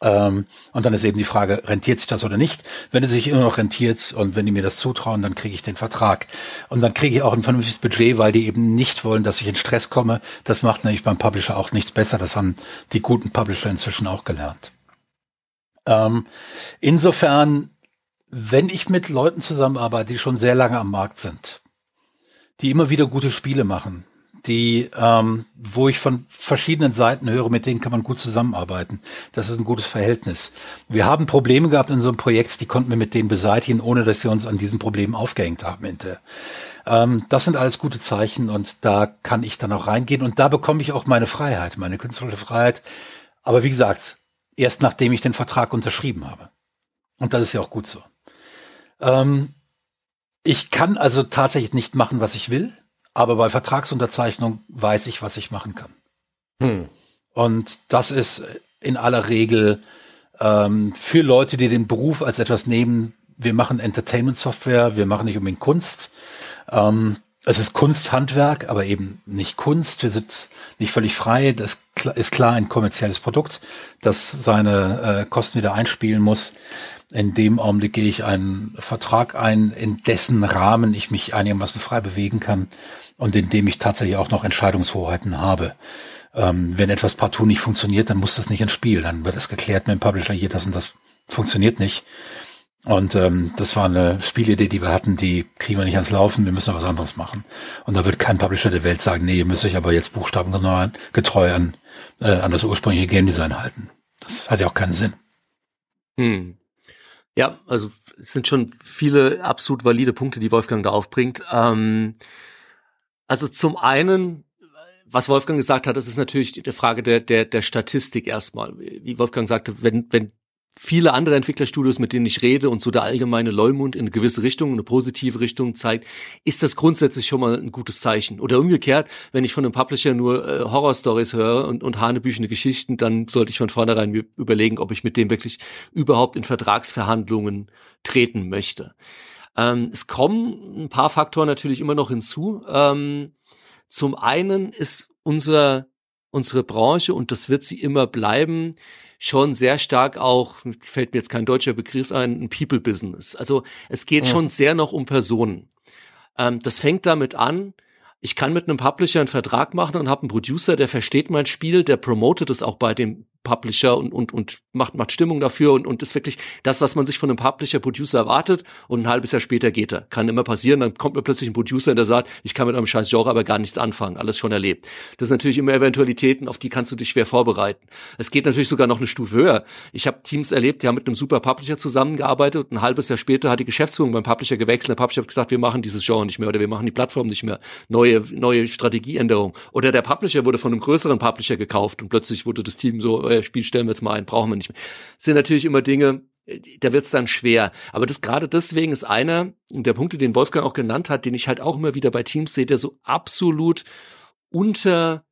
Ähm, und dann ist eben die Frage, rentiert sich das oder nicht? Wenn es sich immer noch rentiert und wenn die mir das zutrauen, dann kriege ich den Vertrag. Und dann kriege ich auch ein vernünftiges Budget, weil die eben nicht wollen, dass ich in Stress komme. Das macht nämlich beim Publisher auch nichts besser. Das haben die guten Publisher inzwischen auch gelernt. Ähm, insofern, wenn ich mit Leuten zusammenarbeite, die schon sehr lange am Markt sind, die immer wieder gute Spiele machen, die, ähm, wo ich von verschiedenen Seiten höre, mit denen kann man gut zusammenarbeiten. Das ist ein gutes Verhältnis. Wir haben Probleme gehabt in so einem Projekt, die konnten wir mit denen beseitigen, ohne dass sie uns an diesen Problemen aufgehängt haben hinterher. Ähm, das sind alles gute Zeichen und da kann ich dann auch reingehen und da bekomme ich auch meine Freiheit, meine künstlerische Freiheit. Aber wie gesagt, erst nachdem ich den Vertrag unterschrieben habe. Und das ist ja auch gut so. Ähm, ich kann also tatsächlich nicht machen, was ich will. Aber bei Vertragsunterzeichnung weiß ich, was ich machen kann. Hm. Und das ist in aller Regel ähm, für Leute, die den Beruf als etwas nehmen. Wir machen Entertainment Software, wir machen nicht unbedingt Kunst. Ähm, es ist Kunsthandwerk, aber eben nicht Kunst. Wir sind nicht völlig frei. Das ist klar ein kommerzielles Produkt, das seine äh, Kosten wieder einspielen muss. In dem Augenblick gehe ich einen Vertrag ein, in dessen Rahmen ich mich einigermaßen frei bewegen kann und in dem ich tatsächlich auch noch Entscheidungshoheiten habe. Ähm, wenn etwas partout nicht funktioniert, dann muss das nicht ins Spiel. Dann wird es geklärt mit dem Publisher, hier, das und das funktioniert nicht. Und ähm, das war eine Spielidee, die wir hatten, die kriegen wir nicht ans Laufen, wir müssen was anderes machen. Und da wird kein Publisher der Welt sagen, nee, ihr müsst euch aber jetzt buchstabengetreu getreu an, äh, an das ursprüngliche Game Design halten. Das hat ja auch keinen Sinn. Hm. Ja, also es sind schon viele absolut valide Punkte, die Wolfgang da aufbringt. Ähm, also zum einen, was Wolfgang gesagt hat, das ist natürlich die Frage der, der, der Statistik erstmal. Wie Wolfgang sagte, wenn, wenn viele andere Entwicklerstudios, mit denen ich rede und so der allgemeine Leumund in eine gewisse Richtung, eine positive Richtung zeigt, ist das grundsätzlich schon mal ein gutes Zeichen. Oder umgekehrt, wenn ich von einem Publisher nur äh, Horrorstories höre und, und hanebüchende Geschichten, dann sollte ich von vornherein mir überlegen, ob ich mit dem wirklich überhaupt in Vertragsverhandlungen treten möchte. Ähm, es kommen ein paar Faktoren natürlich immer noch hinzu. Ähm, zum einen ist unser, unsere Branche, und das wird sie immer bleiben, schon sehr stark auch, fällt mir jetzt kein deutscher Begriff ein, ein People-Business. Also es geht ja. schon sehr noch um Personen. Ähm, das fängt damit an, ich kann mit einem Publisher einen Vertrag machen und habe einen Producer, der versteht mein Spiel, der promotet es auch bei dem Publisher und, und, und macht, macht Stimmung dafür und, und ist wirklich das, was man sich von einem Publisher, Producer erwartet und ein halbes Jahr später geht er. Kann immer passieren, dann kommt mir plötzlich ein Producer, der sagt, ich kann mit einem scheiß Genre aber gar nichts anfangen, alles schon erlebt. Das sind natürlich immer Eventualitäten, auf die kannst du dich schwer vorbereiten. Es geht natürlich sogar noch eine Stufe höher. Ich habe Teams erlebt, die haben mit einem super Publisher zusammengearbeitet und ein halbes Jahr später hat die Geschäftsführung beim Publisher gewechselt, der Publisher hat gesagt, wir machen dieses Genre nicht mehr oder wir machen die Plattform nicht mehr. Neue, neue Strategieänderung. Oder der Publisher wurde von einem größeren Publisher gekauft und plötzlich wurde das Team so, äh, Spiel stellen wir jetzt mal ein, brauchen wir nicht mehr. Das sind natürlich immer Dinge, da wird's dann schwer. Aber das gerade deswegen ist einer der Punkte, den Wolfgang auch genannt hat, den ich halt auch immer wieder bei Teams sehe, der so absolut unter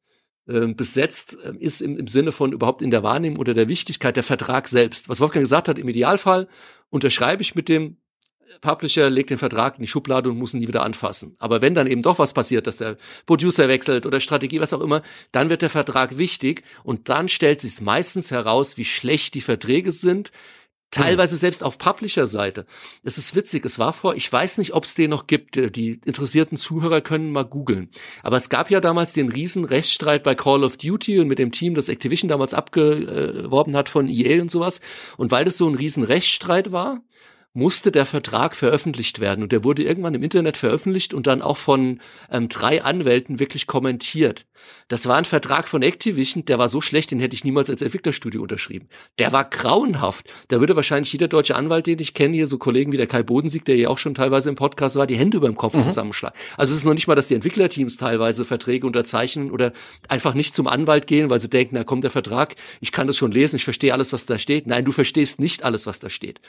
äh, besetzt äh, ist im, im Sinne von überhaupt in der Wahrnehmung oder der Wichtigkeit der Vertrag selbst. Was Wolfgang gesagt hat, im Idealfall unterschreibe ich mit dem Publisher legt den Vertrag in die Schublade und muss ihn nie wieder anfassen. Aber wenn dann eben doch was passiert, dass der Producer wechselt oder Strategie, was auch immer, dann wird der Vertrag wichtig und dann stellt sich meistens heraus, wie schlecht die Verträge sind, teilweise selbst auf Publisher-Seite. Es ist witzig, es war vor, ich weiß nicht, ob es den noch gibt, die interessierten Zuhörer können mal googeln. Aber es gab ja damals den riesen Rechtsstreit bei Call of Duty und mit dem Team, das Activision damals abgeworben hat von EA und sowas. Und weil das so ein riesen Rechtsstreit war, musste der Vertrag veröffentlicht werden. Und der wurde irgendwann im Internet veröffentlicht und dann auch von ähm, drei Anwälten wirklich kommentiert. Das war ein Vertrag von Activision, der war so schlecht, den hätte ich niemals als Entwicklerstudio unterschrieben. Der war grauenhaft. Da würde wahrscheinlich jeder deutsche Anwalt, den ich kenne, hier so Kollegen wie der Kai Bodensieg, der ja auch schon teilweise im Podcast war, die Hände über dem Kopf mhm. zusammenschlagen. Also es ist noch nicht mal, dass die Entwicklerteams teilweise Verträge unterzeichnen oder einfach nicht zum Anwalt gehen, weil sie denken, da kommt der Vertrag, ich kann das schon lesen, ich verstehe alles, was da steht. Nein, du verstehst nicht alles, was da steht.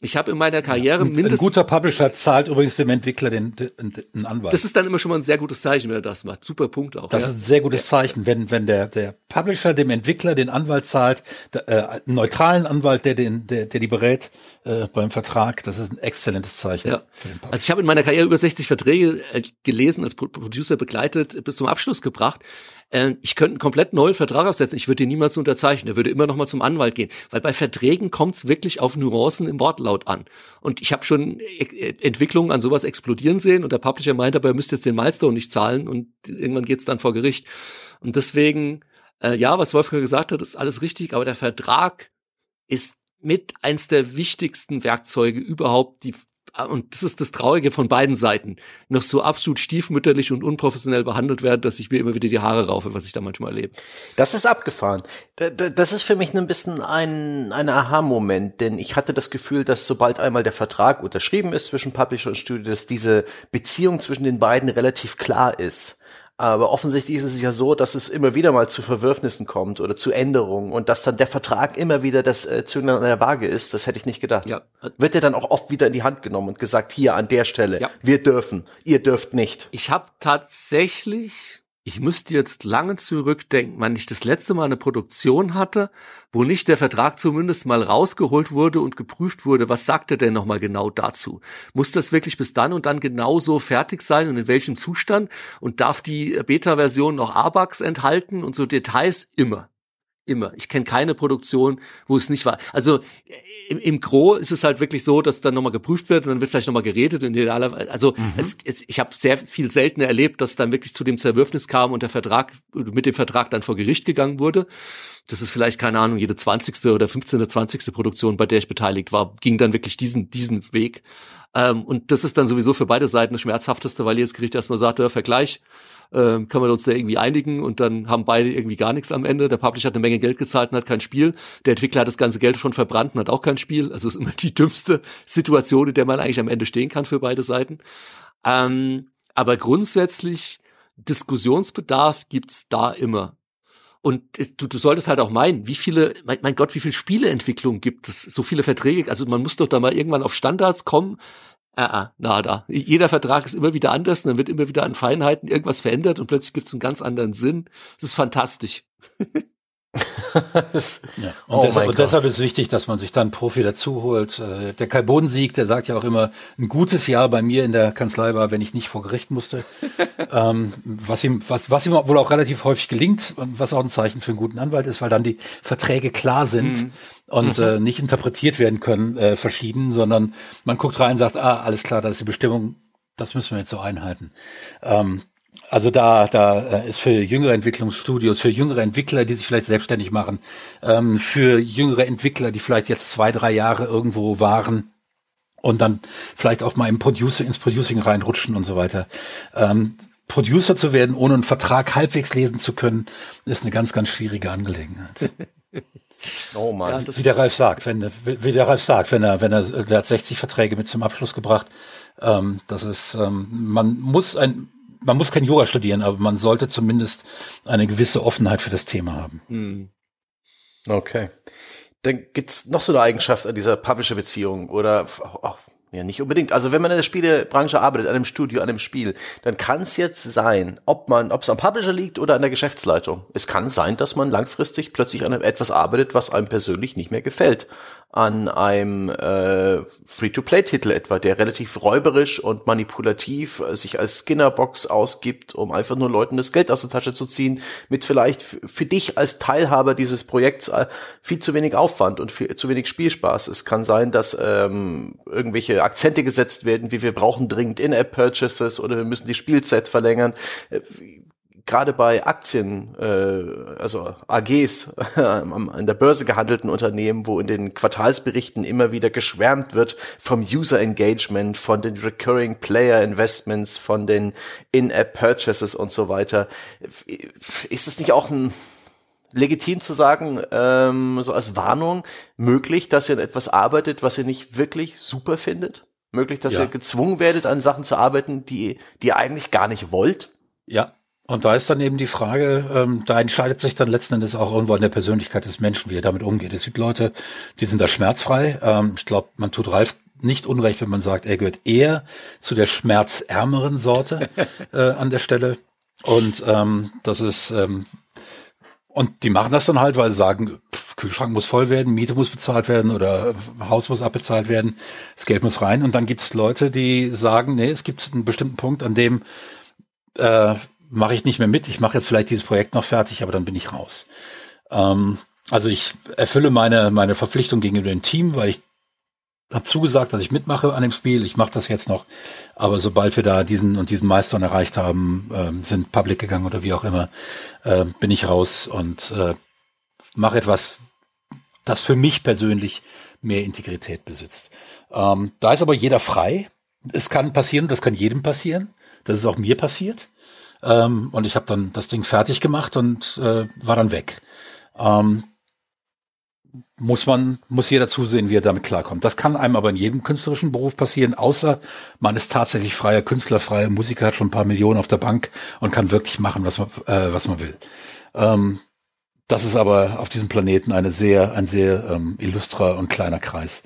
Ich habe meiner Karriere ja, mindestens. Ein guter Publisher zahlt übrigens dem Entwickler den, den, den, Anwalt. Das ist dann immer schon mal ein sehr gutes Zeichen, wenn er das macht. Super Punkt auch. Das ja. ist ein sehr gutes Zeichen, wenn, wenn der, der Publisher dem Entwickler den Anwalt zahlt, der, äh, einen neutralen Anwalt, der den, der, der die berät äh, beim Vertrag. Das ist ein exzellentes Zeichen. Ja. Also ich habe in meiner Karriere über 60 Verträge äh, gelesen, als Producer begleitet, bis zum Abschluss gebracht äh, ich könnte einen komplett neuen Vertrag aufsetzen, ich würde den niemals unterzeichnen, er würde immer noch mal zum Anwalt gehen, weil bei Verträgen kommt es wirklich auf Nuancen im Wortlaut an. Und ich habe schon e Entwicklungen an sowas explodieren sehen. Und der Publisher meint aber, er müsste jetzt den Milestone nicht zahlen. Und irgendwann geht's dann vor Gericht. Und deswegen, äh, ja, was Wolfgang gesagt hat, ist alles richtig, aber der Vertrag ist mit eins der wichtigsten Werkzeuge überhaupt, die und das ist das Traurige von beiden Seiten, noch so absolut stiefmütterlich und unprofessionell behandelt werden, dass ich mir immer wieder die Haare raufe, was ich da manchmal erlebe. Das ist abgefahren. Das ist für mich ein bisschen ein, ein Aha-Moment, denn ich hatte das Gefühl, dass sobald einmal der Vertrag unterschrieben ist zwischen Publisher und Studio, dass diese Beziehung zwischen den beiden relativ klar ist. Aber offensichtlich ist es ja so, dass es immer wieder mal zu Verwürfnissen kommt oder zu Änderungen und dass dann der Vertrag immer wieder das äh, Zünglein an der Waage ist. Das hätte ich nicht gedacht. Ja. Wird er dann auch oft wieder in die Hand genommen und gesagt, hier an der Stelle, ja. wir dürfen, ihr dürft nicht. Ich habe tatsächlich ich müsste jetzt lange zurückdenken, wann ich das letzte Mal eine Produktion hatte, wo nicht der Vertrag zumindest mal rausgeholt wurde und geprüft wurde, was sagt er denn nochmal genau dazu? Muss das wirklich bis dann und dann genauso fertig sein und in welchem Zustand? Und darf die Beta-Version noch ABAX enthalten und so Details? Immer. Immer. Ich kenne keine Produktion, wo es nicht war. Also im, im Gro ist es halt wirklich so, dass dann nochmal geprüft wird und dann wird vielleicht nochmal geredet. Und idealerweise, also mhm. es, es, ich habe sehr viel seltener erlebt, dass dann wirklich zu dem Zerwürfnis kam und der Vertrag mit dem Vertrag dann vor Gericht gegangen wurde. Das ist vielleicht keine Ahnung jede zwanzigste oder 15. 20. Produktion, bei der ich beteiligt war, ging dann wirklich diesen diesen Weg. Ähm, und das ist dann sowieso für beide Seiten das Schmerzhafteste, weil jedes Gericht erstmal sagt, ja, Vergleich, ähm, können wir uns da irgendwie einigen und dann haben beide irgendwie gar nichts am Ende. Der Publisher hat eine Menge Geld gezahlt und hat kein Spiel. Der Entwickler hat das ganze Geld schon verbrannt und hat auch kein Spiel. Also ist immer [laughs] die dümmste Situation, in der man eigentlich am Ende stehen kann für beide Seiten. Ähm, aber grundsätzlich Diskussionsbedarf gibt's da immer. Und du, du solltest halt auch meinen, wie viele, mein, mein Gott, wie viele Spieleentwicklungen gibt es, so viele Verträge. Also man muss doch da mal irgendwann auf Standards kommen, Ah, ah, nada. Jeder Vertrag ist immer wieder anders, und dann wird immer wieder an Feinheiten irgendwas verändert und plötzlich gibt es einen ganz anderen Sinn. Das ist fantastisch. [laughs] [laughs] ja. Und, oh deshalb, und deshalb, ist wichtig, dass man sich dann Profi dazu holt. Äh, der Kai Bodensieg, der sagt ja auch immer, ein gutes Jahr bei mir in der Kanzlei war, wenn ich nicht vor Gericht musste. [laughs] ähm, was ihm, was, was ihm wohl auch relativ häufig gelingt und was auch ein Zeichen für einen guten Anwalt ist, weil dann die Verträge klar sind. Mhm und mhm. äh, nicht interpretiert werden können, äh, verschieden, sondern man guckt rein und sagt, ah, alles klar, das ist die Bestimmung, das müssen wir jetzt so einhalten. Ähm, also da, da äh, ist für jüngere Entwicklungsstudios, für jüngere Entwickler, die sich vielleicht selbstständig machen, ähm, für jüngere Entwickler, die vielleicht jetzt zwei, drei Jahre irgendwo waren und dann vielleicht auch mal im Producer, ins Producing reinrutschen und so weiter. Ähm, Producer zu werden, ohne einen Vertrag halbwegs lesen zu können, ist eine ganz, ganz schwierige Angelegenheit. [laughs] Oh Mann. Ja, wie der Ralf sagt, wenn, wie der Ralf sagt, wenn er, wenn er, der hat 60 Verträge mit zum Abschluss gebracht. Ähm, das ist, ähm, man muss ein, man muss kein Yoga studieren, aber man sollte zumindest eine gewisse Offenheit für das Thema haben. Hm. Okay. Dann gibt's noch so eine Eigenschaft an dieser Publisher-Beziehung oder auch ja, nicht unbedingt. Also wenn man in der Spielebranche arbeitet, an einem Studio, an einem Spiel, dann kann es jetzt sein, ob man, ob es am Publisher liegt oder an der Geschäftsleitung. Es kann sein, dass man langfristig plötzlich an etwas arbeitet, was einem persönlich nicht mehr gefällt an einem äh, Free-to-Play-Titel etwa, der relativ räuberisch und manipulativ äh, sich als Skinnerbox ausgibt, um einfach nur Leuten das Geld aus der Tasche zu ziehen, mit vielleicht für dich als Teilhaber dieses Projekts äh, viel zu wenig Aufwand und viel, zu wenig Spielspaß. Es kann sein, dass ähm, irgendwelche Akzente gesetzt werden, wie wir brauchen dringend In-App-Purchases oder wir müssen die Spielzeit verlängern. Äh, gerade bei Aktien, äh, also AGs, an der Börse gehandelten Unternehmen, wo in den Quartalsberichten immer wieder geschwärmt wird vom User Engagement, von den Recurring Player Investments, von den In-App Purchases und so weiter. Ist es nicht auch ein legitim zu sagen, ähm, so als Warnung, möglich, dass ihr an etwas arbeitet, was ihr nicht wirklich super findet? Möglich, dass ja. ihr gezwungen werdet, an Sachen zu arbeiten, die, die ihr eigentlich gar nicht wollt? Ja, und da ist dann eben die Frage, ähm, da entscheidet sich dann letzten Endes auch irgendwo an der Persönlichkeit des Menschen, wie er damit umgeht. Es gibt Leute, die sind da schmerzfrei. Ähm, ich glaube, man tut Ralf nicht unrecht, wenn man sagt, er gehört eher zu der schmerzärmeren Sorte [laughs] äh, an der Stelle. Und ähm, das ist ähm, und die machen das dann halt, weil sie sagen, pff, Kühlschrank muss voll werden, Miete muss bezahlt werden oder Haus muss abbezahlt werden, das Geld muss rein. Und dann gibt es Leute, die sagen, nee, es gibt einen bestimmten Punkt, an dem äh, mache ich nicht mehr mit. Ich mache jetzt vielleicht dieses Projekt noch fertig, aber dann bin ich raus. Ähm, also ich erfülle meine meine Verpflichtung gegenüber dem Team, weil ich habe zugesagt, dass ich mitmache an dem Spiel. Ich mache das jetzt noch. Aber sobald wir da diesen und diesen Meister erreicht haben, äh, sind Public gegangen oder wie auch immer, äh, bin ich raus und äh, mache etwas, das für mich persönlich mehr Integrität besitzt. Ähm, da ist aber jeder frei. Es kann passieren, das kann jedem passieren. Das ist auch mir passiert. Ähm, und ich habe dann das Ding fertig gemacht und äh, war dann weg. Ähm, muss man, muss jeder zusehen, wie er damit klarkommt. Das kann einem aber in jedem künstlerischen Beruf passieren, außer man ist tatsächlich freier Künstler, freier Musiker, hat schon ein paar Millionen auf der Bank und kann wirklich machen, was man, äh, was man will. Ähm, das ist aber auf diesem Planeten eine sehr, ein sehr ähm, illustrer und kleiner Kreis.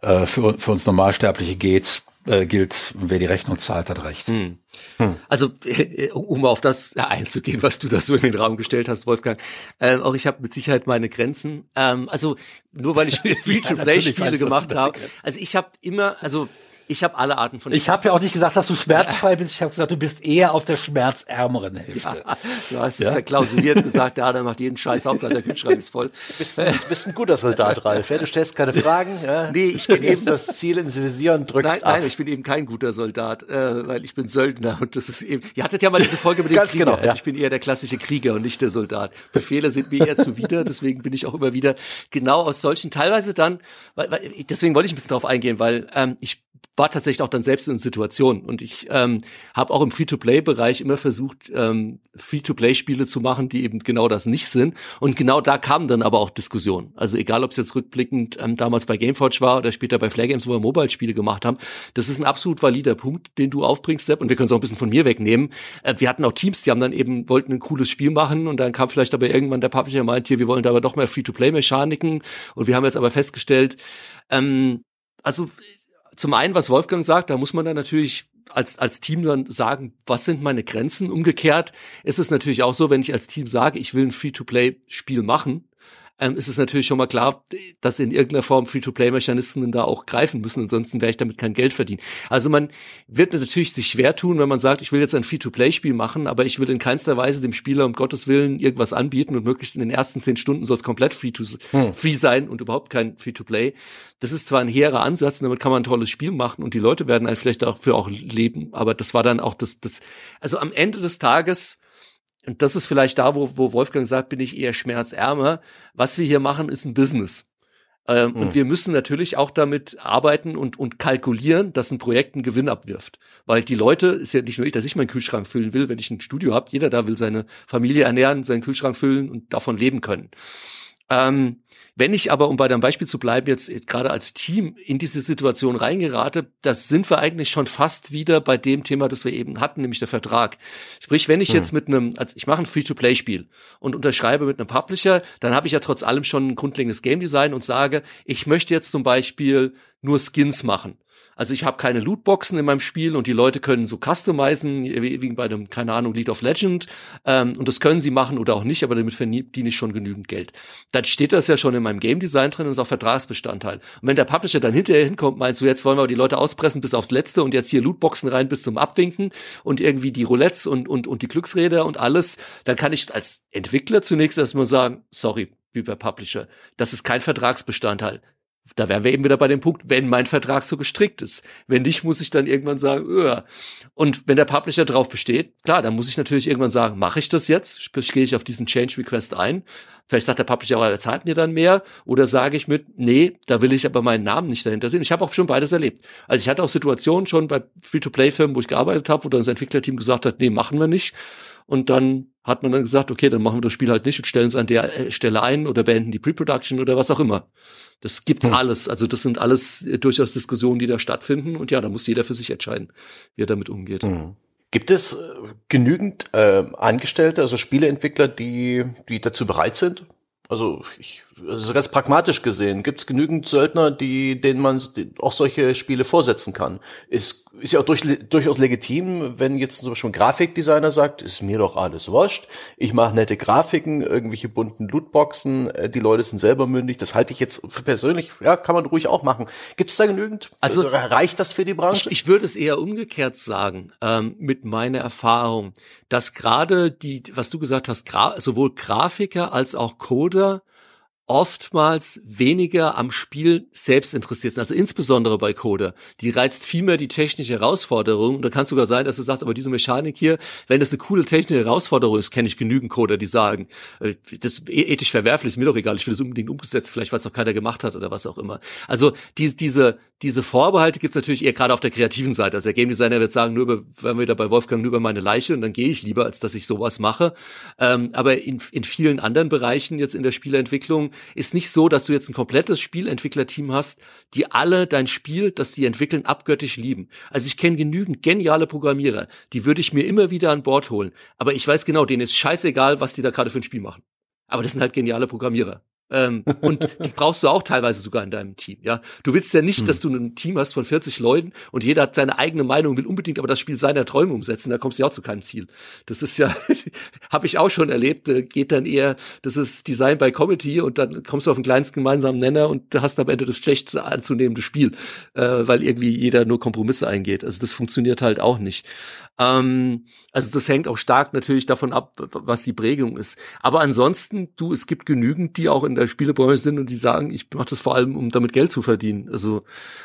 Äh, für, für uns Normalsterbliche geht, äh, gilt, wer die Rechnung zahlt, hat recht. Hm. Hm. Also äh, um auf das einzugehen, was du da so in den Raum gestellt hast, Wolfgang, äh, auch ich habe mit Sicherheit meine Grenzen. Ähm, also nur weil ich [laughs] Free-to-Play-Spiele ja, gemacht habe. Also ich habe immer, also ich habe alle Arten von. Ich habe ja auch nicht gesagt, dass du schmerzfrei bist. Ich habe gesagt, du bist eher auf der schmerzärmeren Hälfte. Ja, du hast es ja. verklausuliert gesagt, ja, der macht jeden Scheiß Hauptsache der Kühlschrank ist voll. Du bist, ein, bist ein guter Soldat, Ralf. Ja? Du stellst keine Fragen. Ja? Nee, ich bin eben das Ziel ins Visier und drückst nein, ab. Nein, ich bin eben kein guter Soldat, äh, weil ich bin Söldner und das ist eben. Ihr hattet ja mal diese Folge mit dem Ganz Krieger. Genau, ja. also ich bin eher der klassische Krieger und nicht der Soldat. Befehle sind mir eher zuwider, deswegen bin ich auch immer wieder genau aus solchen teilweise dann, weil, weil deswegen wollte ich ein bisschen drauf eingehen, weil ähm, ich war tatsächlich auch dann selbst in Situationen. Und ich ähm, habe auch im Free-to-Play-Bereich immer versucht, ähm, Free-to-Play-Spiele zu machen, die eben genau das nicht sind. Und genau da kamen dann aber auch Diskussionen. Also egal, ob es jetzt rückblickend ähm, damals bei Gameforge war oder später bei Flare Games, wo wir Mobile-Spiele gemacht haben, das ist ein absolut valider Punkt, den du aufbringst, Sepp. Und wir können es auch ein bisschen von mir wegnehmen. Äh, wir hatten auch Teams, die haben dann eben, wollten ein cooles Spiel machen und dann kam vielleicht aber irgendwann der Publisher meint, hier, wir wollen da aber doch mehr Free-to-Play-Mechaniken. Und wir haben jetzt aber festgestellt, ähm, also zum einen, was Wolfgang sagt, da muss man dann natürlich als, als Team dann sagen, was sind meine Grenzen? Umgekehrt ist es natürlich auch so, wenn ich als Team sage, ich will ein Free-to-Play-Spiel machen, ähm, ist es natürlich schon mal klar, dass in irgendeiner Form Free-to-Play-Mechanismen da auch greifen müssen, ansonsten werde ich damit kein Geld verdienen. Also man wird natürlich sich schwer tun, wenn man sagt, ich will jetzt ein Free-to-Play-Spiel machen, aber ich will in keinster Weise dem Spieler um Gottes Willen irgendwas anbieten und möglichst in den ersten zehn Stunden soll es komplett free, to, hm. free sein und überhaupt kein Free-to-Play. Das ist zwar ein hehrer Ansatz, damit kann man ein tolles Spiel machen und die Leute werden einen vielleicht dafür auch leben, aber das war dann auch das, das, also am Ende des Tages und das ist vielleicht da, wo, wo Wolfgang sagt, bin ich eher schmerzärmer. Was wir hier machen, ist ein Business. Ähm, hm. Und wir müssen natürlich auch damit arbeiten und, und kalkulieren, dass ein Projekt einen Gewinn abwirft. Weil die Leute, ist ja nicht nur ich, dass ich meinen Kühlschrank füllen will, wenn ich ein Studio habe. Jeder da will seine Familie ernähren, seinen Kühlschrank füllen und davon leben können. Ähm, wenn ich aber, um bei deinem Beispiel zu bleiben, jetzt gerade als Team in diese Situation reingerate, das sind wir eigentlich schon fast wieder bei dem Thema, das wir eben hatten, nämlich der Vertrag. Sprich, wenn ich hm. jetzt mit einem, also ich mache ein Free-to-Play-Spiel und unterschreibe mit einem Publisher, dann habe ich ja trotz allem schon ein grundlegendes Game Design und sage, ich möchte jetzt zum Beispiel nur Skins machen. Also ich habe keine Lootboxen in meinem Spiel und die Leute können so customizen, wie, wie bei einem, keine Ahnung, League of Legend. Ähm, und das können sie machen oder auch nicht, aber damit verdiene ich schon genügend Geld. Dann steht das ja schon in meinem Game Design drin und ist auch Vertragsbestandteil. Und wenn der Publisher dann hinterher hinkommt, meinst du, jetzt wollen wir die Leute auspressen bis aufs Letzte und jetzt hier Lootboxen rein bis zum Abwinken und irgendwie die Roulettes und, und, und die Glücksräder und alles, dann kann ich als Entwickler zunächst erstmal sagen, sorry, lieber Publisher, das ist kein Vertragsbestandteil Da wären wir eben wieder bei dem Punkt, wenn mein Vertrag so gestrickt ist. Wenn nicht, muss ich dann irgendwann sagen, öh. und wenn der Publisher drauf besteht, klar, dann muss ich natürlich irgendwann sagen, mache ich das jetzt? Sprich, gehe ich auf diesen Change Request ein. Vielleicht sagt der Publisher, aber er zahlt mir dann mehr. Oder sage ich mit, nee, da will ich aber meinen Namen nicht dahinter sehen. Ich habe auch schon beides erlebt. Also ich hatte auch Situationen schon bei Free-to-Play-Firmen, wo ich gearbeitet habe, wo dann das Entwicklerteam gesagt hat, nee, machen wir nicht. Und dann hat man dann gesagt, okay, dann machen wir das Spiel halt nicht und stellen es an der äh, Stelle ein oder beenden die Pre-Production oder was auch immer. Das gibt's hm. alles. Also das sind alles äh, durchaus Diskussionen, die da stattfinden. Und ja, da muss jeder für sich entscheiden, wie er damit umgeht. Hm. Gibt es äh, genügend äh, Angestellte, also Spieleentwickler, die, die dazu bereit sind? Also ich, also ganz pragmatisch gesehen, gibt es genügend Söldner, die, denen man auch solche Spiele vorsetzen kann. Ist, ist ja auch durch, durchaus legitim, wenn jetzt zum Beispiel ein Grafikdesigner sagt, ist mir doch alles wurscht, ich mache nette Grafiken, irgendwelche bunten Lootboxen, äh, die Leute sind selber mündig, das halte ich jetzt für persönlich, ja, kann man ruhig auch machen. Gibt es da genügend? Also reicht das für die Branche? Ich, ich würde es eher umgekehrt sagen, ähm, mit meiner Erfahrung, dass gerade die, was du gesagt hast, gra sowohl Grafiker als auch Coder oftmals weniger am Spiel selbst interessiert sind. Also insbesondere bei Coder. Die reizt viel mehr die technische Herausforderung. Und da kann es sogar sein, dass du sagst, aber diese Mechanik hier, wenn das eine coole technische Herausforderung ist, kenne ich genügend Coder, die sagen, äh, das e-, ethisch verwerflich, ist mir doch egal, ich will das unbedingt umgesetzt, vielleicht weil es noch keiner gemacht hat oder was auch immer. Also die, diese, diese Vorbehalte gibt's natürlich eher gerade auf der kreativen Seite. Also der Game Designer wird sagen, nur über, wenn wir da bei Wolfgang, nur über meine Leiche und dann gehe ich lieber, als dass ich sowas mache. Ähm, aber in, in vielen anderen Bereichen jetzt in der Spieleentwicklung ist nicht so, dass du jetzt ein komplettes Spielentwicklerteam hast, die alle dein Spiel, das die entwickeln, abgöttisch lieben. Also ich kenne genügend geniale Programmierer, die würde ich mir immer wieder an Bord holen. Aber ich weiß genau, denen ist scheißegal, was die da gerade für ein Spiel machen. Aber das sind halt geniale Programmierer. Ähm, und die brauchst du auch teilweise sogar in deinem Team. Ja, du willst ja nicht, hm. dass du ein Team hast von 40 Leuten und jeder hat seine eigene Meinung, will unbedingt aber das Spiel seiner Träume umsetzen. Da kommst du ja auch zu keinem Ziel. Das ist ja, [laughs] habe ich auch schon erlebt. Äh, geht dann eher, das ist Design by Committee und dann kommst du auf den kleinsten gemeinsamen Nenner und hast am Ende das schlecht anzunehmende Spiel, äh, weil irgendwie jeder nur Kompromisse eingeht. Also das funktioniert halt auch nicht. Ähm, also das hängt auch stark natürlich davon ab, was die Prägung ist. Aber ansonsten, du, es gibt genügend, die auch in der Spielebranche sind und die sagen, ich mache das vor allem, um damit Geld zu verdienen. Also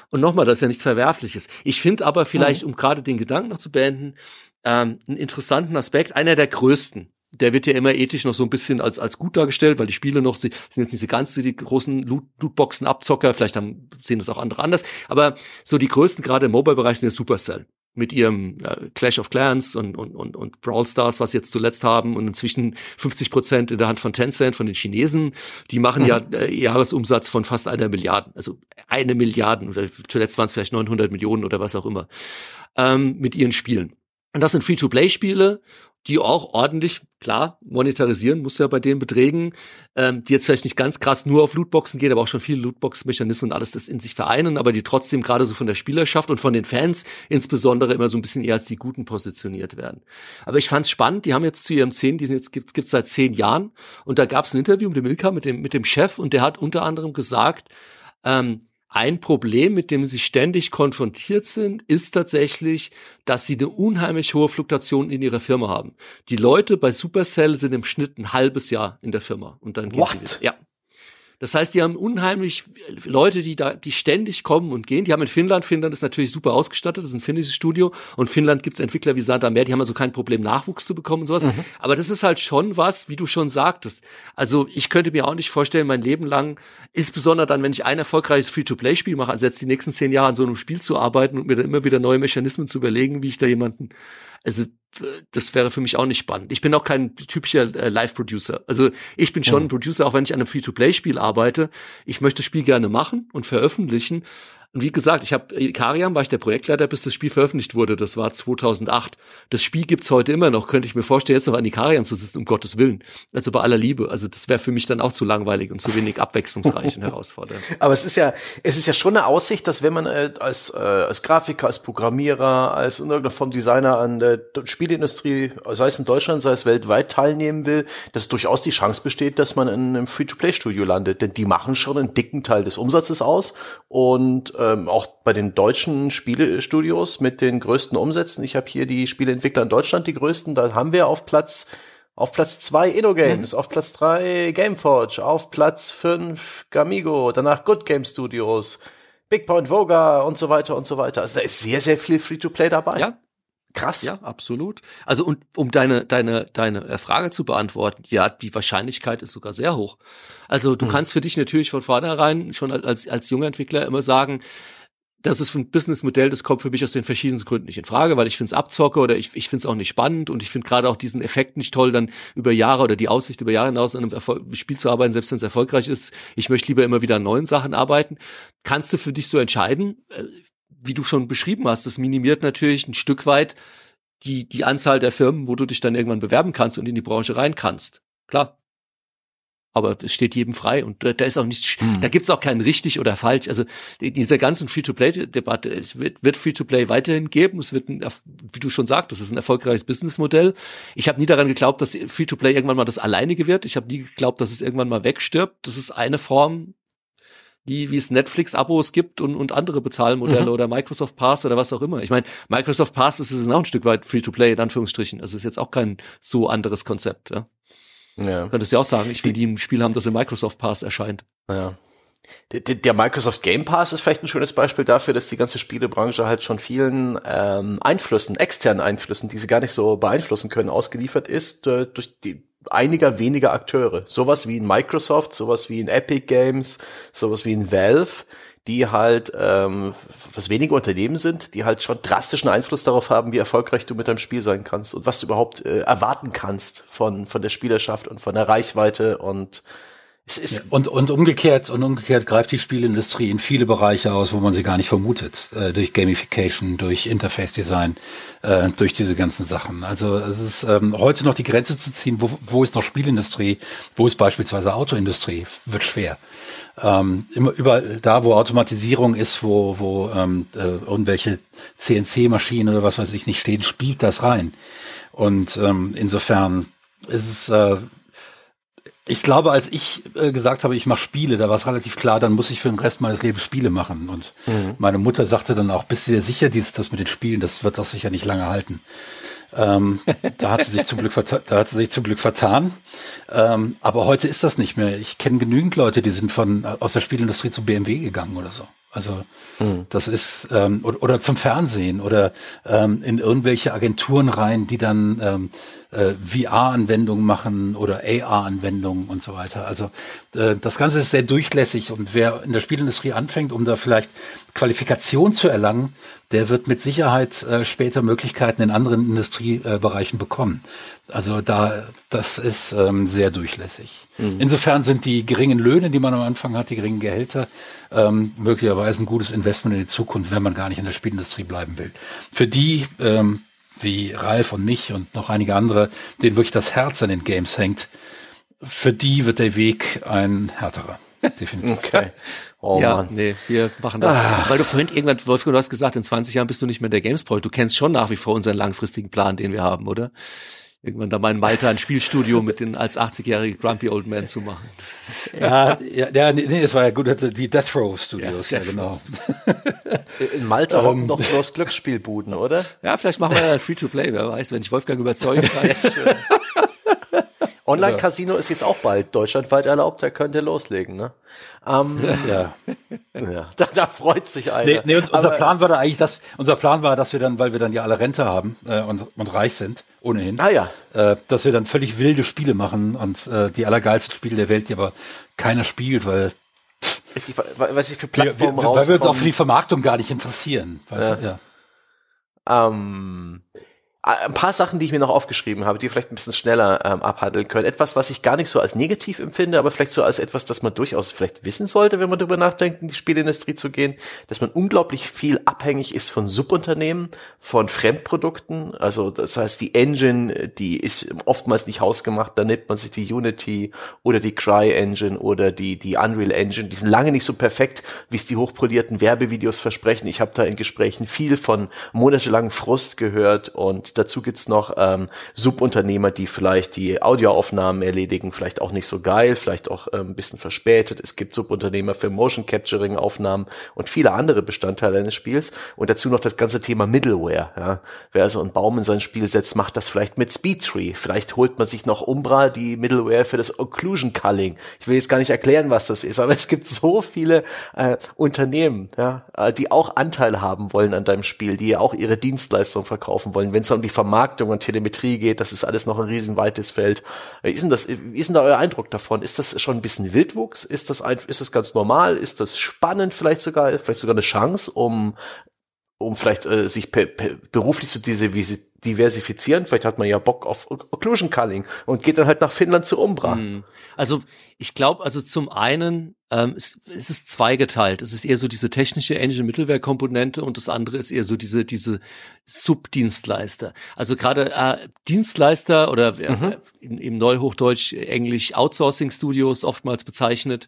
und nochmal, das ist ja nichts Verwerfliches. Ich finde aber vielleicht, mhm. um gerade den Gedanken noch zu beenden, ähm, einen interessanten Aspekt, einer der größten. Der wird ja immer ethisch noch so ein bisschen als, als gut dargestellt, weil die Spiele noch, sie sind jetzt nicht diese ganzen, die großen Loot, Lootboxen-Abzocker, vielleicht haben, sehen das auch andere anders, aber so die größten gerade im Mobile-Bereich sind ja Supercell mit ihrem äh, Clash of Clans und, und, und, und Brawl Stars, was sie jetzt zuletzt haben und inzwischen 50 Prozent in der Hand von Tencent, von den Chinesen. Die machen mhm. ja äh, Jahresumsatz von fast einer Milliarde, also eine Milliarde oder zuletzt waren es vielleicht 900 Millionen oder was auch immer, ähm, mit ihren Spielen. Und das sind Free-to-Play-Spiele die auch ordentlich, klar, monetarisieren muss ja bei den Beträgen, ähm, die jetzt vielleicht nicht ganz krass nur auf Lootboxen gehen, aber auch schon viele Lootbox-Mechanismen und alles das in sich vereinen, aber die trotzdem gerade so von der Spielerschaft und von den Fans insbesondere immer so ein bisschen eher als die Guten positioniert werden. Aber ich fand's spannend, die haben jetzt zu ihrem zehn, die sind jetzt gibt gibt's seit zehn Jahren und da gab's ein Interview mit dem Milka, mit dem, mit dem Chef und der hat unter anderem gesagt, ähm, ein Problem, mit dem sie ständig konfrontiert sind, ist tatsächlich, dass sie eine unheimlich hohe Fluktuation in ihrer Firma haben. Die Leute bei Supercell sind im Schnitt ein halbes Jahr in der Firma und dann gehen What? sie wieder. Ja. Das heißt, die haben unheimlich Leute, die da, die ständig kommen und gehen. Die haben in Finnland, Finnland ist natürlich super ausgestattet, das ist ein finnisches Studio und Finnland gibt's Entwickler wie Santa Meer, die haben also kein Problem, Nachwuchs zu bekommen und sowas. Mhm. Aber das ist halt schon was, wie du schon sagtest. Also ich könnte mir auch nicht vorstellen, mein Leben lang, insbesondere dann, wenn ich ein erfolgreiches Free-to-Play-Spiel mache, also jetzt die nächsten zehn Jahre an so einem Spiel zu arbeiten und mir dann immer wieder neue Mechanismen zu überlegen, wie ich da jemanden, also das wäre für mich auch nicht spannend. Ich bin auch kein typischer äh, Live-Producer. Also ich bin schon mhm. ein Producer, auch wenn ich an einem Free-to-Play-Spiel arbeite. Ich möchte das Spiel gerne machen und veröffentlichen, und wie gesagt, ich habe Ikariam war ich der Projektleiter, bis das Spiel veröffentlicht wurde. Das war 2008. Das Spiel gibt's heute immer noch. Könnte ich mir vorstellen, jetzt noch an Ikariam zu sitzen, um Gottes Willen. Also bei aller Liebe. Also das wäre für mich dann auch zu langweilig und zu wenig [laughs] abwechslungsreich und herausfordernd. Aber es ist ja, es ist ja schon eine Aussicht, dass wenn man äh, als, äh, als Grafiker, als Programmierer, als in irgendeiner Form Designer an der Spieleindustrie, sei es in Deutschland, sei es weltweit teilnehmen will, dass durchaus die Chance besteht, dass man in einem Free-to-Play-Studio landet. Denn die machen schon einen dicken Teil des Umsatzes aus und ähm, auch bei den deutschen Spielestudios mit den größten Umsätzen. Ich habe hier die Spieleentwickler in Deutschland, die größten. Da haben wir auf Platz Auf Platz zwei InnoGames, mhm. auf Platz drei Gameforge, auf Platz fünf Gamigo, danach Good Game Studios, Big Point Voga und so weiter und so weiter. Also da ist sehr, sehr viel Free-to-Play dabei. Ja, Krass. Ja, absolut. Also und um deine deine deine äh, Frage zu beantworten, ja, die Wahrscheinlichkeit ist sogar sehr hoch. Also du hm. kannst für dich natürlich von vornherein schon als als junger Entwickler immer sagen, das ist ein Businessmodell, das kommt für mich aus den verschiedensten Gründen nicht in Frage, weil ich finde es abzocke oder ich, ich finde es auch nicht spannend und ich finde gerade auch diesen Effekt nicht toll, dann über Jahre oder die Aussicht über Jahre hinaus an einem Erfolg Spiel zu arbeiten, selbst wenn es erfolgreich ist. Ich möchte lieber immer wieder an neuen Sachen arbeiten. Kannst du für dich so entscheiden? Wie du schon beschrieben hast, das minimiert natürlich ein Stück weit die, die Anzahl der Firmen, wo du dich dann irgendwann bewerben kannst und in die Branche rein kannst. Klar. Aber es steht jedem frei und da, da ist auch nichts, hm. da gibt's auch kein richtig oder falsch. Also in dieser ganzen Free-to-Play-Debatte, es wird, wird Free-to-Play weiterhin geben. Es wird, ein, wie du schon sagst, das ist ein erfolgreiches Businessmodell. Ich habe nie daran geglaubt, dass Free-to-Play irgendwann mal das Alleinige wird. Ich habe nie geglaubt, dass es irgendwann mal wegstirbt. Das ist eine Form wie, wie es Netflix-Abos gibt und, und andere Bezahlmodelle mhm. oder Microsoft Pass oder was auch immer. Ich meine, Microsoft Pass ist es auch ein Stück weit Free-to-Play, in Anführungsstrichen. Also ist jetzt auch kein so anderes Konzept. Ja? Ja. Könntest du ja auch sagen, ich will die im Spiel haben, das im Microsoft Pass erscheint. Ja. Der, der Microsoft Game Pass ist vielleicht ein schönes Beispiel dafür, dass die ganze Spielebranche halt schon vielen ähm, Einflüssen, externen Einflüssen, die sie gar nicht so beeinflussen können, ausgeliefert ist äh, durch die einiger weniger Akteure. Sowas wie in Microsoft, sowas wie in Epic Games, sowas wie in Valve, die halt, ähm, was wenige Unternehmen sind, die halt schon drastischen Einfluss darauf haben, wie erfolgreich du mit deinem Spiel sein kannst und was du überhaupt äh, erwarten kannst von, von der Spielerschaft und von der Reichweite und es ist ja, und, und umgekehrt und umgekehrt greift die Spielindustrie in viele Bereiche aus, wo man sie gar nicht vermutet. Äh, durch Gamification, durch Interface Design, äh, durch diese ganzen Sachen. Also es ist ähm, heute noch die Grenze zu ziehen, wo, wo ist noch Spielindustrie, wo ist beispielsweise Autoindustrie, wird schwer. Ähm, immer überall da, wo Automatisierung ist, wo, wo ähm, äh, irgendwelche CNC-Maschinen oder was weiß ich nicht stehen, spielt das rein. Und ähm, insofern ist es äh, ich glaube, als ich äh, gesagt habe, ich mache Spiele, da war es relativ klar, dann muss ich für den Rest meines Lebens Spiele machen. Und mhm. meine Mutter sagte dann auch, bist du dir sicher, dies, das mit den Spielen, das wird das sicher nicht lange halten. Ähm, da hat sie sich zum Glück vertan, da hat sie sich zum Glück vertan. Ähm, aber heute ist das nicht mehr. Ich kenne genügend Leute, die sind von aus der Spielindustrie zu BMW gegangen oder so. Also mhm. das ist ähm, oder, oder zum Fernsehen oder ähm, in irgendwelche Agenturen rein, die dann ähm, äh, VR-Anwendungen machen oder AR-Anwendungen und so weiter. Also äh, das Ganze ist sehr durchlässig und wer in der Spielindustrie anfängt, um da vielleicht Qualifikation zu erlangen, der wird mit Sicherheit äh, später Möglichkeiten in anderen Industriebereichen bekommen. Also da, das ist ähm, sehr durchlässig. Mhm. Insofern sind die geringen Löhne, die man am Anfang hat, die geringen Gehälter, ähm, möglicherweise ein gutes Investment in die Zukunft, wenn man gar nicht in der Spielindustrie bleiben will. Für die ähm, wie Ralf und mich und noch einige andere, denen wirklich das Herz an den Games hängt, für die wird der Weg ein härterer. Definitiv. [laughs] Okay. Oh ja, Mann. nee, wir machen das. Ach. Weil du vorhin irgendwann, Wolfgang, du hast gesagt, in 20 Jahren bist du nicht mehr der Games-Pro. Du kennst schon nach wie vor unseren langfristigen Plan, den wir haben, oder? Irgendwann da mal in Malta ein Spielstudio mit den als 80-jährige Grumpy Old Man zu machen. Ja, ja, ja nee, das war ja gut, die Death Row Studios, ja, ja genau. [laughs] In Malta haben noch bloß Glücksspielbuden, oder? Ja, vielleicht machen wir ja Free-to-Play, wer weiß, wenn ich Wolfgang überzeugen [laughs] kann. Online-Casino ist jetzt auch bald deutschlandweit erlaubt, da könnt ihr loslegen, ne? Ähm, ja. ja. Da, da freut sich einer. Nee, nee unser Aber, Plan war da eigentlich, dass unser Plan war, dass wir dann, weil wir dann ja alle Rente haben äh, und, und reich sind, ohnehin, ah, ja. äh, dass wir dann völlig wilde Spiele machen und äh, die allergeilsten Spiele der Welt, die aber keiner spielt, weil Richtig, was ich für Plattformen wir, wir, Weil wir uns auch für die Vermarktung gar nicht interessieren. Weißt ja. Du? ja. Ähm, ein paar Sachen, die ich mir noch aufgeschrieben habe, die vielleicht ein bisschen schneller ähm, abhandeln können. Etwas, was ich gar nicht so als negativ empfinde, aber vielleicht so als etwas, das man durchaus vielleicht wissen sollte, wenn man darüber nachdenkt, in die Spielindustrie zu gehen, dass man unglaublich viel abhängig ist von Subunternehmen, von Fremdprodukten. Also das heißt, die Engine, die ist oftmals nicht hausgemacht, da nimmt man sich die Unity oder die Cry Engine oder die, die Unreal Engine. Die sind lange nicht so perfekt, wie es die hochpolierten Werbevideos versprechen. Ich habe da in Gesprächen viel von monatelangen Frust gehört Und dazu gibt's noch ähm, Subunternehmer, die vielleicht die Audioaufnahmen erledigen, vielleicht auch nicht so geil, vielleicht auch ähm, ein bisschen verspätet. Es gibt Subunternehmer für Motion Capturing Aufnahmen und viele andere Bestandteile eines Spiels. Und dazu noch das ganze Thema Middleware. Ja. Wer also einen Baum in sein Spiel setzt, macht das vielleicht mit Speedtree. Vielleicht holt man sich noch Umbra, die Middleware für das Occlusion Culling. Ich will jetzt gar nicht erklären, was das ist, aber es gibt so viele äh, Unternehmen, ja, äh, die auch Anteil haben wollen an deinem Spiel, die ja auch ihre Dienstleistung verkaufen wollen. Wenn es um die Vermarktung und Telemetrie geht, das ist alles noch ein riesenweites Feld. Wie ist denn das, wie ist denn da euer Eindruck davon? Ist das schon ein bisschen Wildwuchs? Ist das ein, ist das ganz normal? Ist das spannend vielleicht sogar, vielleicht sogar eine Chance, um um vielleicht äh, sich per, per, beruflich zu diversifizieren. Vielleicht hat man ja Bock auf Occlusion Culling und geht dann halt nach Finnland zu Umbra. Hm. Also ich glaube, also zum einen ähm, es, es ist zweigeteilt. Es ist eher so diese technische Engine-Mittelware-Komponente und das andere ist eher so diese diese Subdienstleister. Also gerade äh, Dienstleister oder äh, mhm. im Neuhochdeutsch Englisch Outsourcing-Studios oftmals bezeichnet,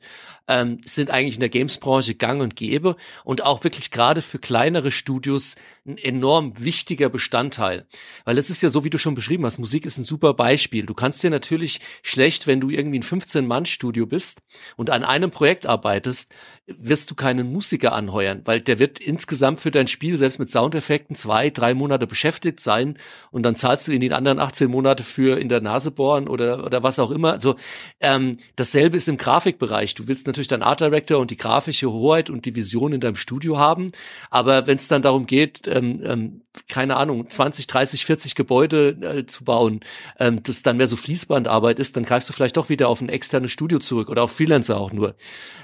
ähm, sind eigentlich in der Games-Branche gang und gäbe und auch wirklich gerade für kleinere Studios ein enorm wichtiger Bestandteil. Weil es ist ja so, wie du schon beschrieben hast, Musik ist ein super Beispiel. Du kannst dir natürlich schlecht, wenn du irgendwie ein 15-Mann-Studio bist und an einem Projekt arbeitest, wirst du keinen Musiker anheuern, weil der wird insgesamt für dein Spiel selbst mit Soundeffekten zwei, drei Monate beschäftigt sein und dann zahlst du in den anderen 18 Monate für in der Nase bohren oder, oder was auch immer. Also ähm, dasselbe ist im Grafikbereich. Du willst natürlich deinen Art Director und die grafische Hoheit und die Vision in deinem Studio haben, aber wenn es dann darum geht, ähm, ähm, keine Ahnung, 20, 30, 40 Gebäude äh, zu bauen, ähm, das dann mehr so Fließbandarbeit ist, dann greifst du vielleicht doch wieder auf ein externes Studio zurück oder auf Freelancer auch nur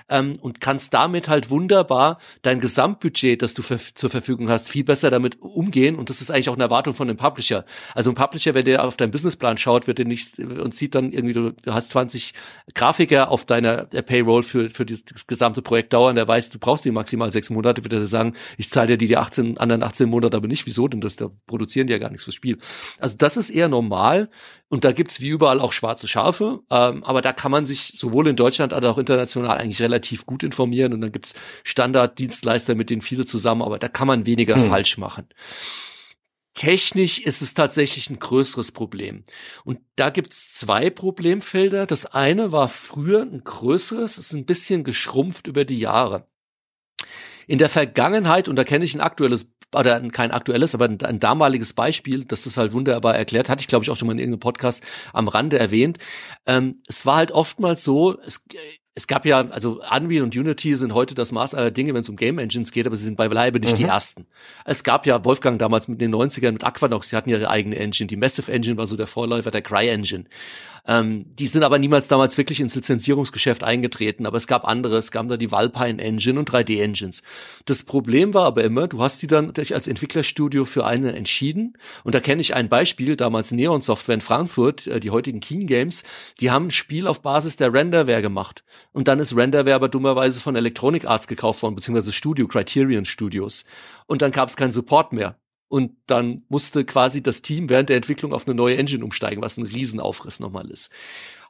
ähm, und kannst damit halt wunderbar dein Gesamtbudget, das du zur Verfügung hast, viel besser damit umgehen. Und das ist eigentlich auch eine Erwartung von dem Publisher. Also ein Publisher, wenn der auf deinen Businessplan schaut, wird er nicht und sieht dann irgendwie, du, hast 20 Grafiker auf deiner Payroll für, für das, das gesamte Projekt dauern, der weiß, du brauchst die maximal sechs Monate, wird er sagen, ich zahle dir die, die 18, anderen 18 Monate aber nicht. Wieso denn das? Da produzieren die ja gar nichts fürs Spiel. Also das ist eher normal. Und da gibt's wie überall auch schwarze Schafe. Ähm, aber da kann man sich sowohl in Deutschland als auch international eigentlich relativ gut informieren. Und dann gibt's Standarddienstleister, mit denen viele zusammenarbeiten. Da kann man weniger hm. falsch machen. Technisch ist es tatsächlich ein größeres Problem. Und da gibt's zwei Problemfelder. Das eine war früher ein größeres, ist ein bisschen geschrumpft über die Jahre. In der Vergangenheit, und da kenne ich ein aktuelles oder kein aktuelles, aber ein, ein, damaliges Beispiel, das das halt wunderbar erklärt, hatte ich glaube ich auch schon mal in irgendeinem Podcast am Rande erwähnt. Ähm, es war halt oftmals so, es, es gab ja, also Unreal und Unity sind heute das Maß aller Dinge, wenn es um Game Engines geht, aber sie sind beileibe nicht mhm. die ersten. Es gab ja Wolfgang damals mit den 90ern mit Aquanox, sie hatten ja ihre eigene Engine. Die Massive Engine war so der Vorläufer der Cry Engine. Ähm, die sind aber niemals damals wirklich ins Lizenzierungsgeschäft eingetreten, aber es gab andere, es gab da die Valpine Engine und 3D Engines. Das Problem war aber immer, du hast die dann als Entwicklerstudio für einen entschieden und da kenne ich ein Beispiel, damals Neon Software in Frankfurt, äh, die heutigen Keen Games, die haben ein Spiel auf Basis der Renderware gemacht und dann ist Renderware aber dummerweise von Electronic Arts gekauft worden, beziehungsweise Studio, Criterion Studios und dann gab es keinen Support mehr. Und dann musste quasi das Team während der Entwicklung auf eine neue Engine umsteigen, was ein Riesenaufriss nochmal ist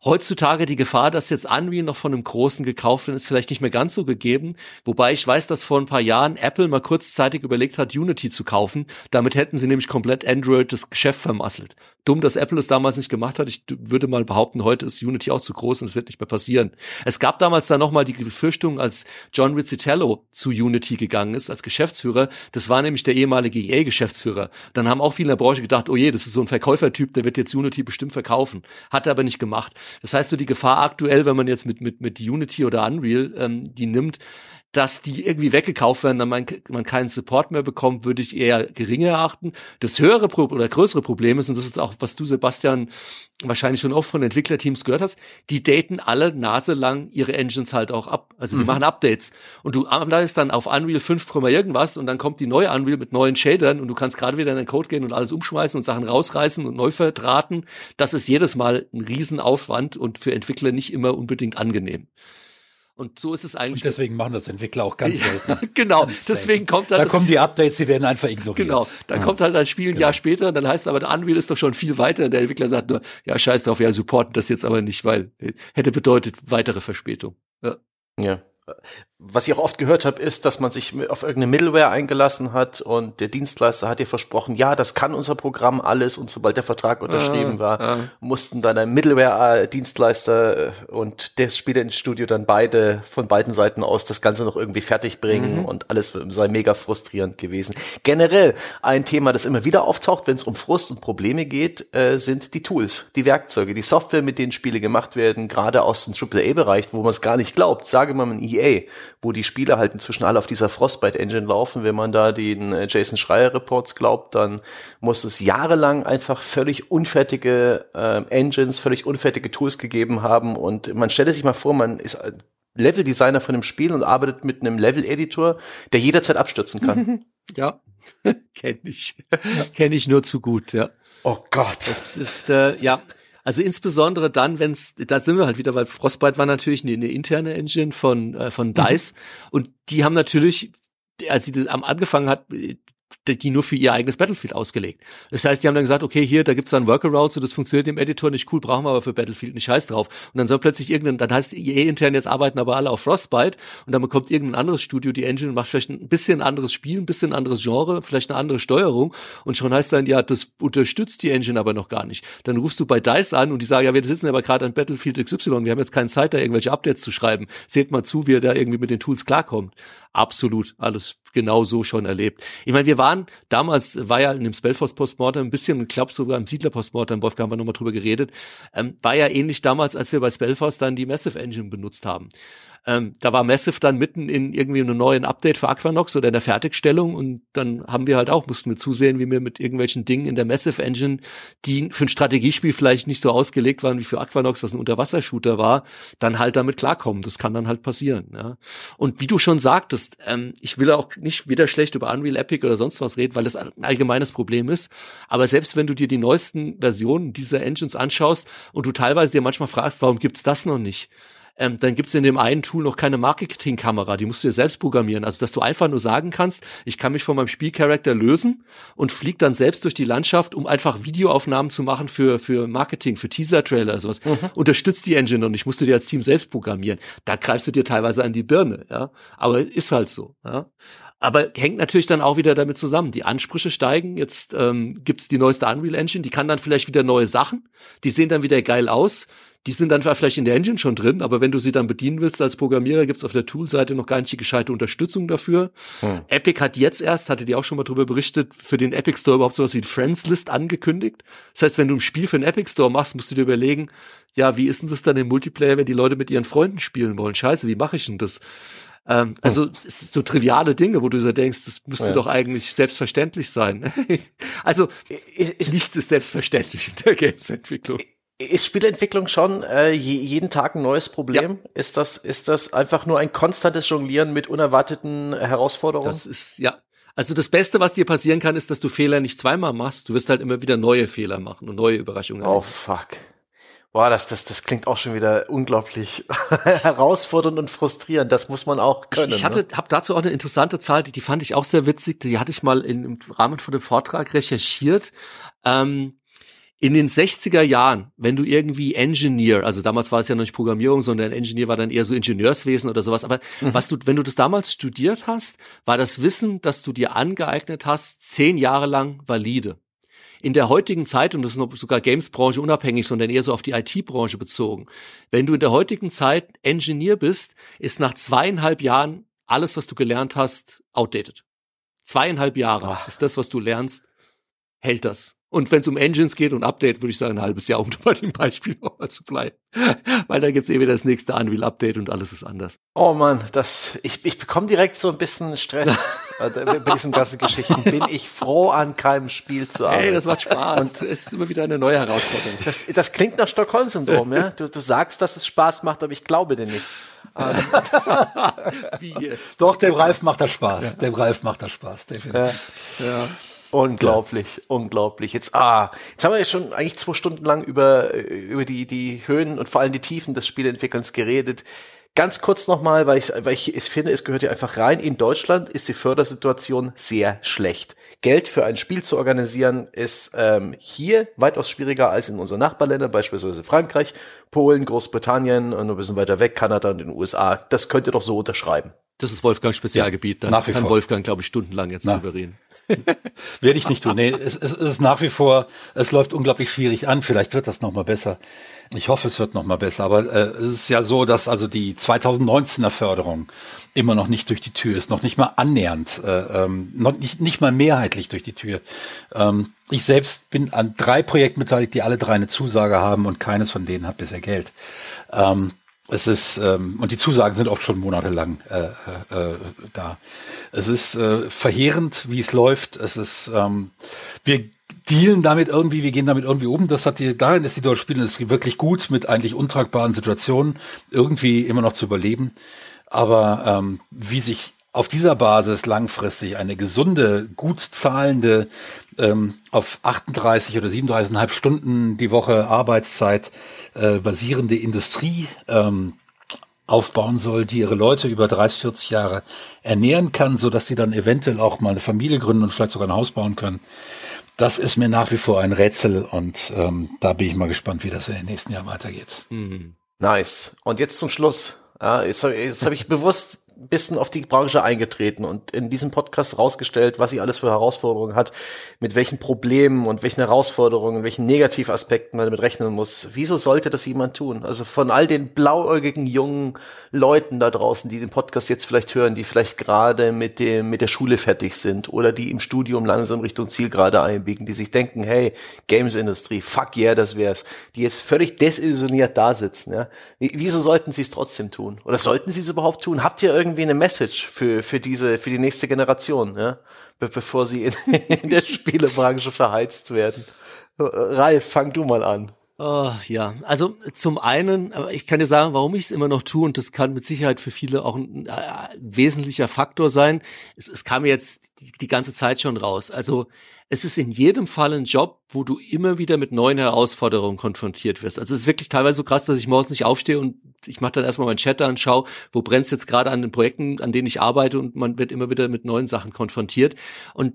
heutzutage die Gefahr, dass jetzt Unreal noch von einem Großen gekauft wird, ist vielleicht nicht mehr ganz so gegeben. Wobei ich weiß, dass vor ein paar Jahren Apple mal kurzzeitig überlegt hat, Unity zu kaufen. Damit hätten sie nämlich komplett Android das Geschäft vermasselt. Dumm, dass Apple es damals nicht gemacht hat. Ich würde mal behaupten, heute ist Unity auch zu groß und es wird nicht mehr passieren. Es gab damals dann nochmal die Befürchtung, als John Rizzitello zu Unity gegangen ist, als Geschäftsführer. Das war nämlich der ehemalige EA-Geschäftsführer. Dann haben auch viele in der Branche gedacht, oh je, das ist so ein Verkäufertyp, der wird jetzt Unity bestimmt verkaufen. Hat er aber nicht gemacht. Das heißt, so die Gefahr aktuell, wenn man jetzt mit, mit, mit Unity oder Unreal ähm, die nimmt, dass die irgendwie weggekauft werden, dann man, man keinen Support mehr bekommt, würde ich eher geringer erachten. Das höhere Pro oder größere Problem ist, und das ist auch, was du, Sebastian, wahrscheinlich schon oft von Entwicklerteams gehört hast, die daten alle naselang ihre Engines halt auch ab. Also die mhm. machen Updates. Und du arbeitest dann auf Unreal 5, irgendwas und dann kommt die neue Unreal mit neuen Shadern und du kannst gerade wieder in den Code gehen und alles umschmeißen und Sachen rausreißen und neu verdrahten. Das ist jedes Mal ein Riesenaufwand und für Entwickler nicht immer unbedingt angenehm. Und so ist es eigentlich. Und deswegen machen das Entwickler auch ganz selten. [laughs] genau. Ganz deswegen kommt halt. Da kommen die Updates, die werden einfach ignoriert. Genau. Dann ja. kommt halt ein Spiel ein genau. Jahr später, dann heißt aber, der Unreal ist doch schon viel weiter. Der Entwickler sagt nur, ja, scheiß drauf, ja, supporten das jetzt aber nicht, weil äh, hätte bedeutet weitere Verspätung. Ja. Ja. Was ich auch oft gehört habe, ist, dass man sich auf irgendeine Middleware eingelassen hat und der Dienstleister hat dir versprochen, ja, das kann unser Programm alles und sobald der Vertrag unterschrieben ah, war, ah. mussten dann ein Middleware-Dienstleister und das Spielestudio dann beide von beiden Seiten aus das Ganze noch irgendwie fertig bringen mhm. und alles sei mega frustrierend gewesen. Generell ein Thema, das immer wieder auftaucht, wenn es um Frust und Probleme geht, äh, sind die Tools, die Werkzeuge, die Software, mit denen Spiele gemacht werden, gerade aus dem AAA-Bereich, wo man es gar nicht glaubt. Sage mal ein EA, wo die Spiele halt inzwischen alle auf dieser Frostbite Engine laufen. Wenn man da den äh, Jason Schreier Reports glaubt, dann muss es jahrelang einfach völlig unfertige äh, Engines, völlig unfertige Tools gegeben haben und man stelle sich mal vor, man ist Level-Designer von einem Spiel und arbeitet mit einem Level-Editor, der jederzeit abstürzen kann. [laughs] Ja, [laughs] kenne ich. kenne ich nur zu gut, ja. Oh Gott. Das ist, äh, ja, also insbesondere dann, wenn es, da sind wir halt wieder, weil Frostbite war natürlich eine, eine interne Engine von, äh, von DICE mhm. und die haben natürlich, als sie das am angefangen hat, die nur für ihr eigenes Battlefield ausgelegt. Das heißt, die haben dann gesagt, okay, hier, da gibt's dann Workaround, so das funktioniert im Editor nicht cool, brauchen wir aber für Battlefield nicht scheiß drauf. Und dann soll plötzlich irgendein, dann heißt EA intern jetzt arbeiten aber alle auf Frostbite und dann bekommt irgendein anderes Studio die Engine und macht vielleicht ein bisschen anderes Spiel, ein bisschen anderes Genre, vielleicht eine andere Steuerung und schon heißt dann, ja, das unterstützt die Engine aber noch gar nicht. Dann rufst du bei DICE an und die sagen, ja, wir sitzen aber gerade an Battlefield XY, wir haben jetzt keine Zeit, da irgendwelche Updates zu schreiben. Seht mal zu, wie er da irgendwie mit den Tools klarkommt. Absolut, alles genau so schon erlebt. Ich meine, wir waren damals, war ja in dem Spellforce Postmortem ein bisschen, ich glaube sogar im Siedler Postmortem, Wolfgang haben wir nochmal drüber geredet, ähm, war ja ähnlich damals, als wir bei Spellforce dann die Massive Engine benutzt haben. Ähm, da war Massive dann mitten in irgendwie einem neuen Update für Aquanox oder in der Fertigstellung und dann haben wir halt auch, mussten wir zusehen, wie wir mit irgendwelchen Dingen in der Massive Engine, die für ein Strategiespiel vielleicht nicht so ausgelegt waren wie für Aquanox, was ein Unterwassershooter war, dann halt damit klarkommen. Das kann dann halt passieren. Ja. Und wie du schon sagtest, ähm, ich will auch nicht wieder schlecht über Unreal Epic oder sonst was reden, weil das ein allgemeines Problem ist. Aber selbst wenn du dir die neuesten Versionen dieser Engines anschaust und du teilweise dir manchmal fragst, warum gibt's das noch nicht? Ähm, dann gibt's in dem einen Tool noch keine Marketingkamera, die musst du dir selbst programmieren. Also dass du einfach nur sagen kannst, ich kann mich von meinem Spielcharakter lösen und flieg dann selbst durch die Landschaft, um einfach Videoaufnahmen zu machen für, für Marketing, für Teaser-Trailer, sowas. Mhm. Unterstützt die Engine und ich musste dir als Team selbst programmieren. Da greifst du dir teilweise an die Birne, ja. Aber ist halt so, ja. Aber hängt natürlich dann auch wieder damit zusammen. Die Ansprüche steigen. Jetzt ähm, gibt die neueste Unreal Engine, die kann dann vielleicht wieder neue Sachen. Die sehen dann wieder geil aus die sind dann vielleicht in der Engine schon drin, aber wenn du sie dann bedienen willst als Programmierer, gibt's auf der Tool-Seite noch gar nicht die gescheite Unterstützung dafür. Hm. Epic hat jetzt erst, hatte die auch schon mal drüber berichtet, für den Epic Store überhaupt sowas wie ein Friends-List angekündigt. Das heißt, wenn du ein Spiel für den Epic Store machst, musst du dir überlegen, ja, wie ist denn das dann im Multiplayer, wenn die Leute mit ihren Freunden spielen wollen? Scheiße, wie mache ich denn das? Ähm, also hm. es ist so triviale Dinge, wo du so denkst, das müsste ja. doch eigentlich selbstverständlich sein. [laughs] also ist, [laughs] nichts ist selbstverständlich in der Games-Entwicklung. Ist Spielentwicklung schon äh, jeden Tag ein neues Problem? Ja. Ist das ist das einfach nur ein konstantes Jonglieren mit unerwarteten Herausforderungen? Das ist ja. Also das Beste, was dir passieren kann, ist, dass du Fehler nicht zweimal machst. Du wirst halt immer wieder neue Fehler machen und neue Überraschungen. Oh fuck. Boah, das, das, das klingt auch schon wieder unglaublich [laughs] herausfordernd und frustrierend. Das muss man auch können. Ich, ich hatte, ne? habe dazu auch eine interessante Zahl, die, die fand ich auch sehr witzig. Die hatte ich mal in, im Rahmen von dem Vortrag recherchiert. Ähm, in den 60er Jahren, wenn du irgendwie Engineer, also damals war es ja noch nicht Programmierung, sondern Engineer war dann eher so Ingenieurswesen oder sowas, aber mhm. was du, wenn du das damals studiert hast, war das Wissen, das du dir angeeignet hast, zehn Jahre lang valide. In der heutigen Zeit, und das ist noch sogar Games-Branche unabhängig, sondern eher so auf die IT-Branche bezogen, wenn du in der heutigen Zeit Engineer bist, ist nach zweieinhalb Jahren alles, was du gelernt hast, outdated. Zweieinhalb Jahre Ach. ist das, was du lernst, hält das. Und wenn es um Engines geht und Update, würde ich sagen, ein halbes Jahr, um [laughs] bei dem Beispiel nochmal zu bleiben. [laughs] Weil da gibt's eh wieder das nächste Unreal-Update und alles ist anders. Oh man, das, ich, ich bekomme direkt so ein bisschen Stress [laughs] bei diesen ganzen Geschichten. Bin ich froh, an keinem Spiel zu arbeiten. Hey, das macht Spaß. Und es ist immer wieder eine neue Herausforderung. Das, das klingt nach Stockholm-Syndrom, ja? [laughs] Du, du sagst, dass es Spaß macht, aber ich glaube dir nicht. Ähm, [laughs] Wie jetzt? Doch, dem Ralf macht das Spaß. Ja. Dem Ralf macht das Spaß, definitiv. Ja. ja. Unglaublich, ja. unglaublich. Jetzt, ah, jetzt haben wir ja schon eigentlich zwei Stunden lang über, über die, die Höhen und vor allem die Tiefen des Spieleentwickelns geredet. Ganz kurz nochmal, weil ich, weil ich, finde, es gehört ja einfach rein. In Deutschland ist die Fördersituation sehr schlecht. Geld für ein Spiel zu organisieren ist ähm, hier weitaus schwieriger als in unseren Nachbarländern, beispielsweise Frankreich, Polen, Großbritannien und ein bisschen weiter weg, Kanada und den USA. Das könnt ihr doch so unterschreiben. Das ist Wolfgangs Spezialgebiet. Da nach wie kann vor. Wolfgang, glaube ich, stundenlang jetzt Na. drüber reden. [laughs] Werde ich nicht tun. Nee, es, es ist nach wie vor, es läuft unglaublich schwierig an. Vielleicht wird das noch mal besser. Ich hoffe, es wird noch mal besser. Aber äh, es ist ja so, dass also die 2019er Förderung immer noch nicht durch die Tür ist, noch nicht mal annähernd, äh, ähm, noch nicht, nicht mal mehrheitlich durch die Tür. Ähm, ich selbst bin an drei Projekten beteiligt, die alle drei eine Zusage haben und keines von denen hat bisher Geld. Ähm, es ist ähm, und die Zusagen sind oft schon monatelang äh, äh, äh, da. Es ist äh, verheerend, wie es läuft. Es ist ähm, wir dealen damit irgendwie, wir gehen damit irgendwie um. Das hat die, darin ist die deutsche Spielindustrie wirklich gut mit eigentlich untragbaren Situationen irgendwie immer noch zu überleben. Aber ähm, wie sich auf dieser Basis langfristig eine gesunde, gut zahlende, ähm, auf 38 oder 37,5 Stunden die Woche Arbeitszeit äh, basierende Industrie ähm, aufbauen soll, die ihre Leute über 30, 40 Jahre ernähren kann, so dass sie dann eventuell auch mal eine Familie gründen und vielleicht sogar ein Haus bauen können. Das ist mir nach wie vor ein Rätsel und ähm, da bin ich mal gespannt, wie das in den nächsten Jahren weitergeht. Mhm. Nice. Und jetzt zum Schluss. Ja, jetzt habe hab ich bewusst bisschen auf die Branche eingetreten und in diesem Podcast rausgestellt, was sie alles für Herausforderungen hat, mit welchen Problemen und welchen Herausforderungen, welchen Negativaspekten man damit rechnen muss. Wieso sollte das jemand tun? Also von all den blauäugigen jungen Leuten da draußen, die den Podcast jetzt vielleicht hören, die vielleicht gerade mit dem mit der Schule fertig sind oder die im Studium langsam Richtung Zielgerade einbiegen, die sich denken, hey, Games Industrie, fuck yeah, das wär's, die jetzt völlig desillusioniert da sitzen, ja. Wie- Wieso sollten sie es trotzdem tun? Oder sollten sie es überhaupt tun? Habt ihr irgendwie eine Message für für diese für die nächste Generation, ja? Be bevor sie in, [laughs] in der [laughs] Spielebranche verheizt werden. Äh, Ralf, fang du mal an. Oh, ja, also zum einen, aber ich kann dir sagen, warum ich es immer noch tue und das kann mit Sicherheit für viele auch ein äh, wesentlicher Faktor sein. Es, es kam mir jetzt die, die ganze Zeit schon raus. Also es ist in jedem Fall ein Job, wo du immer wieder mit neuen Herausforderungen konfrontiert wirst. Also es ist wirklich teilweise so krass, dass ich morgens nicht aufstehe und ich mache dann erstmal meinen Chat an, schau, wo brennt's jetzt gerade an den Projekten, an denen ich arbeite und man wird immer wieder mit neuen Sachen konfrontiert. Und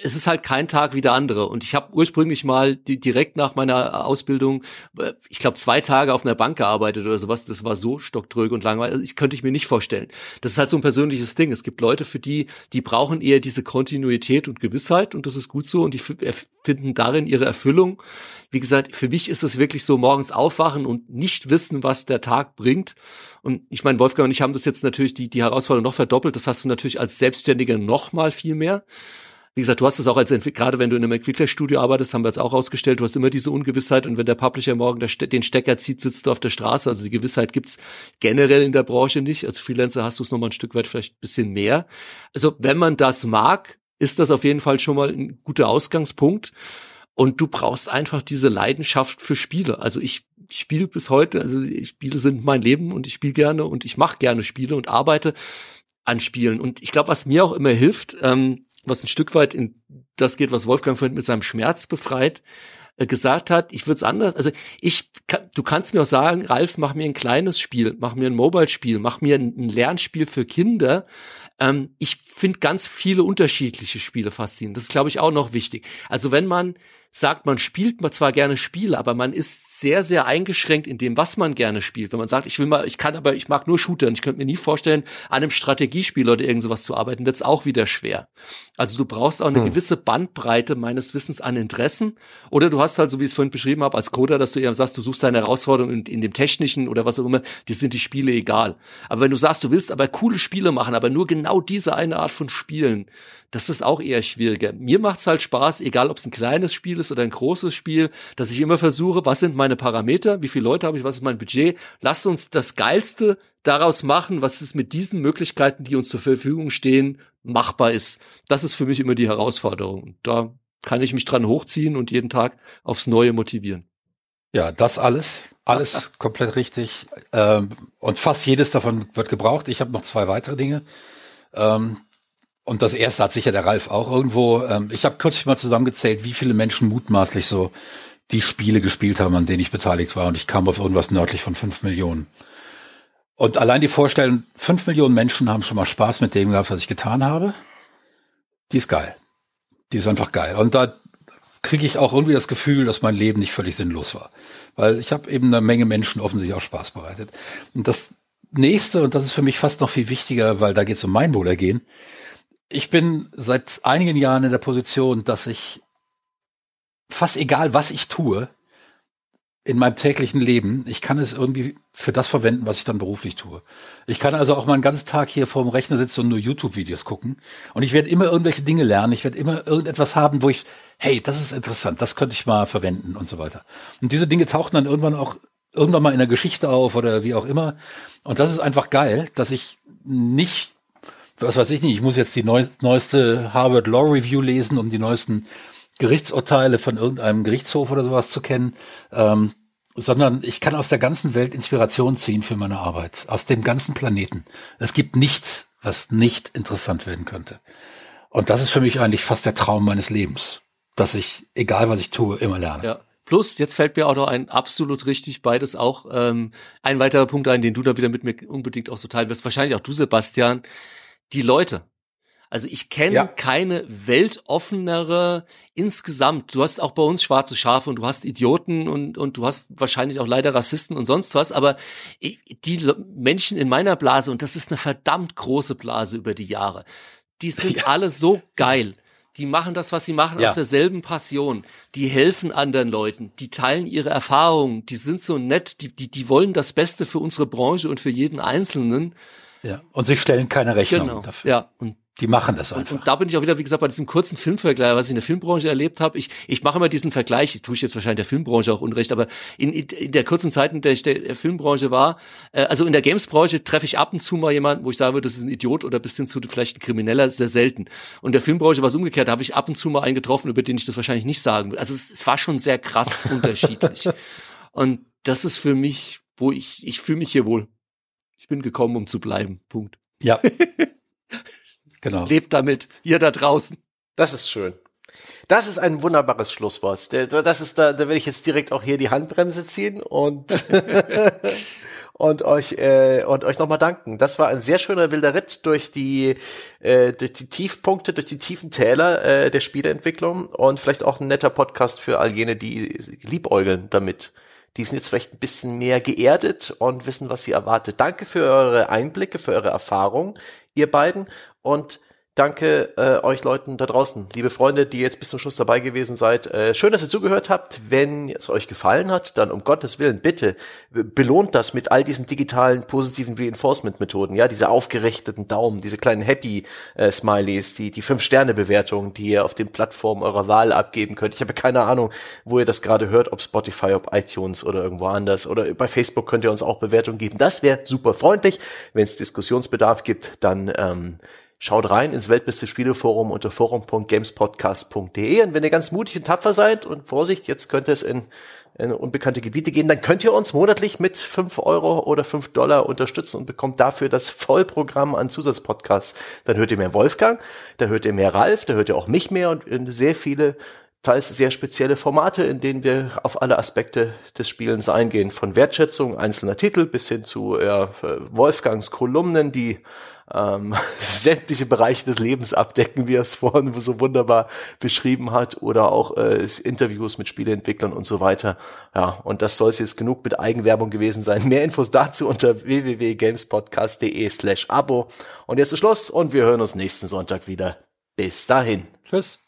es ist halt kein Tag wie der andere. Und ich habe ursprünglich mal die, direkt nach meiner Ausbildung, äh, ich glaube, zwei Tage auf einer Bank gearbeitet oder sowas. Das war so stocktröge und langweilig. Ich könnte ich mir nicht vorstellen. Das ist halt so ein persönliches Ding. Es gibt Leute, für die, die brauchen eher diese Kontinuität und Gewissheit und das ist gut so und die f- finden darin ihre Erfüllung. Wie gesagt, für mich ist es wirklich so morgens aufwachen und nicht wissen, was der Tag bringt. Und ich meine, Wolfgang und ich haben das jetzt natürlich die, die Herausforderung noch verdoppelt. Das hast du natürlich als Selbstständiger noch mal viel mehr. Wie gesagt, du hast es auch als Entwickler, gerade wenn du in einem Entwicklerstudio arbeitest, haben wir jetzt auch rausgestellt, du hast immer diese Ungewissheit und wenn der Publisher morgen den Stecker zieht, sitzt du auf der Straße. Also die Gewissheit gibt's generell in der Branche nicht. Als Freelancer hast du es nochmal ein Stück weit vielleicht ein bisschen mehr. Also wenn man das mag, ist das auf jeden Fall schon mal ein guter Ausgangspunkt. Und du brauchst einfach diese Leidenschaft für Spiele. Also ich spiele bis heute, also Spiele sind mein Leben und ich spiele gerne und ich mache gerne Spiele und arbeite an Spielen. Und ich glaube, was mir auch immer hilft, ähm, was ein Stück weit in das geht, was Wolfgang vorhin mit seinem Schmerz befreit, äh, gesagt hat, ich würde es anders, also ich, kann, du kannst mir auch sagen, Ralf, mach mir ein kleines Spiel, mach mir ein Mobile-Spiel, mach mir ein, ein Lernspiel für Kinder. Ähm, ich finde ganz viele unterschiedliche Spiele faszinierend. Das ist, glaube ich, auch noch wichtig. Also wenn man sagt, man spielt man zwar gerne Spiele, aber man ist sehr, sehr eingeschränkt in dem, was man gerne spielt. Wenn man sagt, ich will mal, ich kann aber, ich mag nur Shooter und ich könnte mir nie vorstellen, an einem Strategiespiel oder irgend sowas zu arbeiten, wird's auch wieder schwer. Also du brauchst auch eine gewisse Bandbreite meines Wissens an Interessen. Oder du hast halt, so wie ich es vorhin beschrieben habe, als Coder, dass du eher sagst, du suchst deine Herausforderung in, in dem Technischen oder was auch immer, die sind die Spiele egal. Aber wenn du sagst, du willst aber coole Spiele machen, aber nur genau diese eine Art von Spielen, das ist auch eher schwieriger. Mir macht's halt Spaß, egal ob es ein kleines Spiel ist oder ein großes Spiel, dass ich immer versuche, was sind meine Parameter, wie viele Leute habe ich, was ist mein Budget, lasst uns das Geilste daraus machen, was es mit diesen Möglichkeiten, die uns zur Verfügung stehen, machbar ist. Das ist für mich immer die Herausforderung. Und da kann ich mich dran hochziehen und jeden Tag aufs Neue motivieren. Ja, das alles, alles [laughs] komplett richtig. Ähm, und fast jedes davon wird gebraucht. Ich habe noch zwei weitere Dinge. Ähm, und das erste hat sicher der Ralf auch irgendwo. Ähm, ich habe kürzlich mal zusammengezählt, wie viele Menschen mutmaßlich so die Spiele gespielt haben, an denen ich beteiligt war. Und ich kam auf irgendwas nördlich von fünf Millionen. Und allein die Vorstellung, fünf Millionen Menschen haben schon mal Spaß mit dem gehabt, was ich getan habe, die ist geil. Die ist einfach geil. Und da kriege ich auch irgendwie das Gefühl, dass mein Leben nicht völlig sinnlos war. Weil ich habe eben eine Menge Menschen offensichtlich auch Spaß bereitet. Und das nächste, und das ist für mich fast noch viel wichtiger, weil da geht es um mein Wohlergehen. Ich bin seit einigen Jahren in der Position, dass ich fast egal, was ich tue, in meinem täglichen Leben, ich kann es irgendwie für das verwenden, was ich dann beruflich tue. Ich kann also auch mal einen ganzen Tag hier vorm Rechner sitzen und nur YouTube-Videos gucken. Und ich werde immer irgendwelche Dinge lernen. Ich werde immer irgendetwas haben, wo ich, hey, das ist interessant, das könnte ich mal verwenden und so weiter. Und diese Dinge tauchen dann irgendwann auch irgendwann mal in der Geschichte auf oder wie auch immer. Und das ist einfach geil, dass ich nicht, was weiß ich nicht, ich muss jetzt die neueste Harvard Law Review lesen, um die neuesten Gerichtsurteile von irgendeinem Gerichtshof oder sowas zu kennen, ähm, sondern ich kann aus der ganzen Welt Inspiration ziehen für meine Arbeit, aus dem ganzen Planeten. Es gibt nichts, was nicht interessant werden könnte. Und das ist für mich eigentlich fast der Traum meines Lebens, dass ich, egal was ich tue, immer lerne. Ja. Plus, jetzt fällt mir auch noch ein absolut richtig beides auch ähm, ein weiterer Punkt ein, den du da wieder mit mir unbedingt auch so teilen wirst. Wahrscheinlich auch du, Sebastian. Die Leute. Also ich kenne ja. keine weltoffenere insgesamt. Du hast auch bei uns schwarze Schafe und du hast Idioten und, und du hast wahrscheinlich auch leider Rassisten und sonst was, aber die Menschen in meiner Blase, und das ist eine verdammt große Blase über die Jahre, die sind [laughs] ja. alle so geil. Die machen das, was sie machen, ja. aus derselben Passion. Die helfen anderen Leuten, die teilen ihre Erfahrungen, die sind so nett, die, die, die wollen das Beste für unsere Branche und für jeden Einzelnen. Ja, und sie stellen keine Rechnung genau. dafür. Ja, und die machen das einfach. Und, und, da bin ich auch wieder, wie gesagt, bei diesem kurzen Filmvergleich, was ich in der Filmbranche erlebt habe. Ich, ich mache immer diesen Vergleich, ich tue ich jetzt wahrscheinlich der Filmbranche auch unrecht, aber in, in der kurzen Zeit, in der ich der Filmbranche war, äh, also in der Gamesbranche treffe ich ab und zu mal jemanden, wo ich sage, das ist ein Idiot oder bis hin zu vielleicht ein Krimineller, sehr selten. Und der Filmbranche war es umgekehrt, da habe ich ab und zu mal einen getroffen, über den ich das wahrscheinlich nicht sagen will. Also es, es war schon sehr krass [laughs] unterschiedlich. Und das ist für mich, wo ich, ich fühle mich hier wohl. Ich bin gekommen, um zu bleiben. Punkt. Ja. [laughs] Genau. Lebt damit, ihr da draußen. Das ist schön. Das ist ein wunderbares Schlusswort. Das ist da, da werde ich jetzt direkt auch hier die Handbremse ziehen und [laughs] [laughs] und euch äh, und euch nochmal danken. Das war ein sehr schöner wilder Ritt durch die äh, durch die Tiefpunkte, durch die tiefen Täler äh, der Spieleentwicklung und vielleicht auch ein netter Podcast für all jene, die liebäugeln damit. Die sind jetzt vielleicht ein bisschen mehr geerdet und wissen, was sie erwartet. Danke für eure Einblicke, für eure Erfahrungen, ihr beiden und danke äh, euch Leuten da draußen, liebe Freunde, die jetzt bis zum Schluss dabei gewesen seid. Äh, schön, dass ihr zugehört habt. Wenn es euch gefallen hat, dann um Gottes Willen bitte belohnt das mit all diesen digitalen positiven Reinforcement-Methoden. Ja, diese aufgerichteten Daumen, diese kleinen Happy äh, die die fünf Sterne Bewertung, die ihr auf den Plattformen eurer Wahl abgeben könnt. Ich habe keine Ahnung, wo ihr das gerade hört, ob Spotify, ob iTunes oder irgendwo anders oder bei Facebook könnt ihr uns auch Bewertungen geben. Das wäre super freundlich. Wenn es Diskussionsbedarf gibt, dann ähm, Schaut rein ins Weltbeste Spieleforum unter forum.gamespodcast.de und wenn ihr ganz mutig und tapfer seid und Vorsicht, jetzt könnte es in, in unbekannte Gebiete gehen, dann könnt ihr uns monatlich mit fünf Euro oder fünf Dollar unterstützen und bekommt dafür das Vollprogramm an Zusatzpodcasts. Dann hört ihr mehr Wolfgang, da hört ihr mehr Ralf, da hört ihr auch mich mehr und sehr viele teils sehr spezielle Formate, in denen wir auf alle Aspekte des Spielens eingehen, von Wertschätzung einzelner Titel bis hin zu ja, Wolfgangs Kolumnen, die ähm, [laughs] sämtliche Bereiche des Lebens abdecken, wie er es vorhin so wunderbar beschrieben hat, oder auch äh, Interviews mit Spieleentwicklern und so weiter. Ja, und das soll es jetzt genug mit Eigenwerbung gewesen sein. Mehr Infos dazu unter www.gamespodcast.de slash Abo. Und jetzt ist Schluss und wir hören uns nächsten Sonntag wieder. Bis dahin. Tschüss.